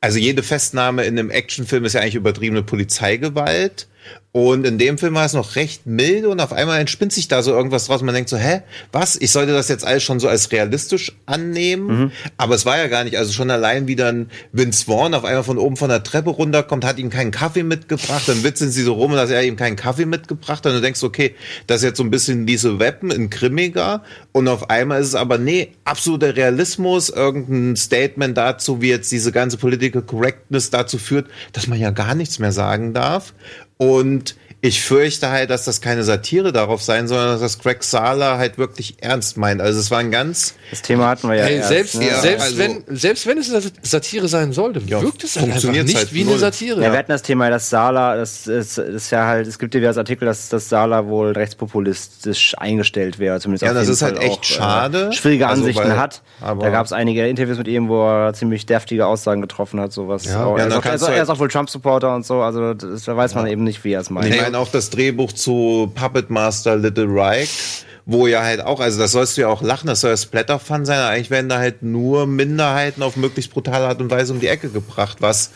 also jede Festnahme in einem Actionfilm ist ja eigentlich übertriebene Polizeigewalt. Und in dem Film war es noch recht milde und auf einmal entspinnt sich da so irgendwas draus. Man denkt so, hä, was? Ich sollte das jetzt alles schon so als realistisch annehmen? Aber es war ja gar nicht. Also schon allein wie dann Vince Vaughn auf einmal von oben von der Treppe runterkommt, hat ihm keinen Kaffee mitgebracht. Dann witzeln sie so rum, dass er ihm keinen Kaffee mitgebracht hat. Und du denkst, okay, das ist jetzt so ein bisschen diese Weapon in grimmiger. Und auf einmal ist es aber, nee, absoluter Realismus, irgendein Statement dazu, wie jetzt diese ganze Political Correctness dazu führt, dass man ja gar nichts mehr sagen darf. Und ich fürchte halt, dass das keine Satire darauf sein soll, sondern dass das Greg Sala halt wirklich ernst meint. Also es war ein ganz, Das Thema hatten wir ja Ey, erst, selbst, ne? ja, selbst, also- wenn, selbst wenn es eine Satire sein sollte, Ja, wirkt es halt einfach nicht halt wie eine null. Satire. Ja, wir hatten das Thema, dass Sala, das ist, ist ja halt, es gibt ja das Artikel, dass, dass Sala wohl rechtspopulistisch eingestellt wäre, zumindest Ja, auf das jeden ist halt Fall echt auch, schade. Äh, schwierige Also, Ansichten weil- hat. aber- Da gab es einige Interviews mit ihm, wo er ziemlich deftige Aussagen getroffen hat, sowas. Ja. auch, Ja, er, ist auch, er, ist, er halt- auch wohl Trump-Supporter und so, also das, da weiß man eben nicht, wie er es meint. ich meine auch das Drehbuch zu Puppet Master Little Reich, wo ja halt auch, also das sollst du ja auch lachen, das soll ja Splatter-Fun sein, eigentlich werden da halt nur Minderheiten auf möglichst brutale Art und Weise um die Ecke gebracht, was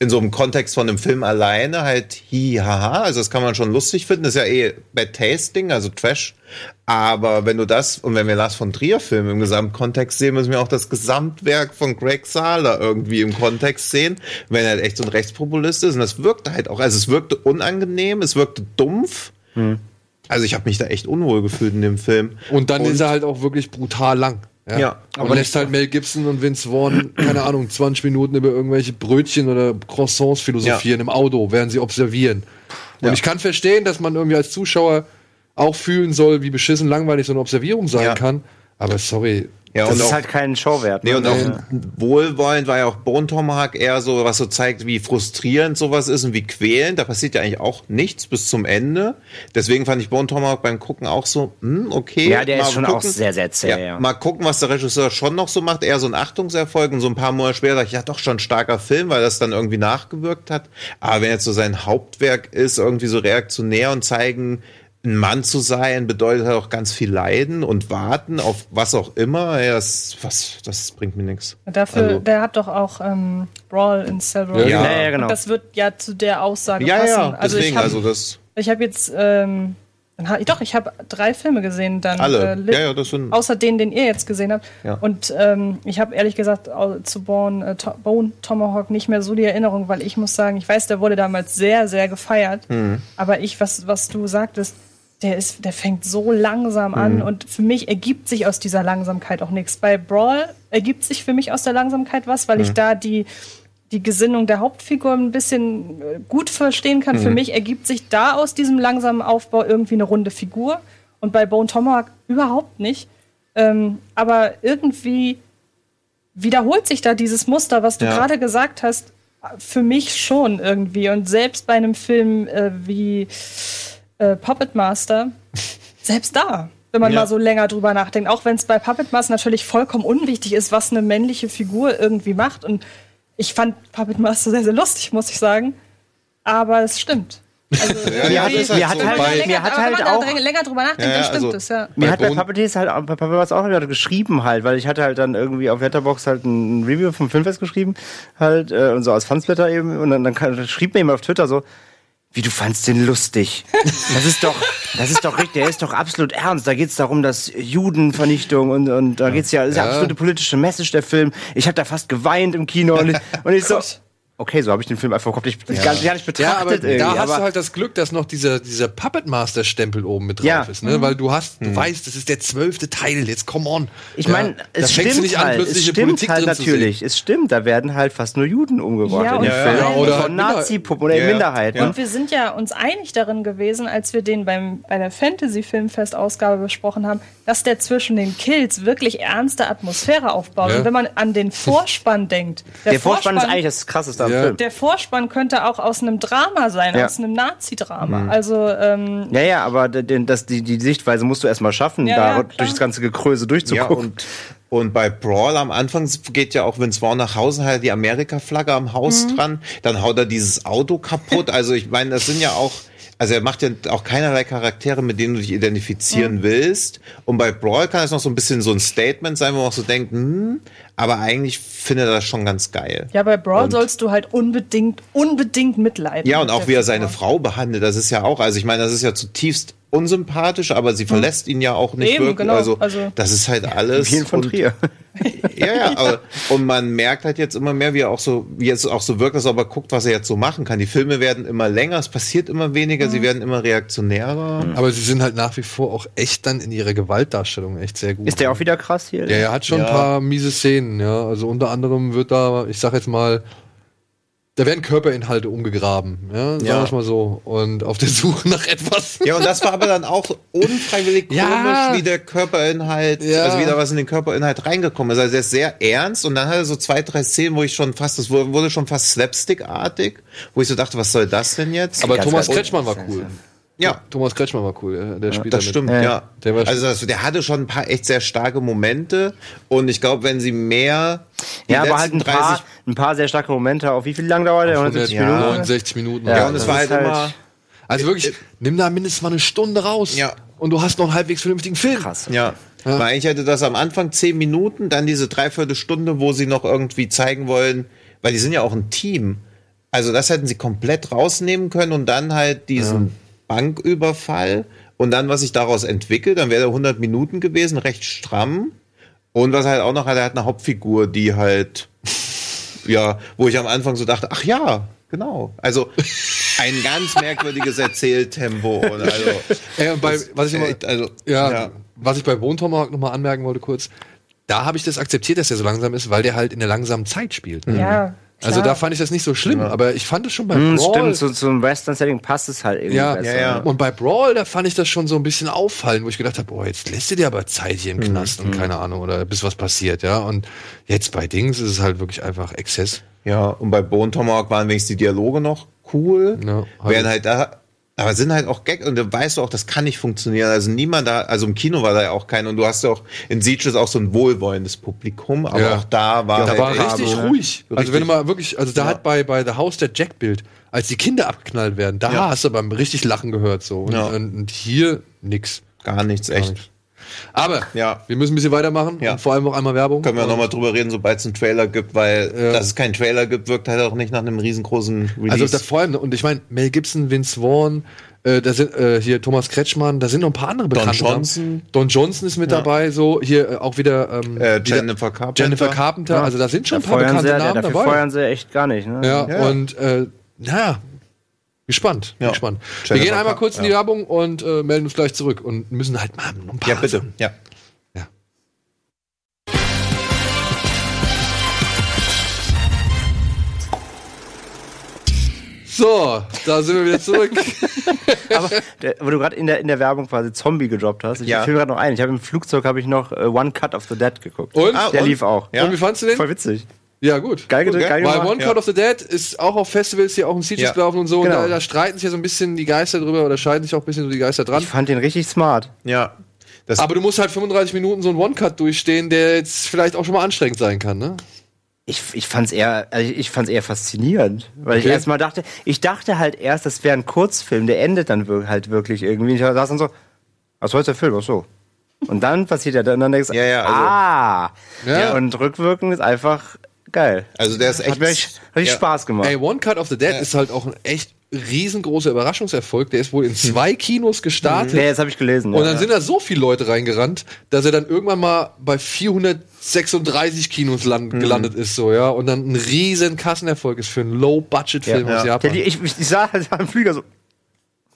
in so einem Kontext von einem Film alleine halt hi, haha, also das kann man schon lustig finden, das ist ja eh Bad Tasting, also Trash, aber wenn du das, und wenn wir Lars von Trier Film im Gesamtkontext sehen, müssen wir auch das Gesamtwerk von Greg Sala irgendwie im Kontext sehen, wenn er halt echt so ein Rechtspopulist ist und das wirkte halt auch, also es wirkte unangenehm, es wirkte dumpf, also ich habe mich da echt unwohl gefühlt in dem Film. Und dann ist er halt auch wirklich brutal lang. Ja. Ja, und lässt halt Mel Gibson und Vince Vaughn, keine Ahnung, 20 Minuten über irgendwelche Brötchen oder Croissants philosophieren im Auto, während sie observieren. Und Ja. ich kann verstehen, dass man irgendwie als Zuschauer auch fühlen soll, wie beschissen langweilig so eine Observierung sein Ja. kann. Aber sorry. Ja, das und ist auch, halt kein Showwert. nee, ne? und auch Ja. wohlwollend war ja auch Bone Tomahawk eher so, was so zeigt, wie frustrierend sowas ist und wie quälend. Da passiert ja eigentlich auch nichts bis zum Ende. Deswegen fand ich Bone Tomahawk beim Gucken auch so, hm, okay. Ja, der ist schon auch sehr, sehr zäh, Ja, ja. Mal gucken, was der Regisseur schon noch so macht. Eher so ein Achtungserfolg und so ein paar Monate später sag ich, ja, doch schon ein starker Film, weil das dann irgendwie nachgewirkt hat. Aber wenn jetzt so sein Hauptwerk ist, irgendwie so reaktionär und zeigen, ein Mann zu sein, bedeutet halt auch ganz viel Leiden und warten auf was auch immer. Ja, das, was, das bringt mir nichts. Dafür, Also- der hat doch auch ähm, Brawl in Several. Ja, Ja, ja, genau. Und das wird ja zu der Aussage Ja, passen. ja, also deswegen, ich habe also das ich hab jetzt, ähm, doch, ich habe drei Filme gesehen dann. alle. äh, ja, ja, das sind. Außer den, den ihr jetzt gesehen habt. Ja. Und ähm, ich habe ehrlich gesagt zu Bone, äh, To- Bone Tomahawk nicht mehr so die Erinnerung, weil ich muss sagen, ich weiß, der wurde damals sehr, sehr gefeiert. Mhm. Aber ich, was, was du sagtest, der, ist, der fängt so langsam an Mhm. und für mich ergibt sich aus dieser Langsamkeit auch nichts. Bei Brawl ergibt sich für mich aus der Langsamkeit was, weil ich Mhm. da die, die Gesinnung der Hauptfigur ein bisschen äh, gut verstehen kann. Mhm. Für mich ergibt sich da aus diesem langsamen Aufbau irgendwie eine runde Figur. Und bei Bone Tomahawk überhaupt nicht. Ähm, aber irgendwie wiederholt sich da dieses Muster, was du Ja. gerade gesagt hast, für mich schon irgendwie. Und selbst bei einem Film äh, wie äh, Puppet Master, selbst da, wenn man Ja. mal so länger drüber nachdenkt, auch wenn es bei Puppet Master natürlich vollkommen unwichtig ist, was eine männliche Figur irgendwie macht. Und ich fand Puppet Master sehr, sehr lustig, muss ich sagen. Aber es stimmt. Also, Mir hat, halt so halt, mir hat aber halt wenn man auch da länger drüber nachdenkt, Ja, ja, dann stimmt also- es, ja. Mir Bei hat bei Puppeteers halt, bei Puppeteers auch wieder geschrieben halt, weil ich hatte halt dann irgendwie auf Letterbox halt ein Review vom Filmfest geschrieben halt äh, und so als Fansblätter eben und dann, schrieb mir jemand auf Twitter so, wie du fandst den lustig. Das ist doch, das ist doch richtig, der ist doch absolut ernst. Da geht's darum, dass Judenvernichtung und, und da geht's ja, das ist ja absolute politische Message der Film. Ich habe da fast geweint im Kino und ich, und ich so, okay, so habe ich den Film einfach überhaupt nicht, gar, gar nicht betrachtet Ja, aber da hast aber du halt das Glück, dass noch dieser, dieser Puppet Master Stempel oben mit drauf Ja. ist, ne? Weil du hast, du weißt, das ist der zwölfte Teil, jetzt come on. ich meine, ja, es stimmt du nicht an, halt, es stimmt Politik halt drin zu natürlich, es stimmt, da werden halt fast nur Juden umgebracht Ja, in vor Filmen. allem- oder von halt Nazi-Puppen oder Ja, ja. Minderheiten. Ja. Und wir sind ja uns einig darin gewesen, als wir den beim, bei der Fantasy-Filmfest-Ausgabe besprochen haben, dass der zwischen den Kills wirklich ernste Atmosphäre aufbaut. Ja. Und wenn man an den Vorspann denkt, Der Vorspann ist eigentlich das Krasseste am Ja. Film. der Vorspann könnte auch aus einem Drama sein, Ja. aus einem Nazi-Drama. Also, ähm, Ja, ja, aber das, die, die Sichtweise musst du erstmal schaffen, Ja, da ja, durch das ganze Gekröse Ja, durchzugucken. und, und bei Brawl am Anfang geht ja auch Vince Vaughn nach Hause, hat die Amerika-Flagge am Haus dran, dann haut er dieses Auto kaputt. Also ich meine, das sind ja auch, also er macht ja auch keinerlei Charaktere, mit denen du dich identifizieren willst. Und bei Brawl kann es noch so ein bisschen so ein Statement sein, wo man auch so denkt, hm, aber eigentlich findet er das schon ganz geil. ja, bei Brawl Und- sollst du halt unbedingt, unbedingt mitleiden. Ja, und mit auch wie er seine Frau behandelt, das ist ja auch, also ich meine, das ist ja zutiefst unsympathisch, aber sie verlässt ihn ja auch nicht Eben, wirklich. genau. Also, Also- das ist halt alles. Wie in von und- Trier. Ja, ja, aber, und man merkt halt jetzt immer mehr, wie er auch so, wie es auch so wirkt, dass er aber guckt, was er jetzt so machen kann. Die Filme werden immer länger, es passiert immer weniger, sie werden immer reaktionärer. Aber sie sind halt nach wie vor auch echt dann in ihrer Gewaltdarstellung echt sehr gut. Ist der auch wieder krass hier? Ja, er hat schon Ja. ein paar miese Szenen, ja. Also unter anderem wird da, ich sag jetzt mal, da werden Körperinhalte umgegraben, ja, sagen Ja. wir mal so. Und auf der Suche nach etwas. Ja, und das war aber dann auch unfreiwillig komisch, Ja. wie der Körperinhalt, Ja. also wieder was in den Körperinhalt reingekommen ist. Also er ist sehr ernst und dann hat er so zwei, drei Szenen, wo ich schon fast, das wurde schon fast slapstick-artig, wo ich so dachte, was soll das denn jetzt? Aber ganz Thomas. Kretschmann war cool. Ja, Thomas Kretschmann war cool, ja, der spielt Das damit. stimmt, Ja. ja. Der war- also das, der hatte schon ein paar echt sehr starke Momente und ich glaube, wenn sie mehr Ja, aber halt ein paar, ein paar sehr starke Momente. Auf wie viel lang dauert der? 170 Minuten? 169 Minuten. Ja, ja, und das es war halt, halt- immer Also wirklich, nimm da mindestens mal eine Stunde raus. Ja. Und du hast noch einen halbwegs vernünftigen Film. Krass. ja. Weil eigentlich hätte das am Anfang zehn Minuten, dann diese Dreiviertelstunde, wo sie noch irgendwie zeigen wollen, weil die sind ja auch ein Team. Also das hätten sie komplett rausnehmen können und dann halt diesen Banküberfall und dann, was sich daraus entwickelt, dann wäre der 100 Minuten gewesen, recht stramm. Und was halt auch noch hat, er hat eine Hauptfigur, die halt, ja, wo ich am Anfang so dachte, ach ja, genau. Also ein ganz merkwürdiges Erzähltempo. Und also, Äh, was ich echt, also, ja, ja. was ich bei Wohntomahawk noch mal anmerken wollte kurz, da habe ich das akzeptiert, dass der so langsam ist, weil der halt in der langsamen Zeit spielt. ne? Ja, Also da fand ich das nicht so schlimm, aber ich fand es schon bei Hm, Brawl. stimmt, zu, zum Western-Setting passt es halt irgendwie ja, besser. ja, ja. Und bei Brawl, da fand ich das schon so ein bisschen auffallen, wo ich gedacht habe, boah, jetzt lässt du dir aber Zeit hier im Mhm. Knast und keine Ahnung, oder bis was passiert, ja. Und jetzt bei Dings ist es halt wirklich einfach Exzess. Ja, und bei Bone Tomahawk waren wenigstens die Dialoge noch cool. Ja, Wären halt da, aber sind halt auch Gag und da weißt du auch, das kann nicht funktionieren. Also niemand da, also im Kino war da ja auch keiner und du hast ja auch in Sieges auch so ein wohlwollendes Publikum, aber Ja. auch da war Da halt war richtig ne? ruhig. Also Richtig. wenn du mal wirklich, also da hat bei, bei The House der Jack-Bild, als die Kinder abgeknallt werden, da Ja. hast du beim richtig Lachen gehört so. Und, Ja. und, und hier nix. gar nichts, Gar echt. nichts. Aber Ja. wir müssen ein bisschen weitermachen Ja. und vor allem auch einmal Werbung. Können wir nochmal drüber reden, sobald es einen Trailer gibt, weil Ja. dass es keinen Trailer gibt, wirkt halt auch nicht nach einem riesengroßen Release. Also da vor allem, und ich meine, Mel Gibson, Vince Vaughn, äh, da sind äh, hier Thomas Kretschmann, da sind noch ein paar andere bekannte Namen. Johnson. Don Johnson ist mit dabei, so hier äh, auch wieder ähm, äh, wieder Jennifer Carpenter. Jennifer Carpenter. Also da sind schon Da ein paar bekannte sie, ja- Namen dafür dabei. feuern sie echt gar nicht. Ne? Ja, Ja. und äh, naja, gespannt, Ja. gespannt. Wir gehen einmal kurz in die ja. Werbung und äh, melden uns gleich zurück und müssen halt mal ein paar Ja, bitte. Sachen- Ja. Ja. So, da sind wir wieder zurück. Aber der, wo du gerade in der, in der Werbung quasi Zombie gedroppt hast, ich Ja. fiel gerade noch ein. Ich habe im Flugzeug habe ich noch äh, One Cut of the Dead geguckt. Und? Ah, der und? lief auch. Ja. Und wie fandst du den? Voll witzig. Ja, gut. Geil, Gut, geil, geil Weil. One Ja. Cut of the Dead ist auch auf Festivals hier auch in Sieges Ja. gelaufen und so. Genau. Und da, da streiten sich ja so ein bisschen die Geister drüber oder scheiden sich auch ein bisschen so die Geister dran. Ich fand den richtig smart. Ja. Das, Aber du musst halt 35 Minuten so einen One-Cut durchstehen, der jetzt vielleicht auch schon mal anstrengend sein kann, ne? Ich, ich fand's eher, also ich, fand's eher faszinierend, weil ich Okay. erstmal dachte, ich dachte halt erst, das wäre ein Kurzfilm, der endet dann halt wirklich irgendwie. Ich saß dann so, was soll der Film? Ach so. Und dann passiert ja dann, dann denkst du, Ja, ja, also- ah. Ja. Und rückwirkend ist einfach geil. also der ist echt. Hat mir echt, richtig ja. Spaß gemacht. Ey, One Cut of the Dead ist halt auch ein echt riesengroßer Überraschungserfolg. Der ist wohl in zwei Kinos gestartet. ja, jetzt habe ich gelesen. Und ja. dann sind da so viele Leute reingerannt, dass er dann irgendwann mal bei 400 36 Kinos land, gelandet ist, so, ja, und dann ein riesen Kassenerfolg ist für einen Low-Budget-Film Ja. aus Ja, Japan. die, ich, ich sah halt am Flieger so.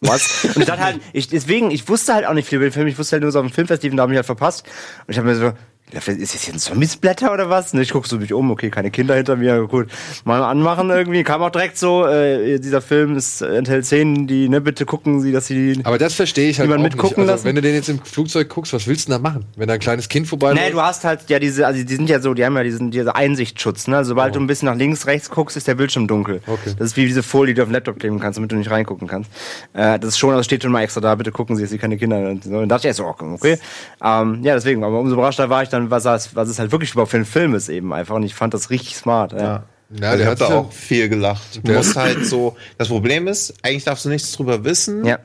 Was? Und ich dachte halt, ich, deswegen, ich wusste halt auch nicht viel über den Film, ich wusste halt nur so auf dem Filmfestival, da habe ich halt verpasst. Und ich habe mir so, ist das jetzt ein Zombie-Splatter oder was? Und ich gucke so mich um, okay, keine Kinder hinter mir, gut, mal anmachen irgendwie. Kam auch direkt so, äh, dieser Film ist, enthält Szenen, die, ne, bitte gucken Sie, dass Sie Aber das verstehe ich halt auch mitgucken nicht. Also, lassen? wenn du den jetzt im Flugzeug guckst, was willst du denn da machen? Wenn da ein kleines Kind vorbei Nee, du hast halt ja diese, also die sind ja so, die haben ja diesen, diese Einsichtsschutz, ne? Also Sobald du ein bisschen nach links, rechts guckst, ist der Bildschirm dunkel. Oh. Okay. Das ist wie diese Folie, die du auf dem Laptop kleben kannst, damit du nicht reingucken kannst. Äh, das ist schon, das steht schon mal extra da, bitte gucken Sie, dass Sie keine Kinder. Und. Und dachte ich erst so, okay. okay. Ähm, ja, deswegen, aber umso überraschter war ich dann, was, das, was es halt wirklich überhaupt für ein Film ist eben einfach. Und ich fand das richtig smart. Ja. Ja, also der ich hat habe da ja- auch viel gelacht. Du musst halt so. Das Problem ist, eigentlich darfst du nichts drüber wissen. ja.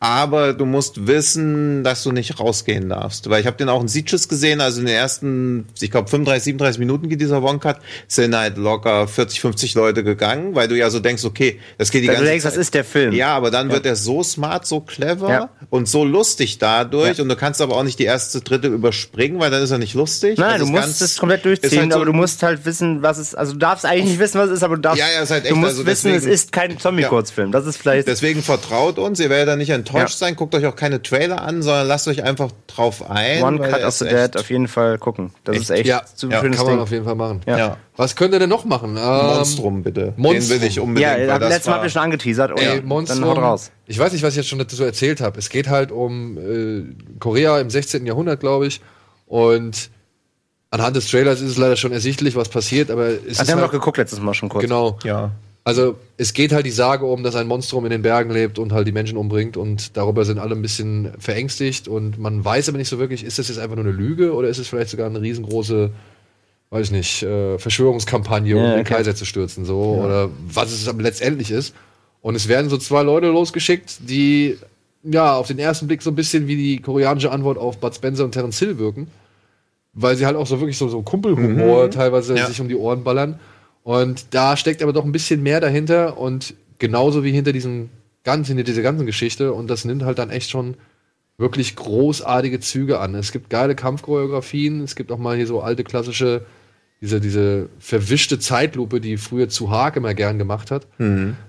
Aber du musst wissen, dass du nicht rausgehen darfst. Weil ich habe den auch in Sieges gesehen, also in den ersten, ich glaube 35, 37 Minuten geht dieser One-Cut, sind halt locker 40, 50 Leute gegangen, weil du ja so denkst, okay, das geht die Weil ganze du denkst, Zeit. das ist der Film. Ja, aber dann wird er so smart, so clever Ja. und so lustig dadurch Ja. und du kannst aber auch nicht die erste, dritte überspringen, weil dann ist er nicht lustig. Nein, Also du musst es komplett durchziehen, ist halt so- aber du musst halt wissen, was es, also du darfst eigentlich nicht wissen, was es ist, aber du darfst, Ja, ja, ist halt echt, du musst also wissen, deswegen- es ist kein Zombie-Kurzfilm. Das ist vielleicht, Deswegen vertraut uns, ihr werdet da nicht enttäuscht Ja. sein, guckt euch auch keine Trailer an, sondern lasst euch einfach drauf ein. One weil Cut of the Dead auf jeden Fall gucken. Das Echt? ist echt Ja, so ein ja, schönes Kann man Ding. auf jeden Fall machen. Ja. Ja. Was könnt ihr denn noch machen? Ähm, Monstrum, bitte. Monstrum. Den will ich unbedingt. Ja, weil hab- das letztes Mal habt ihr schon angeteasert. Oh, Ey. Monstrum. Dann haut raus. Ich weiß nicht, was ich jetzt schon dazu erzählt habe. Es geht halt um äh, Korea im 16. Jahrhundert, glaube ich. Und anhand des Trailers ist es leider schon ersichtlich, was passiert, aber es Ach, ist wir haben halt, doch geguckt letztes Mal schon kurz. genau. Ja. Also es geht halt die Sage um, dass ein Monstrum in den Bergen lebt und halt die Menschen umbringt und darüber sind alle ein bisschen verängstigt und man weiß aber nicht so wirklich, ist das jetzt einfach nur eine Lüge oder ist es vielleicht sogar eine riesengroße, weiß ich nicht, äh, Verschwörungskampagne, um Ja, den okay. Kaiser zu stürzen so oder was es aber letztendlich ist. Und es werden so zwei Leute losgeschickt, die ja auf den ersten Blick so ein bisschen wie die koreanische Antwort auf Bud Spencer und Terence Hill wirken weil sie halt auch so wirklich so, so Kumpelhumor teilweise Ja. sich um die Ohren ballern. Und da steckt aber doch ein bisschen mehr dahinter und genauso wie hinter diesem ganz, hinter dieser ganzen Geschichte. Und das nimmt halt dann echt schon wirklich großartige Züge an. Es gibt geile Kampfchoreografien, es gibt auch mal hier so alte klassische, diese, diese verwischte Zeitlupe, die früher zu Haag immer gern gemacht hat,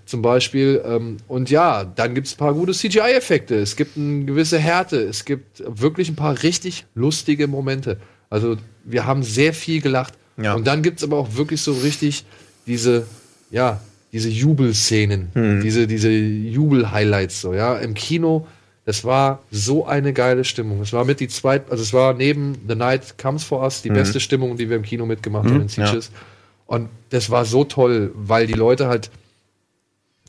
zum Beispiel. Ähm, und ja, dann gibt es ein paar gute CGI-Effekte, es gibt eine gewisse Härte, es gibt wirklich ein paar richtig lustige Momente. Also wir haben sehr viel gelacht. Ja. Und dann gibt es aber auch wirklich so richtig diese, ja, diese Jubelszenen, diese, diese Jubel-Highlights so, ja. Im Kino, das war so eine geile Stimmung. Es war mit die zweit, also es war neben The Night Comes For Us die beste Stimmung, die wir im Kino mitgemacht haben in Sieges. Und das war so toll, weil die Leute halt,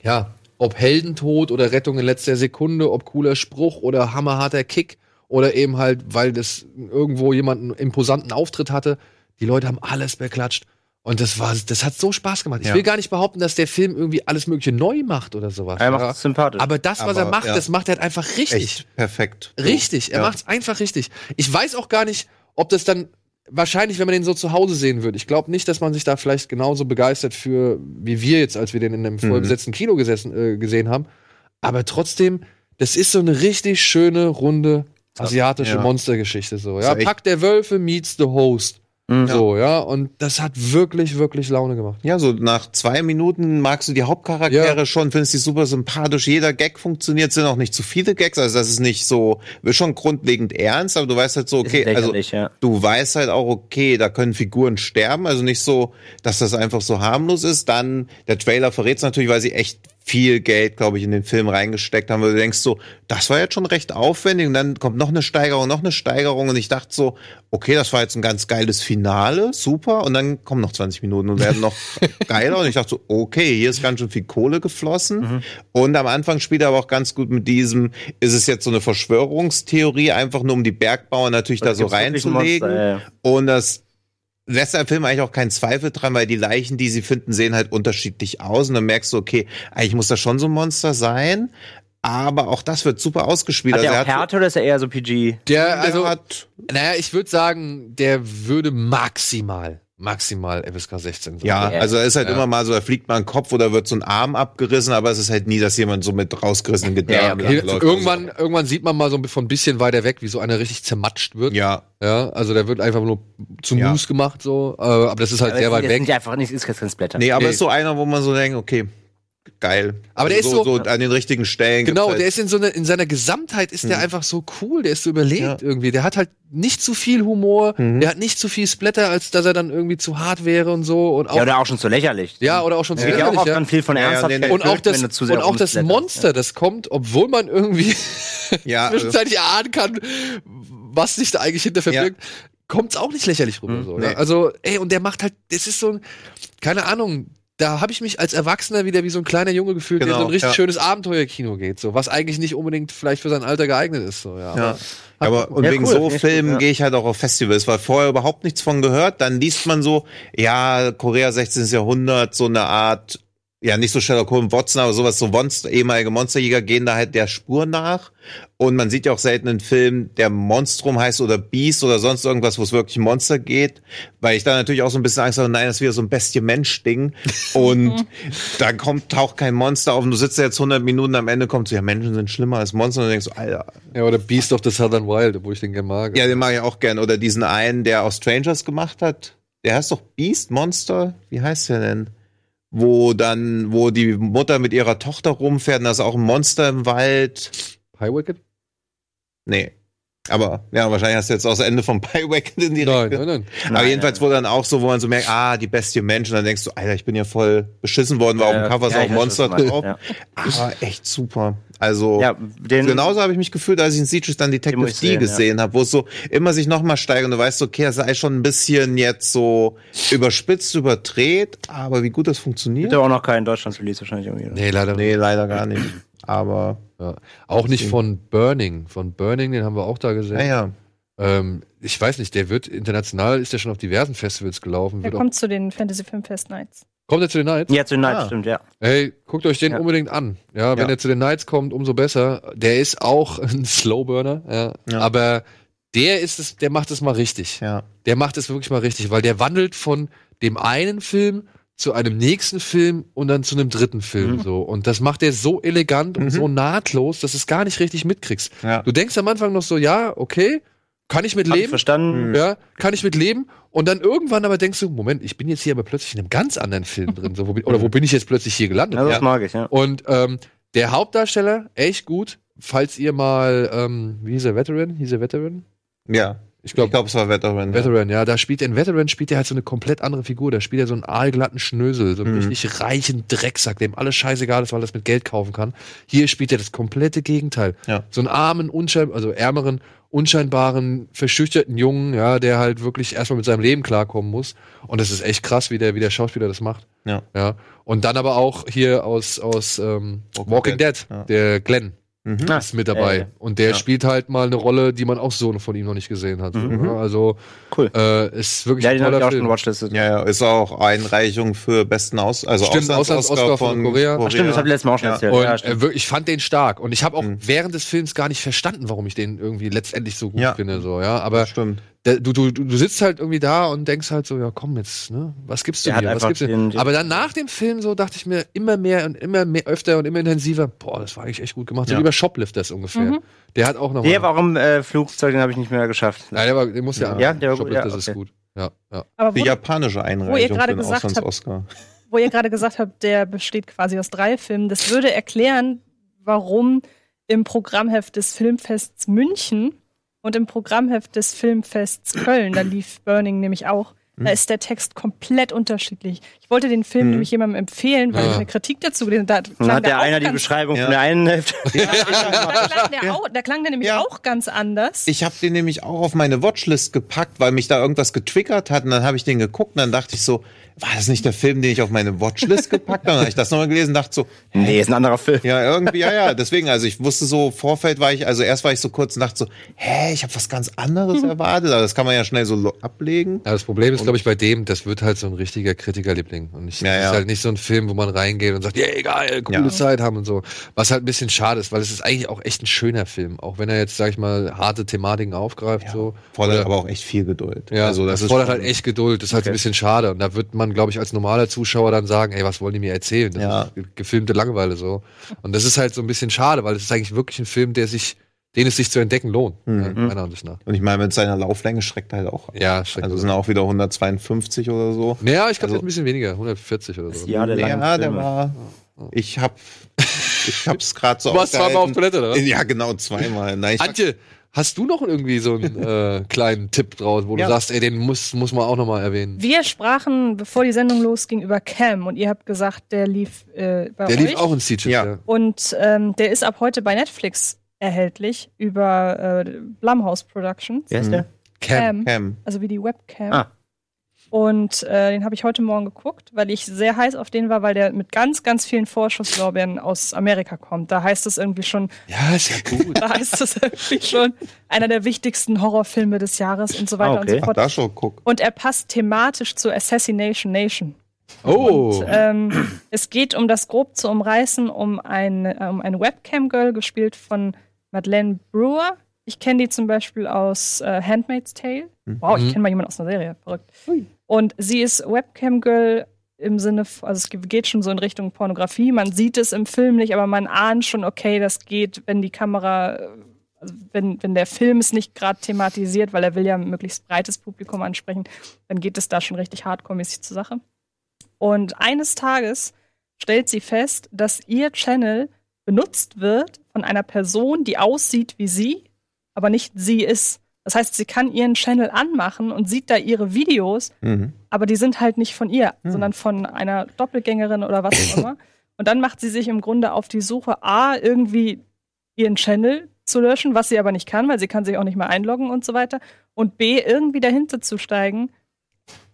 ja, ob Heldentod oder Rettung in letzter Sekunde, ob cooler Spruch oder hammerharter Kick oder eben halt, weil das irgendwo jemand einen imposanten Auftritt hatte, die Leute haben alles beklatscht. Und das war, das hat so Spaß gemacht. Ich Ja. will gar nicht behaupten, dass der Film irgendwie alles Mögliche neu macht oder sowas. Er macht es sympathisch. Aber das, was Aber, er macht, ja. das macht er halt einfach richtig. Echt perfekt. Richtig, er Ja. macht's einfach richtig. Ich weiß auch gar nicht, ob das dann wahrscheinlich, wenn man den so zu Hause sehen würde. Ich glaube nicht, dass man sich da vielleicht genauso begeistert für, wie wir jetzt, als wir den in einem vollbesetzten Kino gesessen, äh, gesehen haben. Aber trotzdem, das ist so eine richtig schöne, runde asiatische Ja. Monstergeschichte. So, ja, Pack der Wölfe meets the Host. So, ja, und das hat wirklich, wirklich Laune gemacht. Ja, so nach zwei Minuten magst du die Hauptcharaktere Ja. schon, findest die super sympathisch. Jeder Gag funktioniert, sind auch nicht zu viele Gags. Also das ist nicht so, ist schon grundlegend ernst, aber du weißt halt so, okay, also ja. du weißt halt auch, okay, da können Figuren sterben. Also nicht so, dass das einfach so harmlos ist. Dann, der Trailer verrät's natürlich, weil sie echt viel Geld, glaube ich, in den Film reingesteckt haben, weil du denkst so, das war jetzt schon recht aufwendig und dann kommt noch eine Steigerung, noch eine Steigerung und ich dachte so, okay, das war jetzt ein ganz geiles Finale, super und dann kommen noch 20 Minuten und werden noch geiler und ich dachte so, okay, hier ist ganz schön viel Kohle geflossen und am Anfang spielt er aber auch ganz gut mit diesem, ist es jetzt so eine Verschwörungstheorie, einfach nur um die Bergbauern natürlich da so reinzulegen Monster, ja. und das lässt der Film eigentlich auch keinen Zweifel dran, weil die Leichen, die sie finden, sehen halt unterschiedlich aus. Und dann merkst du, okay, eigentlich muss das schon so ein Monster sein. Aber auch das wird super ausgespielt. Hat Also der auch Härte oder ist er eher so PG? Der, der also, hat, naja, ich würde sagen, der würde maximal, maximal FSK 16. Ja, Ja. also es ist halt Ja. immer mal so, da fliegt mal ein Kopf oder wird so ein Arm abgerissen, aber es ist halt nie, dass jemand so mit rausgerissenen Gedärmen Hier, langläuft. irgendwann, irgendwann sieht man mal so von ein bisschen weiter weg, wie so einer richtig zermatscht wird. Ja, Ja, also der wird einfach nur zu Ja. Mus gemacht, so. Äh, aber das ist halt sehr weit weg. ja einfach nicht, ist kein Splatter. nee, aber Nee. ist so einer, wo man so denkt, okay, geil. Aber der also ist so- an den richtigen Stellen. Genau, gibt's der halt, ist in so einer, in seiner Gesamtheit ist der Mhm. einfach so cool, der ist so überlegt Ja. irgendwie. Der hat halt nicht zu viel Humor, Mhm. der hat nicht zu viel Splatter, als dass er dann irgendwie zu hart wäre und so. Und auch, Ja, oder auch schon zu lächerlich. ja, oder auch schon zu Es geht ja auch lächerlich, oft ja. dann viel von Ja, ja, Ernsthaftigkeit. nee, nee. Und auch das, zu und auch das. Monster, das kommt, obwohl man irgendwie ja, also, zwischenzeitlich ahnen kann, was sich da eigentlich hinter Ja. verbirgt, kommt's auch nicht lächerlich rüber. Mhm. So, Nee. ja? Also, ey, und der macht halt, das ist so ein, keine Ahnung, da habe ich mich als Erwachsener wieder wie so ein kleiner Junge gefühlt, der Genau, in so ein richtig ja. schönes Abenteuerkino geht, so, was eigentlich nicht unbedingt vielleicht für sein Alter geeignet ist. So, ja. ja. Aber und Ja, wegen cool, so Filmen gehe ich halt auch auf Festivals, weil vorher überhaupt nichts von gehört. Dann liest man so, ja, Korea 16. Jahrhundert, so eine Art, ja, nicht so Sherlock Holmes Watson, aber sowas, so Monster, ehemalige Monsterjäger gehen da halt der Spur nach. Und man sieht ja auch selten einen Film, der Monstrum heißt oder Beast oder sonst irgendwas, wo es wirklich Monster geht. Weil ich da natürlich auch so ein bisschen Angst habe, nein, das ist wieder so ein Bestie-Mensch-Ding. Und dann kommt, taucht kein Monster auf und du sitzt da jetzt 100 Minuten, am Ende kommt so, ja, Menschen sind schlimmer als Monster. Und du denkst so, Alter, ja, oder Beast of the Southern Wild, wo ich den gerne mag. ja, den mag ich auch gern. Oder diesen einen, der auch Strangers gemacht hat. Der heißt doch Beast Monster. Wie heißt der denn? Wo dann, wo die Mutter mit ihrer Tochter rumfährt und da ist auch ein Monster im Wald. High Wicked? Nee. Aber ja, wahrscheinlich hast du jetzt auch das Ende von Piewacken in die Nein, Richtung. nein, nein. Aber jedenfalls, wo dann auch so, wo man so merkt, ah, die Bestie Mensch, und dann denkst du, Alter, ich bin ja voll beschissen worden, weil auf dem Cover ist auch ein Monster drauf. Ja. Aber echt super. Also, Ja, den, Genauso habe ich mich gefühlt, als ich in Sieges dann Detective D sehen, gesehen habe, wo es so immer sich noch mal steigert und du weißt, okay, es sei schon ein bisschen jetzt so überspitzt, überdreht, aber wie gut das Gibt funktioniert. aber auch noch keinen Deutschland-Release wahrscheinlich irgendwie. Nee, leider Nee, leider gar nicht. Aber, Ja. Auch nicht von Burning. Von Burning, den haben wir auch da gesehen. naja. Ähm, ich weiß nicht, der wird international, ist der schon auf diversen Festivals gelaufen. Der kommt zu den Fantasy Film Fest Nights. kommt er zu den Nights? Ja, zu Night, Ah. stimmt, ja. Hey, guckt euch den Ja. unbedingt an. Ja, wenn Ja. er zu den Nights kommt, umso besser. Der ist auch ein Slowburner, ja. Ja. Aber der ist es, der macht es mal richtig. Ja. Der macht es wirklich mal richtig, weil der wandelt von dem einen Film zu einem nächsten Film und dann zu einem dritten Film Mhm. so und das macht er so elegant und Mhm. so nahtlos, dass du es gar nicht richtig mitkriegst. Ja. Du denkst am Anfang noch so, ja, okay, kann ich mit Hab ich leben, verstanden. ja, kann ich mit leben. Und dann irgendwann aber denkst du, Moment, ich bin jetzt hier aber plötzlich in einem ganz anderen Film drin. So, wo bin, oder wo bin ich jetzt plötzlich hier gelandet? Ja, das Ja. mag ich, ja. Und ähm, der Hauptdarsteller, echt gut. Falls ihr mal, ähm, wie hieß er, Veteran? Hieß er Veteran? Ja. Ich glaube, glaube, es war Veteran. Ja. Veteran, ja, da spielt er in Veteran spielt er halt so eine komplett andere Figur. Da spielt er so einen aalglatten Schnösel, so einen Mhm. richtig reichen Drecksack, dem alles scheißegal ist, weil er das mit Geld kaufen kann. Hier spielt er das komplette Gegenteil. Ja. So einen armen, unschein also ärmeren, unscheinbaren, verschüchterten Jungen, ja, der halt wirklich erstmal mit seinem Leben klarkommen muss. Und das ist echt krass, wie der, wie der Schauspieler das macht. Ja. Ja. Und dann aber auch hier aus, aus ähm, Walking Walking, Dead, Dead, ja. der Glenn Mhm. Ah, ist mit dabei. äh, Und der Ja. spielt halt mal eine Rolle, die man auch so von ihm noch nicht gesehen hat. Mhm. Ja, Also Cool. äh, ist wirklich Ja, ein toller auch schon Film. Ja, ja, ist auch Einreichung für besten Aus, also Stimmt, Auslands-Oscar von Korea. Ach, stimmt, das habe ich letztes Mal auch schon Ja. erzählt. Und ja, äh, ich fand den stark. Und ich habe auch Mhm. während des Films gar nicht verstanden, warum ich den irgendwie letztendlich so gut Ja. finde. So, ja. Aber Stimmt. Du, du, du sitzt halt irgendwie da und denkst halt so, ja komm jetzt, ne? Was gibst du mir? Was gibst du? den- den- Aber dann nach dem Film so dachte ich mir immer mehr und immer mehr öfter und immer intensiver, boah, das war eigentlich echt gut gemacht. So Ja. wie bei Shoplifters ungefähr. Mhm. Der hat auch noch Der war im äh, Flugzeug, den habe ich nicht mehr geschafft. Nein, der, war, der muss ja, Ja, der war gut, ja, ist okay. gut. Ja, ja. Aber Die wo, japanische Einreichung gerade für den gesagt Auslands-Oscar. wo ihr gerade gesagt habt, der besteht quasi aus drei Filmen, das würde erklären, warum im Programmheft des Filmfests München und im Programmheft des Filmfests Köln, da lief Burning nämlich auch, Hm. da ist der Text komplett unterschiedlich. Ich wollte den Film Mhm. nämlich jemandem empfehlen, weil Ah. ich eine Kritik dazu gelesen habe. Da Dann klang hat der auch einer die Beschreibung Ja. von der einen Hälfte. da klang der, auch, da klang der nämlich Ja. auch ganz anders. Ich habe den nämlich auch auf meine Watchlist gepackt, weil mich da irgendwas getriggert hat. Und dann habe ich den geguckt und dann dachte ich so, war das nicht der Film, den ich auf meine Watchlist gepackt habe? Dann habe ich das nochmal gelesen und dachte so, Nee, ist ein anderer Film. ja, irgendwie, ja, ja. Deswegen, also ich wusste so, Vorfeld war ich, also erst war ich so kurz und dachte so, hä, ich habe was ganz anderes erwartet. Aber das kann man ja schnell so ablegen. Ja, das Problem ist, glaube ich, bei dem, das wird halt so ein richtiger Kritikerliebling. Und ich, Ja, das ja. ist halt nicht so ein Film, wo man reingeht und sagt, ja, egal, coole Ja. Zeit haben und so. Was halt ein bisschen schade ist, weil es ist eigentlich auch echt ein schöner Film. Auch wenn er jetzt, sag ich mal, harte Thematiken aufgreift, so. Fordert Oder- aber auch echt viel Geduld. Ja, also das das ist fordert schon- halt echt Geduld. Das ist halt Okay. ein bisschen schade. Und da wird man, glaube ich, als normaler Zuschauer dann sagen, ey, was wollen die mir erzählen? Das Ja. ist ge- gefilmte Langeweile so. Und das ist halt so ein bisschen schade, weil es ist eigentlich wirklich ein Film, der sich, den es sich zu entdecken lohnt, Mhm. ja, meiner Ansicht nach. Und ich meine, mit seiner Lauflänge schreckt er halt auch. ab. Ja, schreckt Also sind auch wieder 152 oder so. Naja, ich glaube, Also- ein bisschen weniger, 140 oder so. Ja, der Ja, der war. Ich hab, ich hab's gerade so. Du warst zweimal auf. Toilette, oder? was? Ja, genau, zweimal. Nein, ich Antje, hast du noch irgendwie so einen äh, kleinen Tipp draus, wo Ja. du sagst, ey, den muss, muss man auch noch mal erwähnen? Wir sprachen, bevor die Sendung losging, über Cam und ihr habt gesagt, der lief äh, bei Der euch. lief auch in Siege. Ja. Ja. Und ähm, der ist ab heute bei Netflix erhältlich über äh, Blumhouse Productions. Wer ist der? Cam. Cam. also wie die Webcam. Ah. Und äh, den habe ich heute Morgen geguckt, weil ich sehr heiß auf den war, weil der mit ganz, ganz vielen Vorschusslorbeeren aus Amerika kommt. Da heißt es irgendwie schon, Ja, ist ja gut. da heißt es irgendwie schon einer der wichtigsten Horrorfilme des Jahres und so weiter Ah, und okay. so Ach, fort. da schon, guck. Und er passt thematisch zu Assassination Nation. Oh. Ähm, es geht, um das grob zu umreißen, um ein, äh, um ein Webcam-Girl, gespielt von Madeleine Brewer. Ich kenne die zum Beispiel aus äh, Handmaid's Tale. Wow, ich Mhm. kenne mal jemanden aus einer Serie. Verrückt. Und sie ist Webcam-Girl im Sinne, also es geht schon so in Richtung Pornografie. Man sieht es im Film nicht, aber man ahnt schon, okay, das geht, wenn die Kamera, also wenn, wenn der Film es nicht gerade thematisiert, weil er will ja ein möglichst breites Publikum ansprechen, dann geht es da schon richtig hardcore-mäßig zur Sache. Und eines Tages stellt sie fest, dass ihr Channel benutzt wird von einer Person, die aussieht wie sie, aber nicht sie ist. Das heißt, sie kann ihren Channel anmachen und sieht da ihre Videos, Mhm. aber die sind halt nicht von ihr, Hm. sondern von einer Doppelgängerin oder was auch immer. Und dann macht sie sich im Grunde auf die Suche, A, irgendwie ihren Channel zu löschen, was sie aber nicht kann, weil sie kann sich auch nicht mehr einloggen und so weiter. Und B, irgendwie dahinter zu steigen,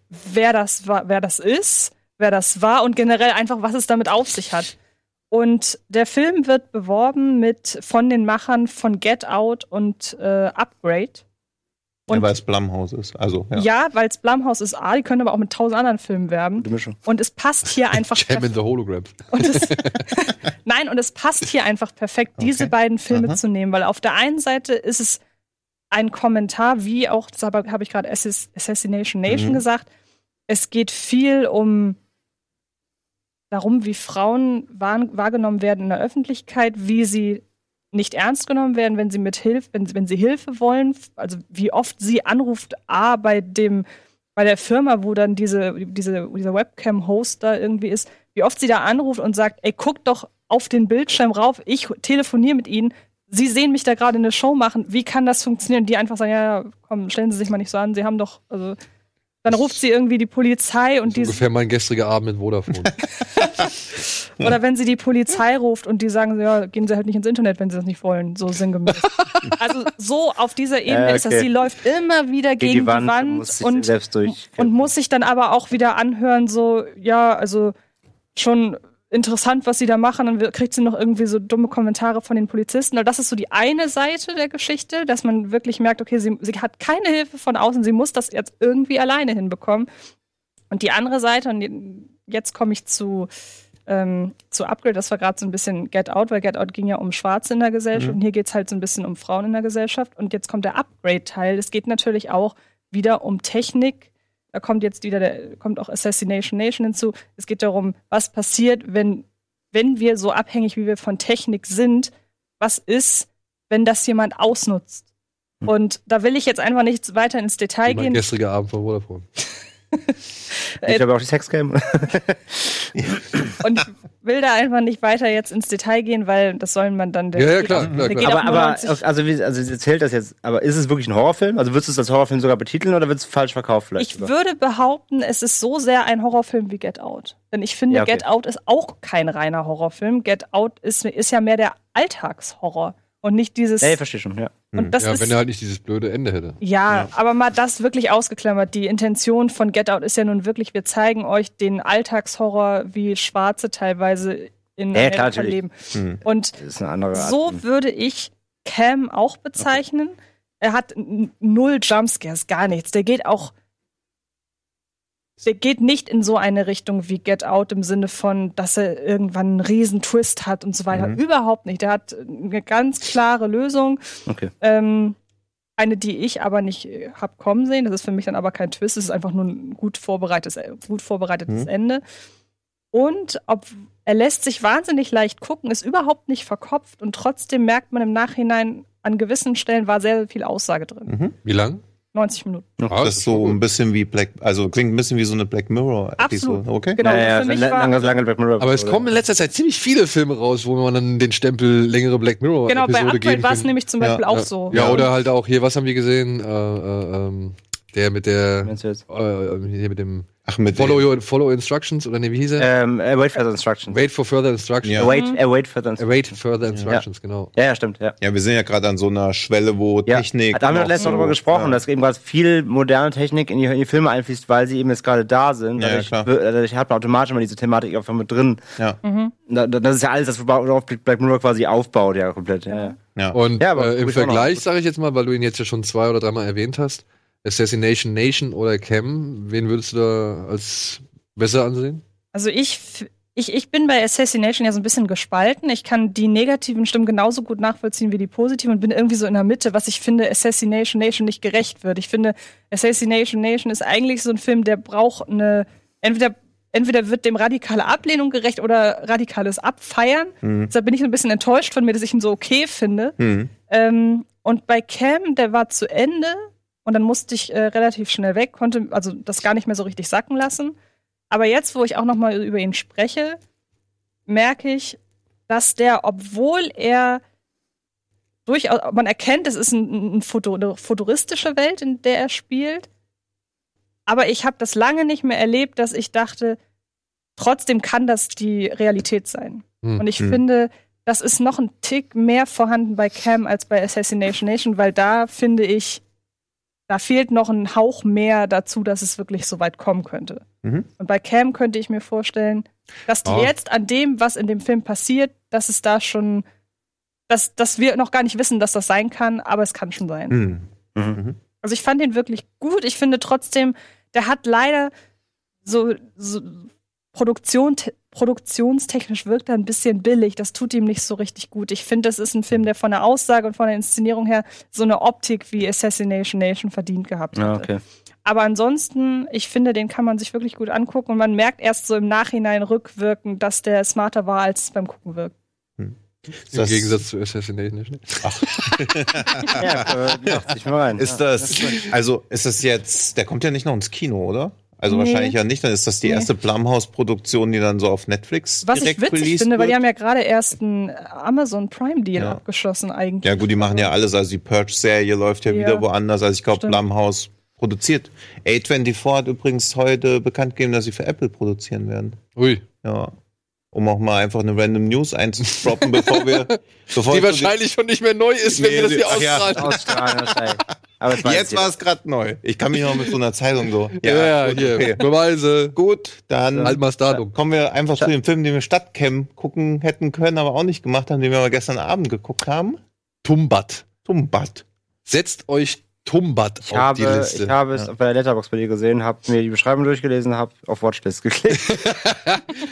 wer das, war, wer das ist, wer das war und generell einfach, was es damit auf sich hat. Und der Film wird beworben mit von den Machern von Get Out und äh, Upgrade. Ja, Und weil es Blumhouse ist. Also, ja. ja, weil es Blumhouse ist A, die können aber auch mit tausend anderen Filmen werben. Die Mischung. Und es passt hier einfach Jam in the Hologram. und es, Nein, und es passt hier einfach perfekt, diese Okay. beiden Filme Aha. zu nehmen, weil auf der einen Seite ist es ein Kommentar, wie auch, das habe hab ich gerade Assass- Assassination Nation Mhm. gesagt, es geht viel um darum, wie Frauen wahr, wahrgenommen werden in der Öffentlichkeit, wie sie nicht ernst genommen werden, wenn sie mit Hilfe, wenn, wenn sie Hilfe wollen, also wie oft sie anruft, A, bei dem, bei der Firma, wo dann diese, diese, dieser Webcam-Host da irgendwie ist, wie oft sie da anruft und sagt, ey, guck doch auf den Bildschirm rauf, ich telefoniere mit ihnen, sie sehen mich da gerade eine Show machen, wie kann das funktionieren? Die einfach sagen, ja, ja, komm, stellen Sie sich mal nicht so an, Sie haben doch, also dann ruft sie irgendwie die Polizei und Das die ist ungefähr mein gestriger Abend mit Vodafone. oder wenn sie die Polizei ruft und die sagen, ja, gehen Sie halt nicht ins Internet, wenn Sie das nicht wollen, so sinngemäß. also so auf dieser Ebene Äh, ist das, okay. sie läuft immer wieder gegen, die Wand, muss sich und, selbst durch. und muss sich dann aber auch wieder anhören, so, ja, also schon interessant, was sie da machen, dann kriegt sie noch irgendwie so dumme Kommentare von den Polizisten. Also das ist so die eine Seite der Geschichte, dass man wirklich merkt, okay, sie, sie hat keine Hilfe von außen, sie muss das jetzt irgendwie alleine hinbekommen. Und die andere Seite, und jetzt komme ich zu, ähm, zu Upgrade, das war gerade so ein bisschen Get Out, weil Get Out ging ja um Schwarze in der Gesellschaft und hier geht es halt so ein bisschen um Frauen in der Gesellschaft. Und jetzt kommt der Upgrade-Teil. Es geht natürlich auch wieder um Technik. Da kommt jetzt wieder der, kommt auch Assassination Nation hinzu. Es geht darum, was passiert, wenn, wenn wir so abhängig, wie wir von Technik sind, was ist, wenn das jemand ausnutzt? Und da will ich jetzt einfach nicht weiter ins Detail mein gehen. gestriger Abend von Vodafone. Ich habe auch die Sexcam. Und ich will da einfach nicht weiter jetzt ins Detail gehen, weil das sollen man dann. der Ja, ja, klar, auch- klar, der klar. aber, aber 90 also, wie, also sie erzählt das jetzt, aber ist es wirklich ein Horrorfilm? Also würdest du es als Horrorfilm sogar betiteln oder wird es falsch verkauft vielleicht? Ich sogar? würde behaupten, es ist so sehr ein Horrorfilm wie Get Out. Denn ich finde, Ja, okay. Get Out ist auch kein reiner Horrorfilm. Get Out ist, ist ja mehr der Alltagshorror und nicht dieses. Ja, ich verstehe schon, ja. und das ja, ist, wenn er halt nicht dieses blöde Ende hätte. ja, aber mal das wirklich ausgeklammert. Die Intention von Get Out ist ja nun wirklich, wir zeigen euch den Alltagshorror, wie Schwarze teilweise in Ja, klar, Amerika natürlich. leben. Hm. Und Das ist eine andere Art. so würde ich Cam auch bezeichnen. Er hat null Jumpscares, gar nichts. Der geht auch der geht nicht in so eine Richtung wie Get Out im Sinne von, dass er irgendwann einen riesen Twist hat und so weiter. Mhm. Überhaupt nicht. Der hat eine ganz klare Lösung. Okay. Ähm, eine, die ich aber nicht äh, hab kommen sehen. Das ist für mich dann aber kein Twist. Es ist einfach nur ein gut vorbereitetes, äh, gut vorbereitetes Mhm. Ende. Und ob er lässt sich wahnsinnig leicht gucken, ist überhaupt nicht verkopft und trotzdem merkt man im Nachhinein, an gewissen Stellen war sehr, sehr viel Aussage drin. Wie lang? 90 Minuten. Ah, Das ist so ein bisschen wie Black, also klingt ein bisschen wie so eine Black Mirror-Episode. Absolut. Okay. Genau, ja, ja, für mich lange, war, lange, lange Black Mirror. Aber es kommen in letzter Zeit ziemlich viele Filme raus, wo man dann den Stempel längere Black Mirror genau, bei Episode Upgrade geben war es nämlich zum Ja, Beispiel auch ja. so. Ja, oder halt auch hier, was haben wir gesehen? Äh, äh, ähm, der mit der jetzt? äh, hier mit dem Ach, mit Follow, your, follow Instructions oder ne, wie hieß er? Ähm, äh, wait for the instructions. Wait for further instructions. Ja. Wait, äh, wait for the instructions. Await further instructions, genau. Ja, ja, stimmt, ja. Ja, wir sind ja gerade an so einer Schwelle, wo Ja, Technik. da haben wir letztens so- noch drüber gesprochen, ja. dass eben gerade viel moderne Technik in die, in die Filme einfließt, weil sie eben jetzt gerade da sind. Ja, ja, Dadurch, klar. dadurch hat man automatisch immer diese Thematik einfach mit drin. Ja. Da- da- Das ist ja alles, das worauf Black Mirror quasi aufbaut, ja, komplett. Ja, ja. Ja. Und Ja, aber äh, im. Vergleich, sage ich jetzt mal, weil du ihn jetzt ja schon zwei oder dreimal erwähnt hast, Assassination Nation oder Cam, wen würdest du da als besser ansehen? Also ich, ich, ich bin bei Assassination ja so ein bisschen gespalten. Ich kann die negativen Stimmen genauso gut nachvollziehen wie die positiven und bin irgendwie so in der Mitte, was ich finde, Assassination Nation nicht gerecht wird. Ich finde, Assassination Nation ist eigentlich so ein Film, der braucht eine, entweder Entweder wird dem radikale Ablehnung gerecht oder radikales Abfeiern. Deshalb bin ich so ein bisschen enttäuscht von mir, dass ich ihn so okay finde. Mhm. Ähm, und bei Cam, der war zu Ende und dann musste ich äh, relativ schnell weg, konnte also das gar nicht mehr so richtig sacken lassen. Aber jetzt, wo ich auch noch mal über ihn spreche, merke ich, dass der, obwohl er durchaus, man erkennt, es ist ein, ein Foto, eine futuristische Welt, in der er spielt. Aber ich habe das lange nicht mehr erlebt, dass ich dachte, trotzdem kann das die Realität sein. Hm. Und ich Hm. finde, das ist noch ein Tick mehr vorhanden bei Cam als bei Assassination Nation, weil da finde ich, da fehlt noch ein Hauch mehr dazu, dass es wirklich so weit kommen könnte. Mhm. Und bei Cam könnte ich mir vorstellen, dass die Ah. jetzt an dem, was in dem Film passiert, dass es da schon, dass, dass wir noch gar nicht wissen, dass das sein kann, aber es kann schon sein. Mhm. Mhm. Also ich fand ihn wirklich gut. Ich finde trotzdem, der hat leider so, so Produktion, produktionstechnisch wirkt er ein bisschen billig. Das tut ihm nicht so richtig gut. Ich finde, das ist ein Film, der von der Aussage und von der Inszenierung her so eine Optik wie Assassination Nation verdient gehabt Ja, hätte. okay. Aber ansonsten, ich finde, den kann man sich wirklich gut angucken und man merkt erst so im Nachhinein rückwirkend, dass der smarter war, als es beim Gucken wirkt. Im Das- Gegensatz zu Assassination Nation. Ja, äh, ja, zieh ich mal rein. Ist ja. das, also ist das jetzt, der kommt ja nicht noch ins Kino, oder? Also Nee. wahrscheinlich ja nicht, dann ist das die Nee. erste Blumhouse-Produktion, die dann so auf Netflix Was ich direkt witzig released finde, weil die wird. haben ja gerade erst einen Amazon Prime Deal Ja. abgeschlossen eigentlich. Ja gut, die machen ja alles, also die Purge-Serie läuft ja, Ja. wieder woanders, also ich glaube. Blumhouse produziert. A24 hat übrigens heute bekannt gegeben, dass sie für Apple produzieren werden. Ui. Ja. Um auch mal einfach eine random News einzudroppen, bevor wir. Bevor Die wahrscheinlich schon nicht mehr neu ist, wenn Nee, wir das hier ach ja. ausstrahlen. Aber weiß Jetzt war es gerade neu. Ich kann mich noch mit so einer Zeitung so. Ja, ja, gut, hier. okay. Beweise. Gut, dann Datum. kommen wir einfach zu dem Film, den wir Stadtcam gucken hätten können, aber auch nicht gemacht haben, den wir aber gestern Abend geguckt haben. Tumbat. Tumbat. Setzt euch Tumbat Ich auf habe, die Liste. ich habe es bei der Letterbox bei dir gesehen, habe mir die Beschreibung durchgelesen, habe auf Watchlist geklickt.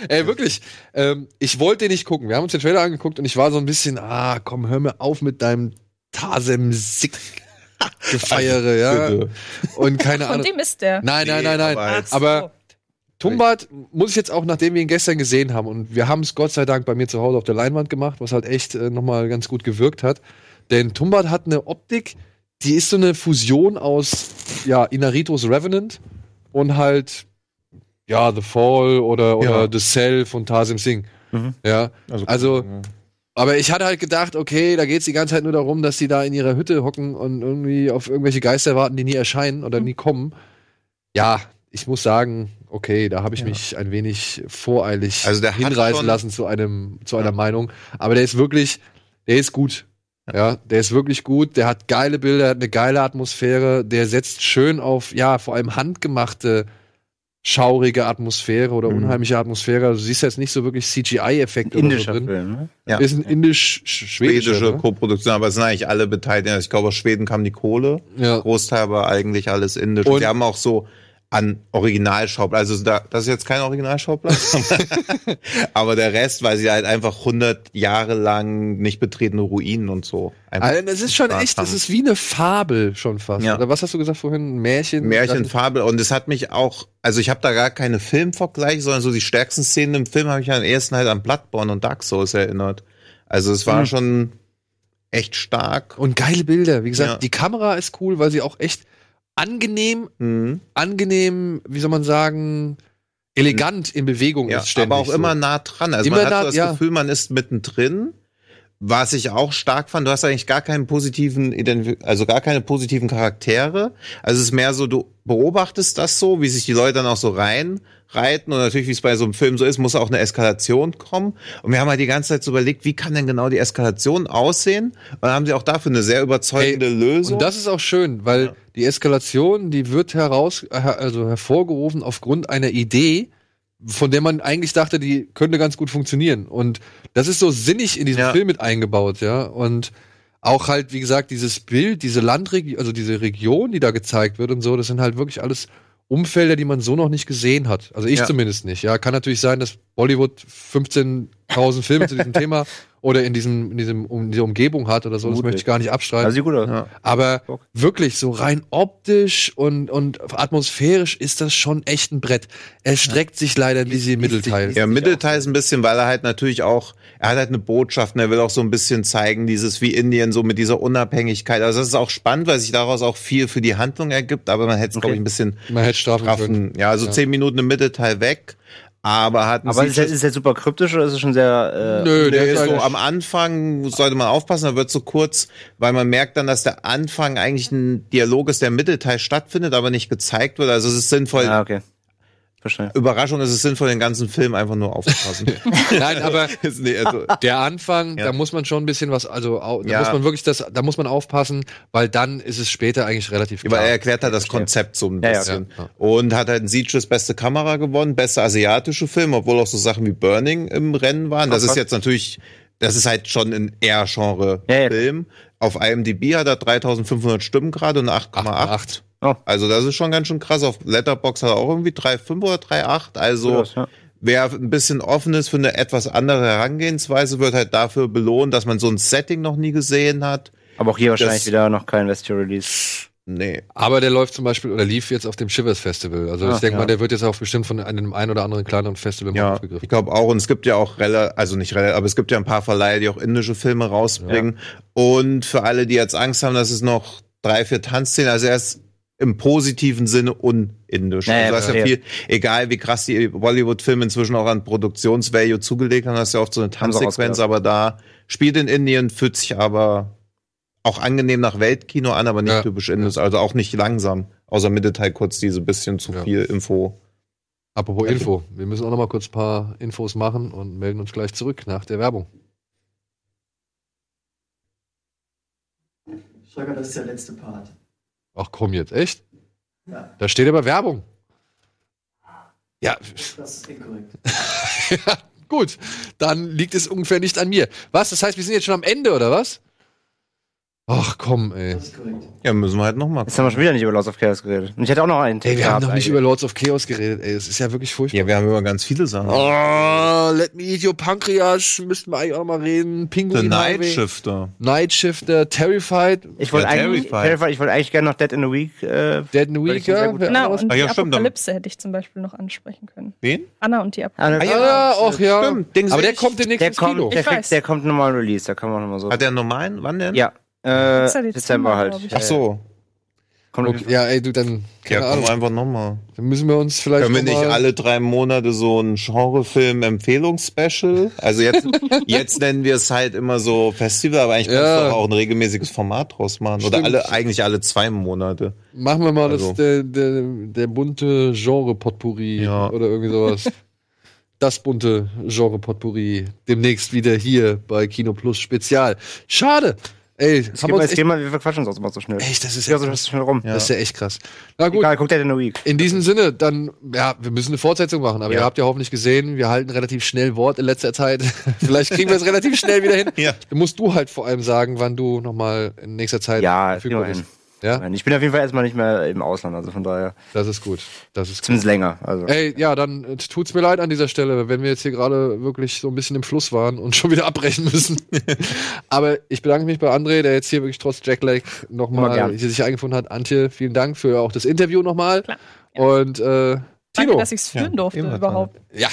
Ey, wirklich. Ähm, ich wollte den nicht gucken. Wir haben uns den Trailer angeguckt und ich war so ein bisschen, ah, komm, hör mir auf mit deinem Tasem Sick Gefeiere, ja. Bitte. Und keine Von Ahnung. dem ist der. Nein, nein, nein, nein. aber Tumbat muss ich jetzt auch, nachdem wir ihn gestern gesehen haben, und wir haben es Gott sei Dank bei mir zu Hause auf der Leinwand gemacht, was halt echt äh, nochmal ganz gut gewirkt hat. Denn Tumbat hat eine Optik, die ist so eine Fusion aus, ja, Inaritos Revenant und halt, ja, The Fall oder, oder Ja. The Cell von Tasim Singh. Mhm. Ja, also, aber ich hatte halt gedacht, okay, da geht's die ganze Zeit nur darum, dass die da in ihrer Hütte hocken und irgendwie auf irgendwelche Geister warten, die nie erscheinen oder nie kommen. Ja, ich muss sagen, okay, da habe ich mich ein wenig voreilig Also hinreißen lassen zu einem zu einer Meinung. Aber der ist wirklich, der ist gut. Ja, der ist wirklich gut. Der hat geile Bilder, hat eine geile Atmosphäre. Der setzt schön auf, ja, vor allem handgemachte, schaurige Atmosphäre oder Mhm. unheimliche Atmosphäre. Also, du siehst jetzt nicht so wirklich CGI-Effekte oder so Indischer drin. Film, ne? Ja. Ist ein indisch-schwedischer. Schwedische ne? Co-Produktion, aber es sind eigentlich alle beteiligt. Also Ich glaube, aus Schweden kam die Kohle. Ja. Großteil war eigentlich alles indisch. Und- Und sie haben auch so an Originalschauplatz. Also da, das ist jetzt kein Originalschauplatz, aber der Rest, weil sie halt einfach 100 Jahre lang nicht betretene Ruinen und so. Also, es ist schon echt, das haben. ist wie eine Fabel schon fast. Ja. Oder was hast du gesagt vorhin? Ein Märchen? Märchenfabel und es hat mich auch, also ich habe da gar keine Filmvergleiche, sondern so die stärksten Szenen im Film habe ich am ersten halt an Bloodborne und Dark Souls erinnert. Also es war Mhm. schon echt stark. Und geile Bilder. Wie gesagt, Ja. die Kamera ist cool, weil sie auch echt angenehm, Mhm. angenehm, wie soll man sagen, elegant in Bewegung Ja, ist ständig. aber auch so. immer nah dran. Also Immer man hat nah- so das ja. Gefühl, man ist mittendrin. Was ich auch stark fand, du hast eigentlich gar keinen positiven, also gar keine positiven Charaktere. Also es ist mehr so, du beobachtest das so, wie sich die Leute dann auch so reinreiten und natürlich, wie es bei so einem Film so ist, muss auch eine Eskalation kommen. Und wir haben halt die ganze Zeit so überlegt, wie kann denn genau die Eskalation aussehen? Und dann haben sie auch dafür eine sehr überzeugende Lösung. Und das ist auch schön, weil Ja. Die Eskalation, die wird heraus, äh, also hervorgerufen aufgrund einer Idee, von der man eigentlich dachte, die könnte ganz gut funktionieren. Und das ist so sinnig in diesen Ja. Film mit eingebaut, ja. Und auch halt, wie gesagt, dieses Bild, diese Landregion, also diese Region, die da gezeigt wird und so, das sind halt wirklich alles Umfelder, die man so noch nicht gesehen hat. Also ich Ja. zumindest nicht. Ja, kann natürlich sein, dass Bollywood 15.000 Filme zu diesem Thema oder in diesem, in diesem, um, dieser Umgebung hat oder so. Das Vermutlich. möchte ich gar nicht abstreiten. Also sieht gut aus. Ja. Aber wirklich so rein optisch und, und atmosphärisch ist das schon echt ein Brett. Er streckt sich leider ein bisschen im Mittelteil. Ja, Mittelteil ist ein bisschen, weil er halt natürlich auch, er hat halt eine Botschaft und er will auch so ein bisschen zeigen, dieses wie Indien so mit dieser Unabhängigkeit. Also das ist auch spannend, weil sich daraus auch viel für die Handlung ergibt, aber man hätte es, glaube ich, ein bisschen Man hätte strafen können. straffen. Ja, also Ja. zehn Minuten im Mittelteil weg, aber hat Aber ist ist das super kryptisch oder ist es schon sehr. Äh, Nö, der der ist so eigentlich- am Anfang, sollte man aufpassen, da wird so kurz, weil man merkt dann, dass der Anfang eigentlich ein Dialog ist, der im Mittelteil stattfindet, aber nicht gezeigt wird. Also es ist sinnvoll, Ah, okay. Verstehe. Überraschung, es ist sinnvoll, den ganzen Film einfach nur aufzupassen. Nein, aber nee, also, der Anfang, Ja. da muss man schon ein bisschen was, also da Ja. muss man wirklich das, da muss man aufpassen, weil dann ist es später eigentlich relativ aber klar. er erklärt halt das Konzept so ein bisschen. Ja, ja. Und hat halt ein Sieges beste Kamera gewonnen, beste asiatische Film, obwohl auch so Sachen wie Burning im Rennen waren. Das ist jetzt natürlich, das ist halt schon ein eher Genre Ja, ja. Film. Auf IMDb hat er 3500 Stimmen gerade und eine 8,8. 8,8. Oh. Also das ist schon ganz schön krass. Auf Letterbox hat er auch irgendwie 3,5 oder 3,8. Also ja. wer ein bisschen offen ist für eine etwas andere Herangehensweise, wird halt dafür belohnt, dass man so ein Setting noch nie gesehen hat. Aber auch hier wahrscheinlich Das- wieder noch kein Western-Release. Nee. Aber der läuft zum Beispiel oder lief jetzt auf dem Shivers Festival. Also ich Ah, denke ja. mal, der wird jetzt auch bestimmt von einem ein oder anderen kleineren Festival Ja, aufgegriffen. ich glaube auch. Und es gibt ja auch relativ, also nicht relativ, aber es gibt ja ein paar Verleiher, die auch indische Filme rausbringen. Und für alle, die jetzt Angst haben, dass es noch drei, vier Tanzszenen, also er ist im positiven Sinne unindisch. Ja, ja, also du hast ja verstehe. viel, egal wie krass die Bollywood-Filme inzwischen auch an Produktionsvalue zugelegt haben, hast du ja oft so eine Tanzsequenz, aber da spielt in Indien, fühlt sich aber auch angenehm nach Weltkino an, aber nicht Ja. typisch indisch, also auch nicht langsam. Außer Mittelteil kurz diese bisschen zu Ja. viel Info. Apropos Info, wir müssen auch noch mal kurz ein paar Infos machen und melden uns gleich zurück nach der Werbung. Schlager, das ist der letzte Part. Ach komm jetzt, echt? Ja. Da steht aber Werbung. Ja, Das ist inkorrekt. gut. Dann liegt es ungefähr nicht an mir. Was? Das heißt, wir sind jetzt schon am Ende, oder was? Ach komm, ey. Das ist korrekt. Ja, müssen wir halt noch mal Jetzt haben wir schon wieder nicht über Lost of Chaos geredet. Und ich hätte auch noch einen Ey, wir haben noch nicht eigentlich. über Lords of Chaos geredet, ey. Das ist ja wirklich furchtbar. Ja, wir haben über ganz viele Sachen. Oh, Let Me Eat Your Pancreas, müssten wir eigentlich auch noch mal reden. The Pinguin Night Highway, Shifter. Night Shifter, Terrified, Ich wollte Ja, eigentlich, Terrified. Terrified, ich wollte eigentlich gerne noch Dead in a Week. Äh, Dead in the Weil Week, ja. Anna anderes? und Ah, die ja, stimmt, dann- Apokalypse hätte ich zum Beispiel noch ansprechen können. Wen? Anna und die Apokalypse. Ah, Ah, ja, auch, ja. Stimmt, Aber der kommt demnächst der ins Kino. kommt, der, kriegt, der kommt normal Release, da kann man nochmal so. Hat der einen normalen? Wann denn? ja. Äh, Dezember, Dezember halt. Ach so. Kommt Okay, ja, ey, du, dann, Ja, komm Ahnung. einfach nochmal. Dann müssen wir uns vielleicht Können wir nicht alle drei Monate so ein Genrefilm-Empfehlungsspecial? Also jetzt, jetzt nennen wir es halt immer so Festival, aber eigentlich kannst Ja. du doch auch ein regelmäßiges Format draus machen. Oder alle, eigentlich alle zwei Monate. Machen wir mal Also. das, der, der, der bunte Genre-Potpourri Ja. oder irgendwie sowas. das bunte Genre-Potpourri. Demnächst wieder hier bei Kino Plus Spezial. Schade. Ey, Es haben wir echt, geht mal, wir verquatschen uns auch immer so schnell. echt, das ist Ja, ja, so schnell rum. das ist ja echt krass. Na gut, Egal, guckt Dead in a Week. in diesem Sinne, dann, ja, wir müssen eine Fortsetzung machen, aber Ja. ihr habt ja hoffentlich gesehen, wir halten relativ schnell Wort in letzter Zeit. Vielleicht kriegen wir es relativ schnell wieder hin. Ja. Dann musst du halt vor allem sagen, wann du nochmal in nächster Zeit Ja, verfügbar bist. Ja, Ich bin auf jeden Fall erstmal nicht mehr im Ausland, also von daher das ist gut. Das ist gut. zumindest länger. Also. Ey, ja, dann äh, tut's mir leid an dieser Stelle, wenn wir jetzt hier gerade wirklich so ein bisschen im Fluss waren und schon wieder abbrechen müssen. Aber ich bedanke mich bei André, der jetzt hier wirklich trotz Jacklag nochmal sich eingefunden hat. Antje, vielen Dank für auch das Interview nochmal. Klar. Und äh, Danke, Tino. dass ich es führen Ja, durfte überhaupt. Ja,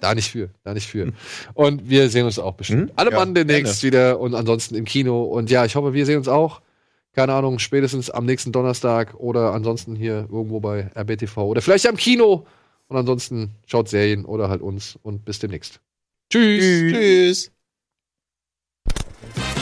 da nicht für, da nicht für. Und wir sehen uns auch bestimmt. Hm? Alle Ja, Mann demnächst wieder und ansonsten im Kino. Und ja, ich hoffe, wir sehen uns auch keine Ahnung, spätestens am nächsten Donnerstag oder ansonsten hier irgendwo bei RBTV oder vielleicht am Kino. Und ansonsten schaut Serien oder halt uns und bis demnächst. Tschüss. Tschüss. Tschüss.